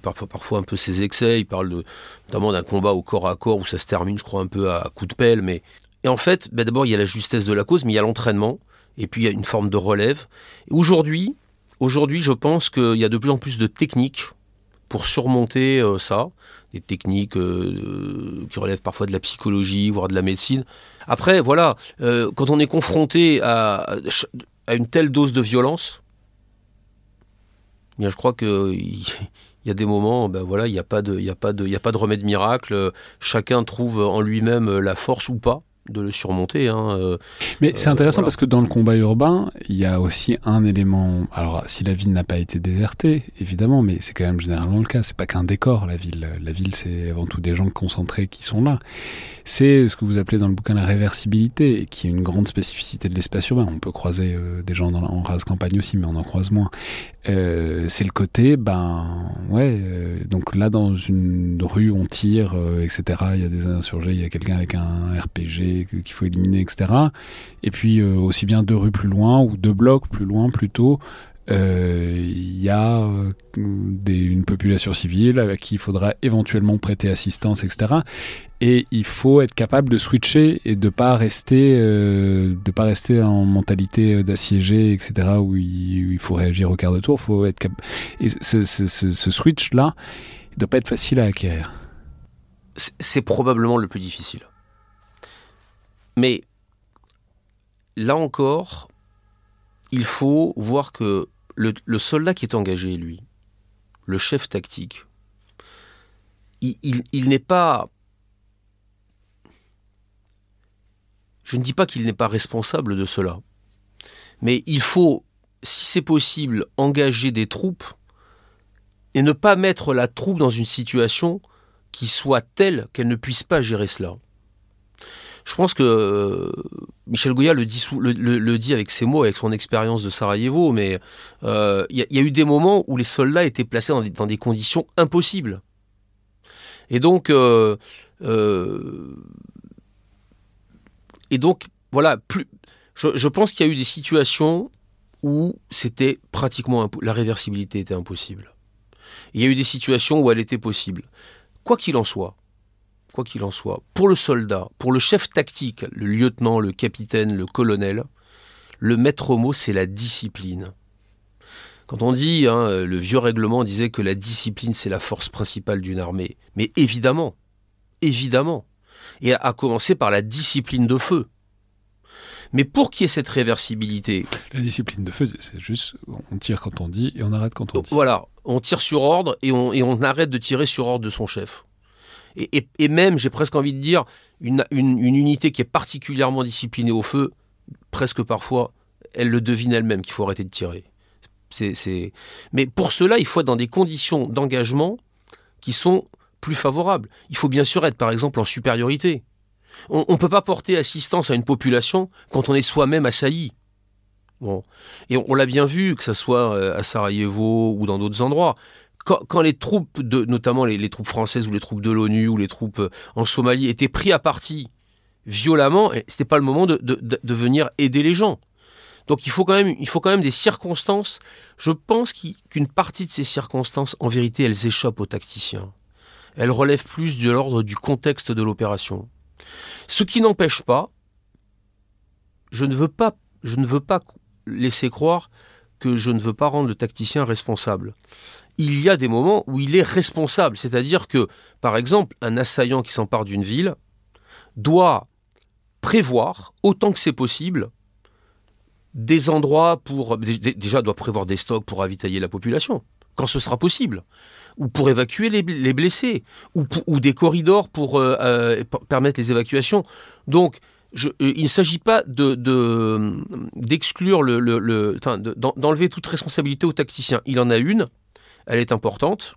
parfois, un peu ses excès, il parle notamment d'un combat au corps à corps où ça se termine, je crois, un peu à coup de pelle. Mais... Et en fait, ben d'abord, il y a la justesse de la cause, mais il y a l'entraînement, et puis il y a une forme de relève. Aujourd'hui, aujourd'hui, je pense qu'il y a de plus en plus de techniques pour surmonter euh, ça, des techniques euh, qui relèvent parfois de la psychologie, voire de la médecine. Après, voilà, quand on est confronté à, une telle dose de violence, bien, je crois que il y a des moments, ben voilà, il n'y a, a, a pas de remède miracle. Chacun trouve en lui-même la force ou pas de le surmonter. Hein, euh, Mais c'est intéressant parce que dans le combat urbain, il y a aussi un élément. Alors, si la ville n'a pas été désertée, évidemment, mais c'est quand même généralement le cas. C'est pas qu'un décor, la ville. La ville, c'est avant tout des gens concentrés qui sont là c'est ce que vous appelez dans le bouquin la réversibilité, qui est une grande spécificité de l'espace urbain. On peut croiser euh, des gens dans, en race campagne aussi, mais on en croise moins. Euh, c'est le côté, ben ouais, euh, donc là dans une rue on tire, etc. Il y a des insurgés, il y a quelqu'un avec un RPG qu'il faut éliminer, etc. Et puis aussi bien deux rues plus loin ou deux blocs plus loin plutôt, il y a une population civile à qui il faudra éventuellement prêter assistance, etc et il faut être capable de switcher et de pas euh, pas rester en mentalité euh, d'assiégé etc où il, faut réagir au quart de tour. Faut être et ce, ce, switch là il doit pas être facile à acquérir. C'est probablement le plus difficile. Mais là encore il faut voir que le, soldat qui est engagé lui le chef tactique il, il n'est pas Je ne dis pas qu'il n'est pas responsable de cela. Mais il faut, si c'est possible, engager des troupes et ne pas mettre la troupe dans une situation qui soit telle qu'elle ne puisse pas gérer cela. Je pense que euh, Michel Goya le dit, avec ses mots, avec son expérience de Sarajevo, mais euh, il y, a eu des moments où les soldats étaient placés dans des, conditions impossibles. Et donc, euh, donc, voilà, plus, je, pense qu'il y a eu des situations où c'était pratiquement la réversibilité était impossible. il y a eu des situations où elle était possible. Quoi qu'il en soit, quoi qu'il en soit, pour le soldat, pour le chef tactique, le lieutenant, le capitaine, le colonel, le maître mot, c'est la discipline. Quand on dit, hein, le vieux règlement disait que la discipline, c'est la force principale d'une armée. Mais évidemment, évidemment et à commencer par la discipline de feu. Mais pour qu'il y ait cette réversibilité. La discipline de feu, c'est juste on tire quand on dit et on arrête quand on dit. Voilà, on tire sur ordre et on, et on arrête de tirer sur ordre de son chef. Et, même, j'ai presque envie de dire, une, unité qui est particulièrement disciplinée au feu, presque parfois, elle le devine elle-même qu'il faut arrêter de tirer. C'est, Mais pour cela, il faut être dans des conditions d'engagement qui sont plus favorable. Il faut bien sûr être, par exemple, en supériorité. On ne peut pas porter assistance à une population quand on est soi-même assailli. Et on, l'a bien vu, que ce soit euh, à Sarajevo ou dans d'autres endroits. Quand, les troupes, notamment les, troupes françaises ou les troupes de l'ONU ou les troupes euh, en Somalie étaient pris à partie violemment, c'était pas le moment de, venir aider les gens. Donc il faut quand même, des circonstances. Je pense qu'une partie de ces circonstances, en vérité, elles échappent aux tacticiens elle relève plus de l'ordre du contexte de l'opération. Ce qui n'empêche pas, je ne veux pas laisser croire que je ne veux pas rendre le tacticien responsable. Il y a des moments où il est responsable, c'est-à-dire que, par exemple, un assaillant qui s'empare d'une ville doit prévoir, autant que c'est possible, des endroits pour... Déjà, doit prévoir des stocks pour ravitailler la population, quand ce sera possible ou pour évacuer les, blessés, ou, des corridors pour euh, euh, permettre les évacuations. Donc, euh, il ne s'agit pas de, d'exclure le, d'enlever toute responsabilité aux tacticiens. Il en a une, elle est importante.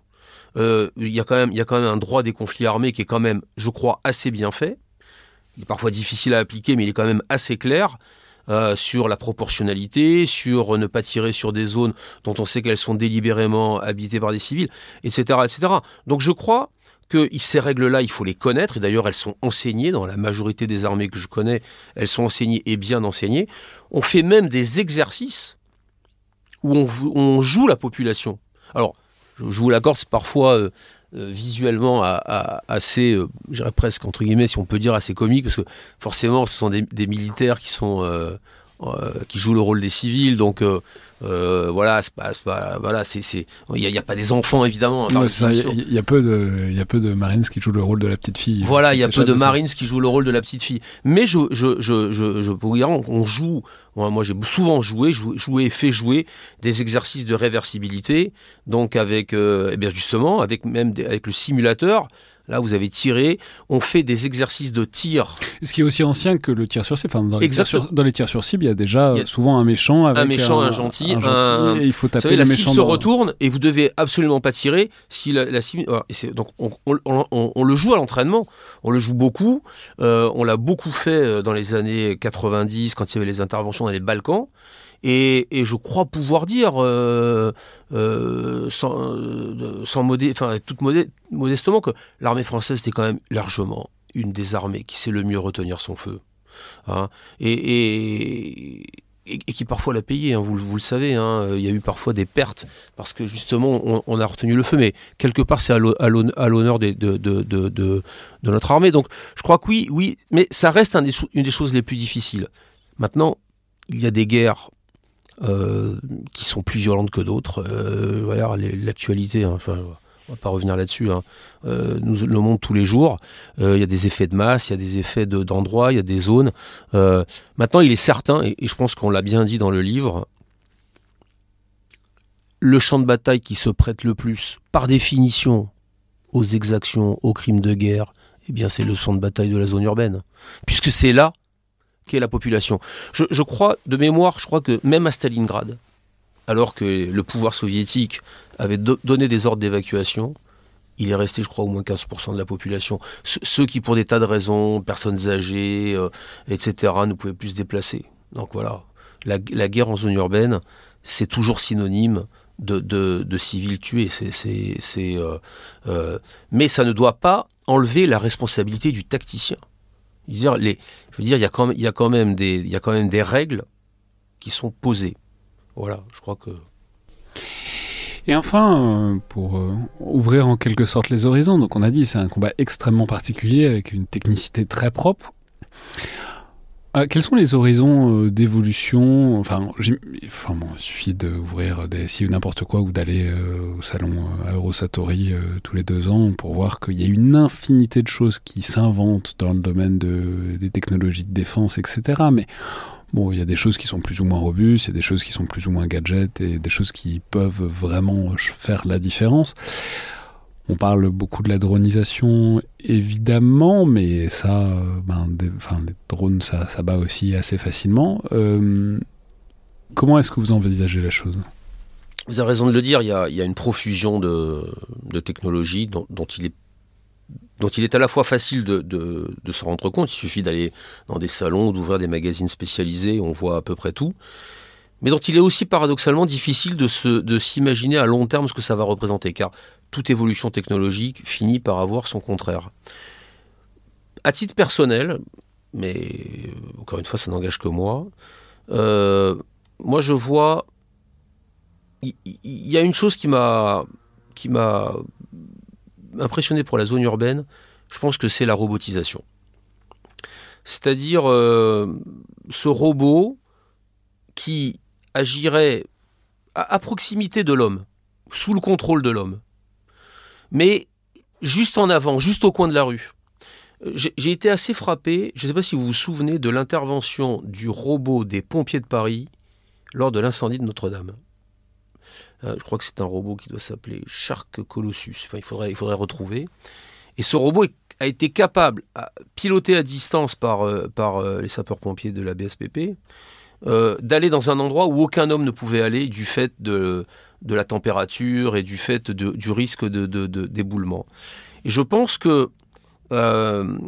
il, y a quand même, y a quand même un droit des conflits armés qui est quand même, je crois, assez bien fait. Il est parfois difficile à appliquer, mais il est quand même assez clair. Euh, sur la proportionnalité, sur ne pas tirer sur des zones dont on sait qu'elles sont délibérément habitées par des civils, etc. etc. Donc je crois que ces règles-là, il faut les connaître, et d'ailleurs elles sont enseignées dans la majorité des armées que je connais, elles sont enseignées et bien enseignées. On fait même des exercices où on, joue la population. Alors, je joue la corde, c'est parfois euh, euh, visuellement assez, euh, j'irais presque entre guillemets, si on peut dire, assez comique, parce que forcément, ce sont des, militaires qui sont euh, qui jouent le rôle des civils. Donc euh, voilà, c'est pas, voilà, c'est, il n'y a, pas des enfants évidemment. Il y, a peu de, il y a peu de Marines qui jouent le rôle de la petite fille. Voilà, il y a peu de Marines qui jouent le rôle de la petite fille. Mais je, je, je, je, je vous dire, on joue. Moi, j'ai souvent joué, joué et fait jouer des exercices de réversibilité. Donc avec, euh, eh bien justement, avec même avec le simulateur. Là, vous avez tiré. On fait des exercices de tir. Ce qui est aussi ancien que le tir sur cible. Enfin, dans, les tirs sur, dans les tirs sur cible, il y a déjà souvent un méchant avec un méchant, un, gentil. Un il faut taper savez, la cible se retourne et vous devez absolument pas tirer si la, cible. donc on, on, le joue à l'entraînement. On le joue beaucoup. Euh, on l'a beaucoup fait euh, dans les années 90 quand il y avait les interventions dans les Balkans. Et, je crois pouvoir dire, euh, euh, sans, euh, sans enfin, toute modestement, que l'armée française était quand même largement une des armées qui sait le mieux retenir son feu. Hein. et, qui parfois l'a payé, hein, vous, le savez, hein, il y a eu parfois des pertes parce que justement on, a retenu le feu, mais quelque part c'est à l'honneur de, notre armée. Donc je crois que oui, oui, mais ça reste une des choses les plus difficiles. Maintenant, il y a des guerres euh, qui sont plus violentes que d'autres. Euh, l'actualité, hein, enfin, on va pas revenir là-dessus, hein, euh, nous le montre tous les jours. Il y a des effets de masse, il y a des effets d'endroits, il y a des zones. maintenant, il est certain, et, je pense qu'on l'a bien dit dans le livre, le champ de bataille qui se prête le plus, par définition, aux exactions, aux crimes de guerre, eh bien, c'est le champ de bataille de la zone urbaine. Puisque c'est là qu'est la population. Je, crois, de mémoire, je crois que même à Stalingrad, alors que le pouvoir soviétique avait donné des ordres d'évacuation, il est resté, je crois, au moins 15% de la population. ceux qui, pour des tas de raisons, personnes âgées, euh, etc., ne pouvaient plus se déplacer. Donc voilà, la, guerre en zone urbaine, c'est toujours synonyme de, civils tués. Euh, euh, mais ça ne doit pas enlever la responsabilité du tacticien. Je veux dire, il, y a quand même, des, des règles qui sont posées. Voilà, je crois que. Et enfin, euh, pour euh, ouvrir en quelque sorte les horizons, donc on a dit c'est un combat extrêmement particulier avec une technicité très propre. Ah, quels sont les horizons euh, d'évolution? Enfin, enfin bon, il suffit d'ouvrir des sites ou n'importe quoi ou d'aller euh, au salon euh, Eurosatori tous les deux ans pour voir qu'il y a une infinité de choses qui s'inventent dans le domaine de, des technologies de défense, etc. Mais bon, il y a des choses qui sont plus ou moins robustes, il y a des choses qui sont plus ou moins gadgets et des choses qui peuvent vraiment faire la différence. On parle beaucoup de la dronisation, évidemment, mais ça, ben, les drones, ça, ça, bat aussi assez facilement. Euh, comment est-ce que vous envisagez la chose? Vous avez raison de le dire, il y a, une profusion de, technologies dont, il est dont il est à la fois facile de, se rendre compte, il suffit d'aller dans des salons, d'ouvrir des magazines spécialisés, on voit à peu près tout, mais dont il est aussi paradoxalement difficile de s'imaginer à long terme ce que ça va représenter, car toute évolution technologique finit par avoir son contraire. À titre personnel, mais encore une fois, ça n'engage que moi, euh, moi je vois, il y, a une chose qui m'a qui m'a impressionné pour la zone urbaine, je pense que c'est la robotisation. C'est-à-dire euh, ce robot qui agirait à proximité de l'homme, sous le contrôle de l'homme, mais juste en avant, juste au coin de la rue. Euh, j'ai été assez frappé, je ne sais pas si vous vous souvenez de l'intervention du robot des pompiers de Paris lors de l'incendie de Notre-Dame. Euh, je crois que c'est un robot qui doit s'appeler Shark Colossus. Enfin, il faudrait, il faudrait retrouver. Et ce robot a été capable, à, piloté à distance par, euh, par les sapeurs-pompiers de la BSPP, d'aller dans un endroit où aucun homme ne pouvait aller du fait de, de la température et du fait du risque de, d'éboulement. Et je pense que euh,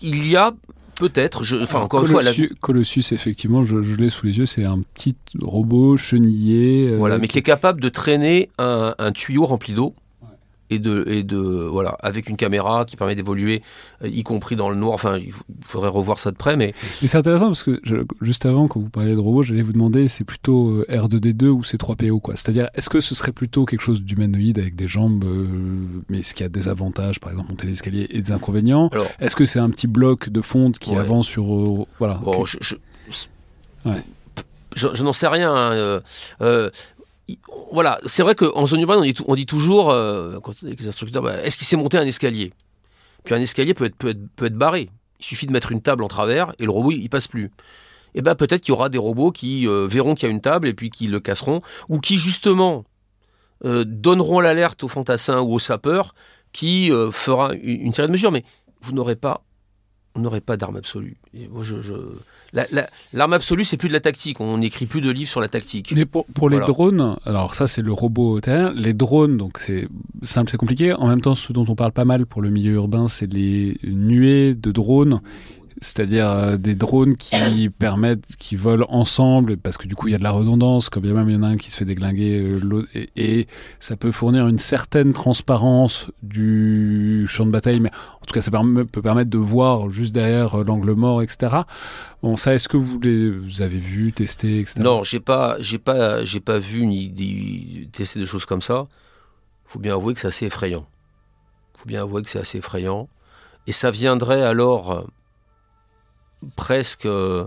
il y a peut-être, enfin encore Colossus, une fois, Colossus effectivement, je, l'ai sous les yeux, c'est un petit robot chenillé. Euh, voilà, mais qui... est capable de traîner un tuyau rempli d'eau et de, et de voilà, avec une caméra qui permet d'évoluer, euh, y compris dans le noir. Enfin, il faudrait revoir ça de près, mais. c'est intéressant parce que juste avant, quand vous parliez de robots, j'allais vous demander, c'est plutôt euh, R2D2 ou C3PO, quoi. C'est-à-dire, est-ce que ce serait plutôt quelque chose d'humanoïde avec des jambes, euh, mais est-ce qu'il y a des avantages, par exemple, monter l'escalier, et des inconvénients? Est-ce que c'est un petit bloc de fonte qui avance sur, voilà. Bon, Je, n'en sais rien. Hein, voilà, c'est vrai qu'en zone urbaine, on dit, toujours, quand les instructeurs, bah, est-ce qu'il s'est monté un escalier? Puis un escalier peut être, peut, être, peut être barré. Il suffit de mettre une table en travers et le robot, il, passe plus. Et eh ben peut-être qu'il y aura des robots qui verront qu'il y a une table et puis qui le casseront, ou qui justement donneront l'alerte au fantassin ou au sapeur qui fera une, série de mesures. Mais vous n'aurez pas on n'aurait pas d'arme absolue. L'arme absolue, c'est plus de la tactique. On n'écrit plus de livres sur la tactique. Mais pour, les drones, alors ça, c'est le robot terrestre. Les drones, donc c'est simple, c'est compliqué. En même temps, ce dont on parle pas mal pour le milieu urbain, c'est les nuées de drones c'est-à-dire euh, des drones qui permettent, qui volent ensemble, parce que du coup il y a de la redondance, quand bien même il y en a un qui se fait déglinguer, euh, et, ça peut fournir une certaine transparence du champ de bataille, mais en tout cas ça peut permettre de voir juste derrière euh, l'angle mort, etc. Bon, ça, est-ce que vous, les, avez vu, testé, etc. Non, j'ai pas, j'ai pas, j'ai pas vu ni, tester des choses comme ça. Faut bien avouer que c'est assez effrayant. Faut bien avouer que c'est assez effrayant. Et ça viendrait alors presque euh,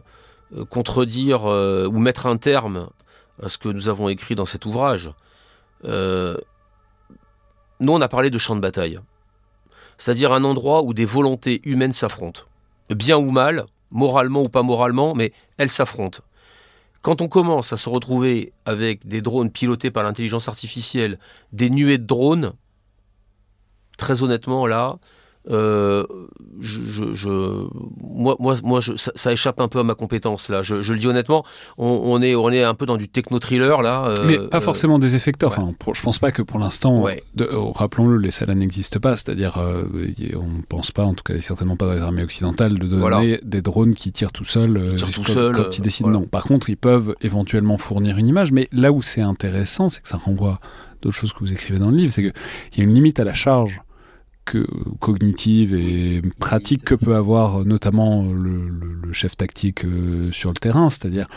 contredire euh, ou mettre un terme à ce que nous avons écrit dans cet ouvrage. Euh, nous, on a parlé de champ de bataille, c'est-à-dire un endroit où des volontés humaines s'affrontent, bien ou mal, moralement ou pas moralement, mais elles s'affrontent. Quand on commence à se retrouver avec des drones pilotés par l'intelligence artificielle, des nuées de drones, très honnêtement, là, euh, je, je, moi, moi, moi je, ça, échappe un peu à ma compétence là. Je, le dis honnêtement, on, est, on est un peu dans du techno-thriller là. Euh, mais pas forcément des effecteurs. Enfin, je pense pas que pour l'instant, oh, rappelons-le, les salles n'existent pas. C'est-à-dire, euh, on ne pense pas, en tout cas, certainement pas dans les armées occidentales, de donner des drones qui tirent tout seuls tout seul, quand, ils décident non. Par contre, ils peuvent éventuellement fournir une image. Mais là où c'est intéressant, c'est que ça renvoie d'autres choses que vous écrivez dans le livre, c'est qu'il y a une limite à la charge cognitive et pratique que peut avoir euh, notamment le, chef tactique euh, sur le terrain, c'est-à-dire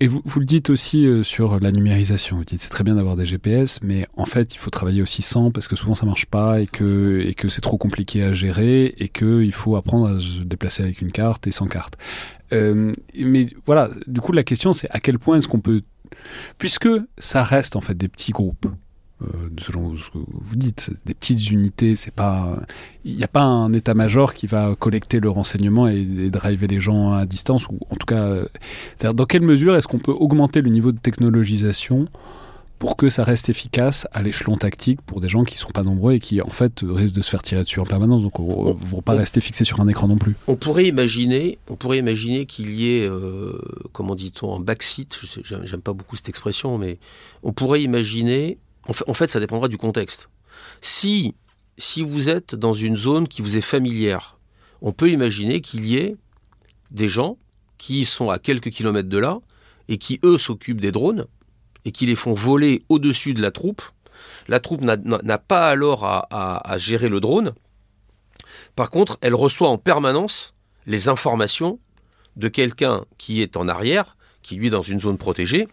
et vous, vous, le dites aussi euh, sur la numérisation. Vous dites c'est très bien d'avoir des GPS, mais en fait il faut travailler aussi sans parce que souvent ça marche pas et que et que c'est trop compliqué à gérer et que il faut apprendre à se déplacer avec une carte et sans carte. mais voilà, du coup la question c'est à quel point est-ce qu'on peut, puisque ça reste en fait des petits groupes selon ce que vous dites, des petites unités, c'est pas, il n'y a pas un état-major qui va collecter le renseignement et, driver les gens à distance, ou en tout cas, euh, dans quelle mesure est-ce qu'on peut augmenter le niveau de technologisation pour que ça reste efficace à l'échelon tactique pour des gens qui ne sont pas nombreux et qui en fait risquent de se faire tirer dessus en permanence. Donc on ne vont pas rester fixés sur un écran non plus. On pourrait imaginer, on pourrait imaginer qu'il y ait, euh, comment dit-on, un backseat. J'aime pas beaucoup cette expression, mais on pourrait imaginer en fait, ça dépendra du contexte. Si, si vous êtes dans une zone qui vous est familière, on peut imaginer qu'il y ait des gens qui sont à quelques kilomètres de là et qui, eux, s'occupent des drones et qui les font voler au-dessus de la troupe. La troupe n'a pas alors à, à gérer le drone. Par contre, elle reçoit en permanence les informations de quelqu'un qui est en arrière, qui lui est dans une zone protégée,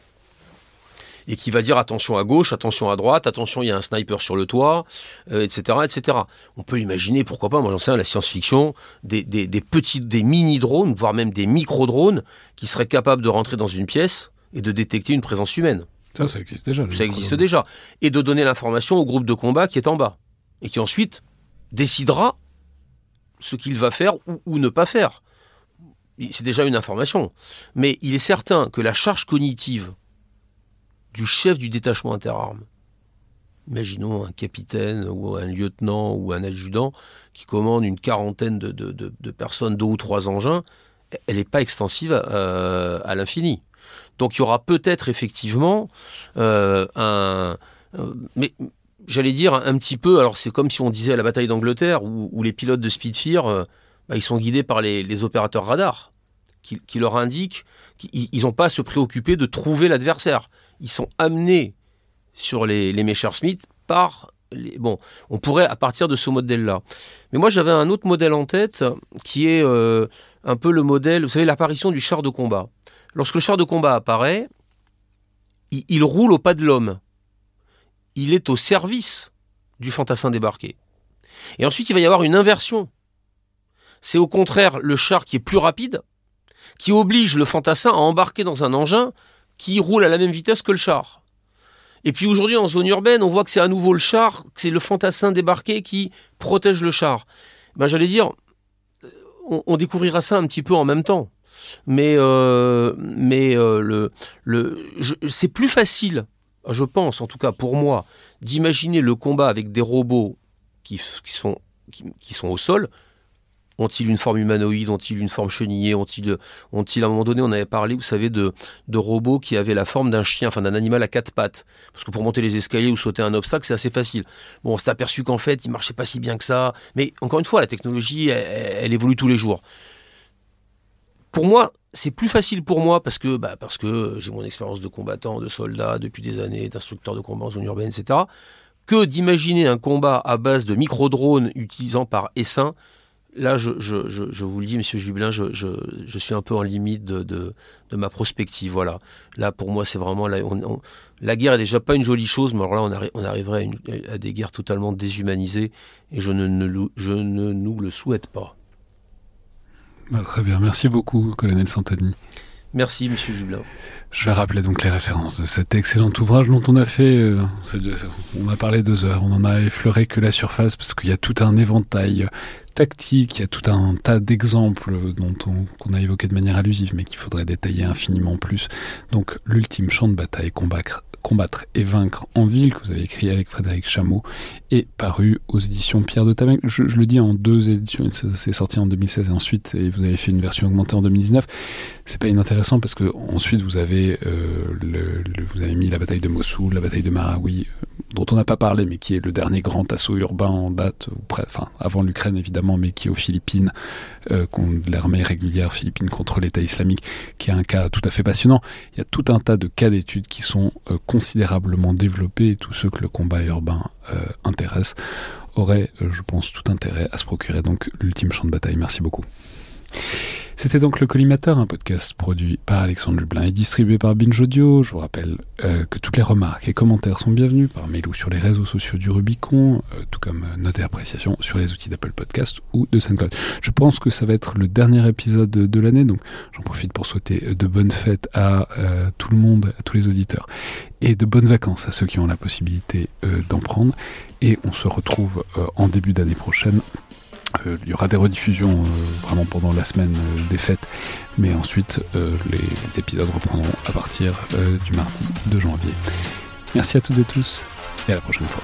et qui va dire attention à gauche, attention à droite, attention il y a un sniper sur le toit, etc., euh, etc. On peut imaginer, pourquoi pas, moi j'en sais la science-fiction, des, petits, des mini-drones, voire même des micro-drones, qui seraient capables de rentrer dans une pièce et de détecter une présence humaine. Ça, ça existe déjà. Ça existe déjà. Et de donner l'information au groupe de combat qui est en bas. Et qui ensuite décidera ce qu'il va faire ou, ou ne pas faire. C'est déjà une information. Mais il est certain que la charge cognitive du chef du détachement interarmes. Imaginons un capitaine ou un lieutenant ou un adjudant qui commande une quarantaine de, personnes, deux ou trois engins, elle n'est pas extensive à, l'infini. Donc il y aura peut-être effectivement euh, un... Euh, mais j'allais dire un, petit peu, alors c'est comme si on disait à la bataille d'Angleterre, où, les pilotes de Spitfire, euh, bah, ils sont guidés par les, opérateurs radars, qui, qui leur indiquent qu'ils n'ont pas à se préoccuper de trouver l'adversaire ils sont amenés sur les, les Messerschmitt par bon, on pourrait à partir de ce modèle-là. Mais moi, j'avais un autre modèle en tête qui est euh, un peu le modèle, vous savez, l'apparition du char de combat. Lorsque le char de combat apparaît, il roule au pas de l'homme. Il est au service du fantassin débarqué. Et ensuite, il va y avoir une inversion. C'est au contraire le char qui est plus rapide, qui oblige le fantassin à embarquer dans un engin qui roule à la même vitesse que le char. Et puis aujourd'hui, en zone urbaine, on voit que c'est à nouveau le char, que c'est le fantassin débarqué qui protège le char. Ben, J'allais dire, on, découvrira ça un petit peu en même temps. Mais, euh, mais euh, c'est plus facile, je pense, en tout cas pour moi, d'imaginer le combat avec des robots qui sont au sol ont-ils une forme humanoïde? Ont-ils une forme chenillée? Ont-ils, ont-ils à un moment donné, on avait parlé, vous savez, de, robots qui avaient la forme d'un chien, enfin d'un animal à quatre pattes. Parce que pour monter les escaliers ou sauter un obstacle, c'est assez facile. Bon, on s'est aperçu qu'en fait, il marchait pas si bien que ça. Mais encore une fois, la technologie, elle, évolue tous les jours. Pour moi, c'est plus facile pour moi parce que, bah, parce que j'ai mon expérience de combattant, de soldat depuis des années, d'instructeur de combat en zone urbaine, etc. Que d'imaginer un combat à base de micro-drones utilisant par essaim là, je, vous le dis, Monsieur Jublin, je, suis un peu en limite de, ma prospective. Voilà. Là, pour moi, c'est vraiment la guerre est déjà pas une jolie chose, mais alors là, on, arriverait à, des guerres totalement déshumanisées, et je ne, nous le souhaite pas. Bah, très bien, merci beaucoup, colonel Santani. Merci, Monsieur Jublin. Je vais rappeler donc les références de cet excellent ouvrage dont on a fait, euh, on a parlé deux heures, on en a effleuré que la surface parce qu'il y a tout un éventail tactique, il y a tout un tas d'exemples dont on, qu'on a évoqué de manière allusive, mais qu'il faudrait détailler infiniment plus. Donc l'ultime champ de bataille, combattre, combattre et vaincre en ville, que vous avez écrit avec Frédéric Chameau, est paru aux éditions Pierre de Tamec. Je, le dis en deux éditions, c'est sorti en 2016 et ensuite, et vous avez fait une version augmentée en 2019. C'est pas inintéressant parce que ensuite vous avez, euh, vous avez mis la bataille de Mossoul, la bataille de Marawi, dont on n'a pas parlé, mais qui est le dernier grand assaut urbain en date, enfin avant l'Ukraine évidemment, mais qui est aux Philippines, euh, l'armée régulière philippine contre l'État islamique, qui est un cas tout à fait passionnant. Il y a tout un tas de cas d'études qui sont euh, considérablement développés, et tous ceux que le combat urbain euh, intéresse auraient, je pense, tout intérêt à se procurer donc l'ultime champ de bataille. Merci beaucoup. C'était donc le Collimateur, un podcast produit par Alexandre Dublin et distribué par Binge Audio. Je vous rappelle euh, que toutes les remarques et commentaires sont bienvenus par mail ou sur les réseaux sociaux du Rubicon, euh, tout comme notes et appréciations sur les outils d'Apple Podcast ou de SoundCloud. Je pense que ça va être le dernier épisode de l'année, donc j'en profite pour souhaiter de bonnes fêtes à euh, tout le monde, à tous les auditeurs, et de bonnes vacances à ceux qui ont la possibilité d'en prendre. Et on se retrouve en début d'année prochaine euh, il y aura des rediffusions euh, vraiment pendant la semaine euh, des fêtes, mais ensuite les, épisodes reprendront à partir du mardi 2 janvier. Merci à toutes et tous et à la prochaine fois.